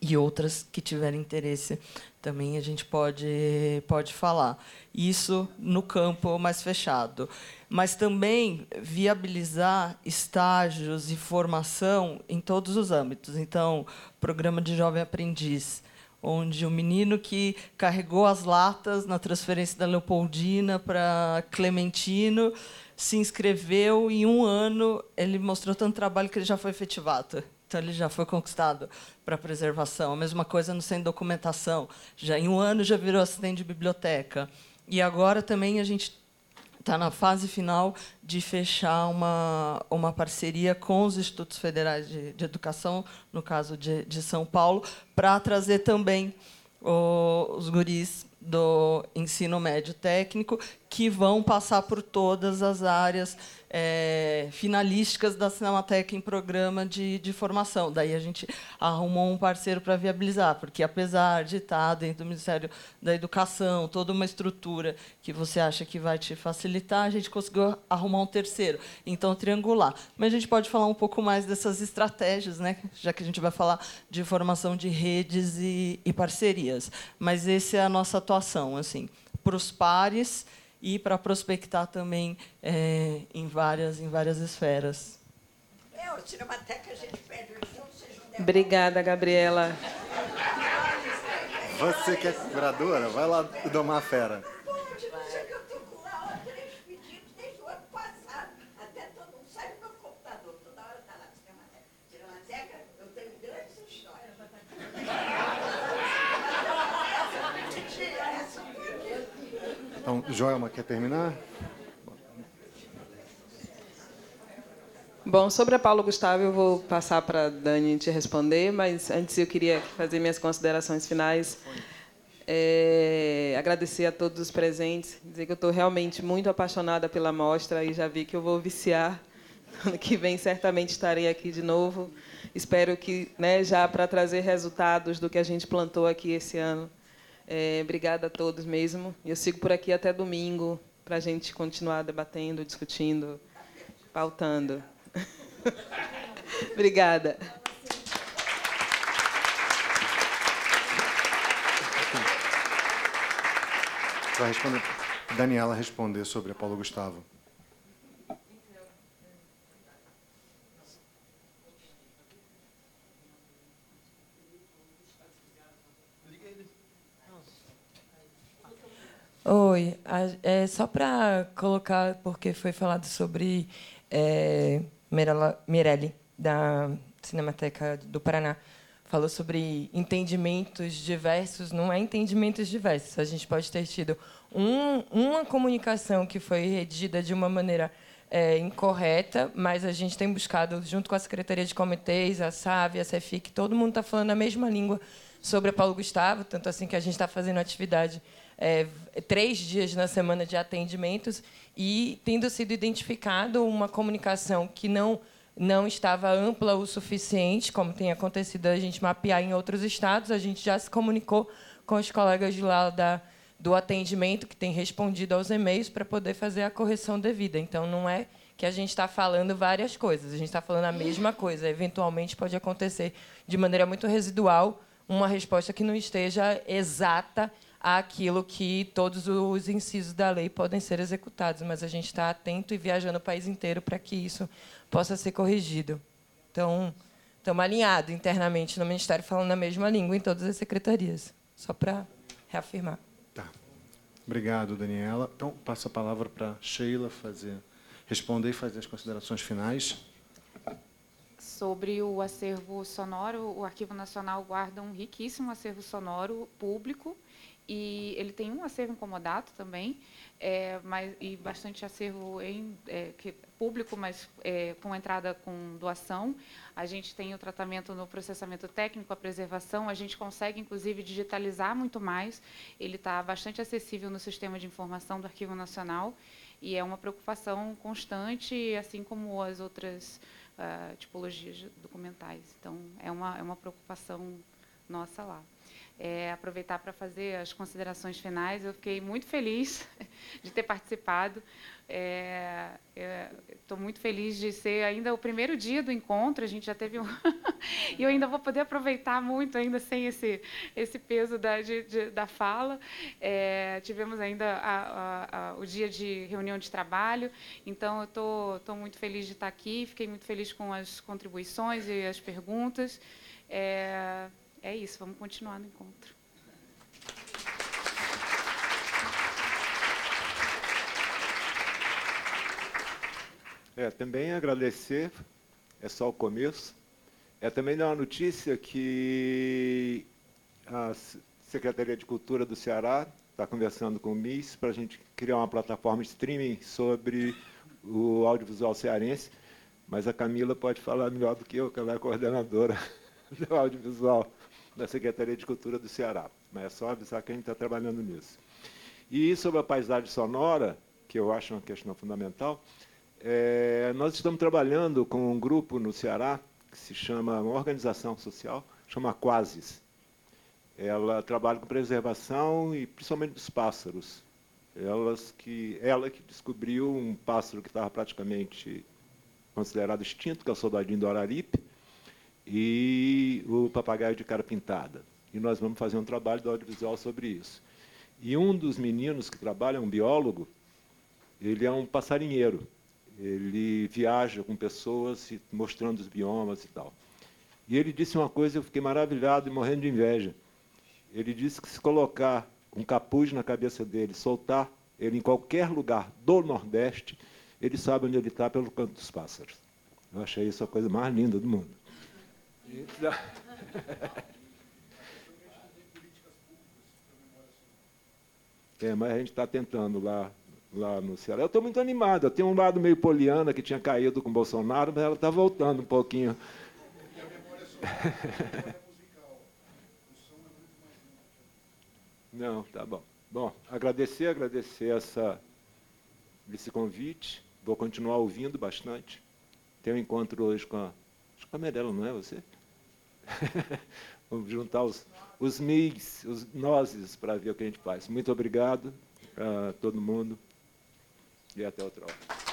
e outras que tiverem interesse também a gente pode pode falar. Isso no campo mais fechado. Mas também viabilizar estágios e formação em todos os âmbitos. Então programa de jovem aprendiz onde o menino que carregou as latas na transferência da Leopoldina para Clementino se inscreveu e em um ano ele mostrou tanto trabalho que ele já foi efetivado então ele já foi conquistado para preservação. A mesma coisa no sem documentação. Já em um ano já virou assistente de biblioteca. E agora também a gente está na fase final de fechar uma, uma parceria com os institutos federais de, de educação, no caso de, de São Paulo, para trazer também o, os guris do ensino médio técnico que vão passar por todas as áreas é, finalísticas da Cinemateca em programa de, de formação. Daí a gente arrumou um parceiro para viabilizar, porque apesar de estar dentro do Ministério da Educação, toda uma estrutura que você acha que vai te facilitar, a gente conseguiu arrumar um terceiro. Então, triangular. Mas a gente pode falar um pouco mais dessas estratégias, né? já que a gente vai falar de formação de redes e, e parcerias. Mas essa é a nossa atuação, assim, para os pares e para prospectar também é, em várias em várias esferas. É, o Cinemateca a gente pede Obrigada, Gabriela. Você que é curadora, vai lá domar a fera. Então, Joelma, quer terminar? Bom, sobre a Paulo Gustavo, eu vou passar para a Dani te responder, mas antes eu queria fazer minhas considerações finais. É, agradecer a todos os presentes, dizer que eu estou realmente muito apaixonada pela mostra e já vi que eu vou viciar. *laughs* Ano que vem, certamente estarei aqui de novo. Espero que, né, já para trazer resultados do que a gente plantou aqui esse ano. É, obrigada a todos mesmo. Eu sigo por aqui até domingo para a gente continuar debatendo, discutindo Faltando. *laughs* Obrigada. Vai responder. Daniela responder sobre Paulo Gustavo. Oi, é só para colocar, porque foi falado sobre é, Mirella, da Cinemateca do Paraná, falou sobre entendimentos diversos, não é entendimentos diversos. A gente pode ter tido um, uma comunicação que foi redigida de uma maneira é, incorreta, mas a gente tem buscado, junto com a Secretaria de Comitês, a SAV, a CEFIC, todo mundo está falando a mesma língua sobre a Paulo Gustavo, tanto assim que a gente está fazendo atividade é, três dias na semana de atendimentos e tendo sido identificado uma comunicação que não não estava ampla o suficiente, como tem acontecido a gente mapear em outros estados, a gente já se comunicou com os colegas de lá da, do atendimento que têm respondido aos e-mails para poder fazer a correção devida. Então, não é que a gente está falando várias coisas, a gente está falando a mesma coisa. Eventualmente, pode acontecer de maneira muito residual uma resposta que não esteja exata àquilo que todos os incisos da lei podem ser executados, mas a gente está atento e viajando o país inteiro para que isso possa ser corrigido. Então, estamos alinhados internamente no Ministério, falando a mesma língua em todas as secretarias, só para reafirmar. Tá. Obrigado, Daniela. Então, passo a palavra para Sheila fazer, responder e fazer as considerações finais. Sobre o acervo sonoro, o Arquivo Nacional guarda um riquíssimo acervo sonoro público e ele tem um acervo incomodato também, é, mas, e bastante acervo em, é, que, público, mas é, com entrada com doação. A gente tem o tratamento no processamento técnico, a preservação. A gente consegue, inclusive, digitalizar muito mais. Ele está bastante acessível no sistema de informação do Arquivo Nacional e é uma preocupação constante, assim como as outras uh, tipologias documentais. Então, é uma, é uma preocupação nossa lá é, aproveitar para fazer as considerações finais. Eu fiquei muito feliz *laughs* de ter participado. Estou é, muito feliz de ser ainda o primeiro dia do encontro. A gente já teve um *laughs* e eu ainda vou poder aproveitar muito ainda sem esse esse peso da de, de, da fala. É, tivemos ainda a, a, a, o dia de reunião de trabalho. Então eu tô, tô muito feliz de estar aqui. Fiquei muito feliz com as contribuições e as perguntas. É, é isso, vamos continuar no encontro. É, também agradecer, é só o começo. É também uma notícia que a Secretaria de Cultura do Ceará está conversando com o MIS para a gente criar uma plataforma de streaming sobre o audiovisual cearense, mas a Camila pode falar melhor do que eu, que ela é coordenadora *laughs* do audiovisual da Secretaria de Cultura do Ceará. Mas é só avisar que a gente está trabalhando nisso. E sobre a paisagem sonora, que eu acho uma questão fundamental, é, nós estamos trabalhando com um grupo no Ceará que se chama, uma organização social, chama Quasis. Ela trabalha com preservação e principalmente dos pássaros. Elas que, ela que descobriu um pássaro que estava praticamente considerado extinto, que é o soldadinho do Araripe, e o papagaio de cara pintada. E nós vamos fazer um trabalho do audiovisual sobre isso. E um dos meninos que trabalha, um biólogo, ele é um passarinheiro. Ele viaja com pessoas mostrando os biomas e tal. E ele disse uma coisa, eu fiquei maravilhado e morrendo de inveja. Ele disse que se colocar um capuz na cabeça dele, soltar ele em qualquer lugar do Nordeste, ele sabe onde ele está pelo canto dos pássaros. Eu achei isso a coisa mais linda do mundo. *laughs* É, mas a gente está tentando lá, lá no Ceará. Eu estou muito animado. Tenho um lado meio poliana que tinha caído com o Bolsonaro, mas ela está voltando um pouquinho. *laughs* Não, tá bom. Bom, agradecer, agradecer essa, esse convite. Vou continuar ouvindo bastante. Tenho um encontro hoje com a, acho que a Merela, não é você? *laughs* Vamos juntar os, os MIGs, os nozes, para ver o que a gente faz. Muito obrigado a todo mundo e até outra hora.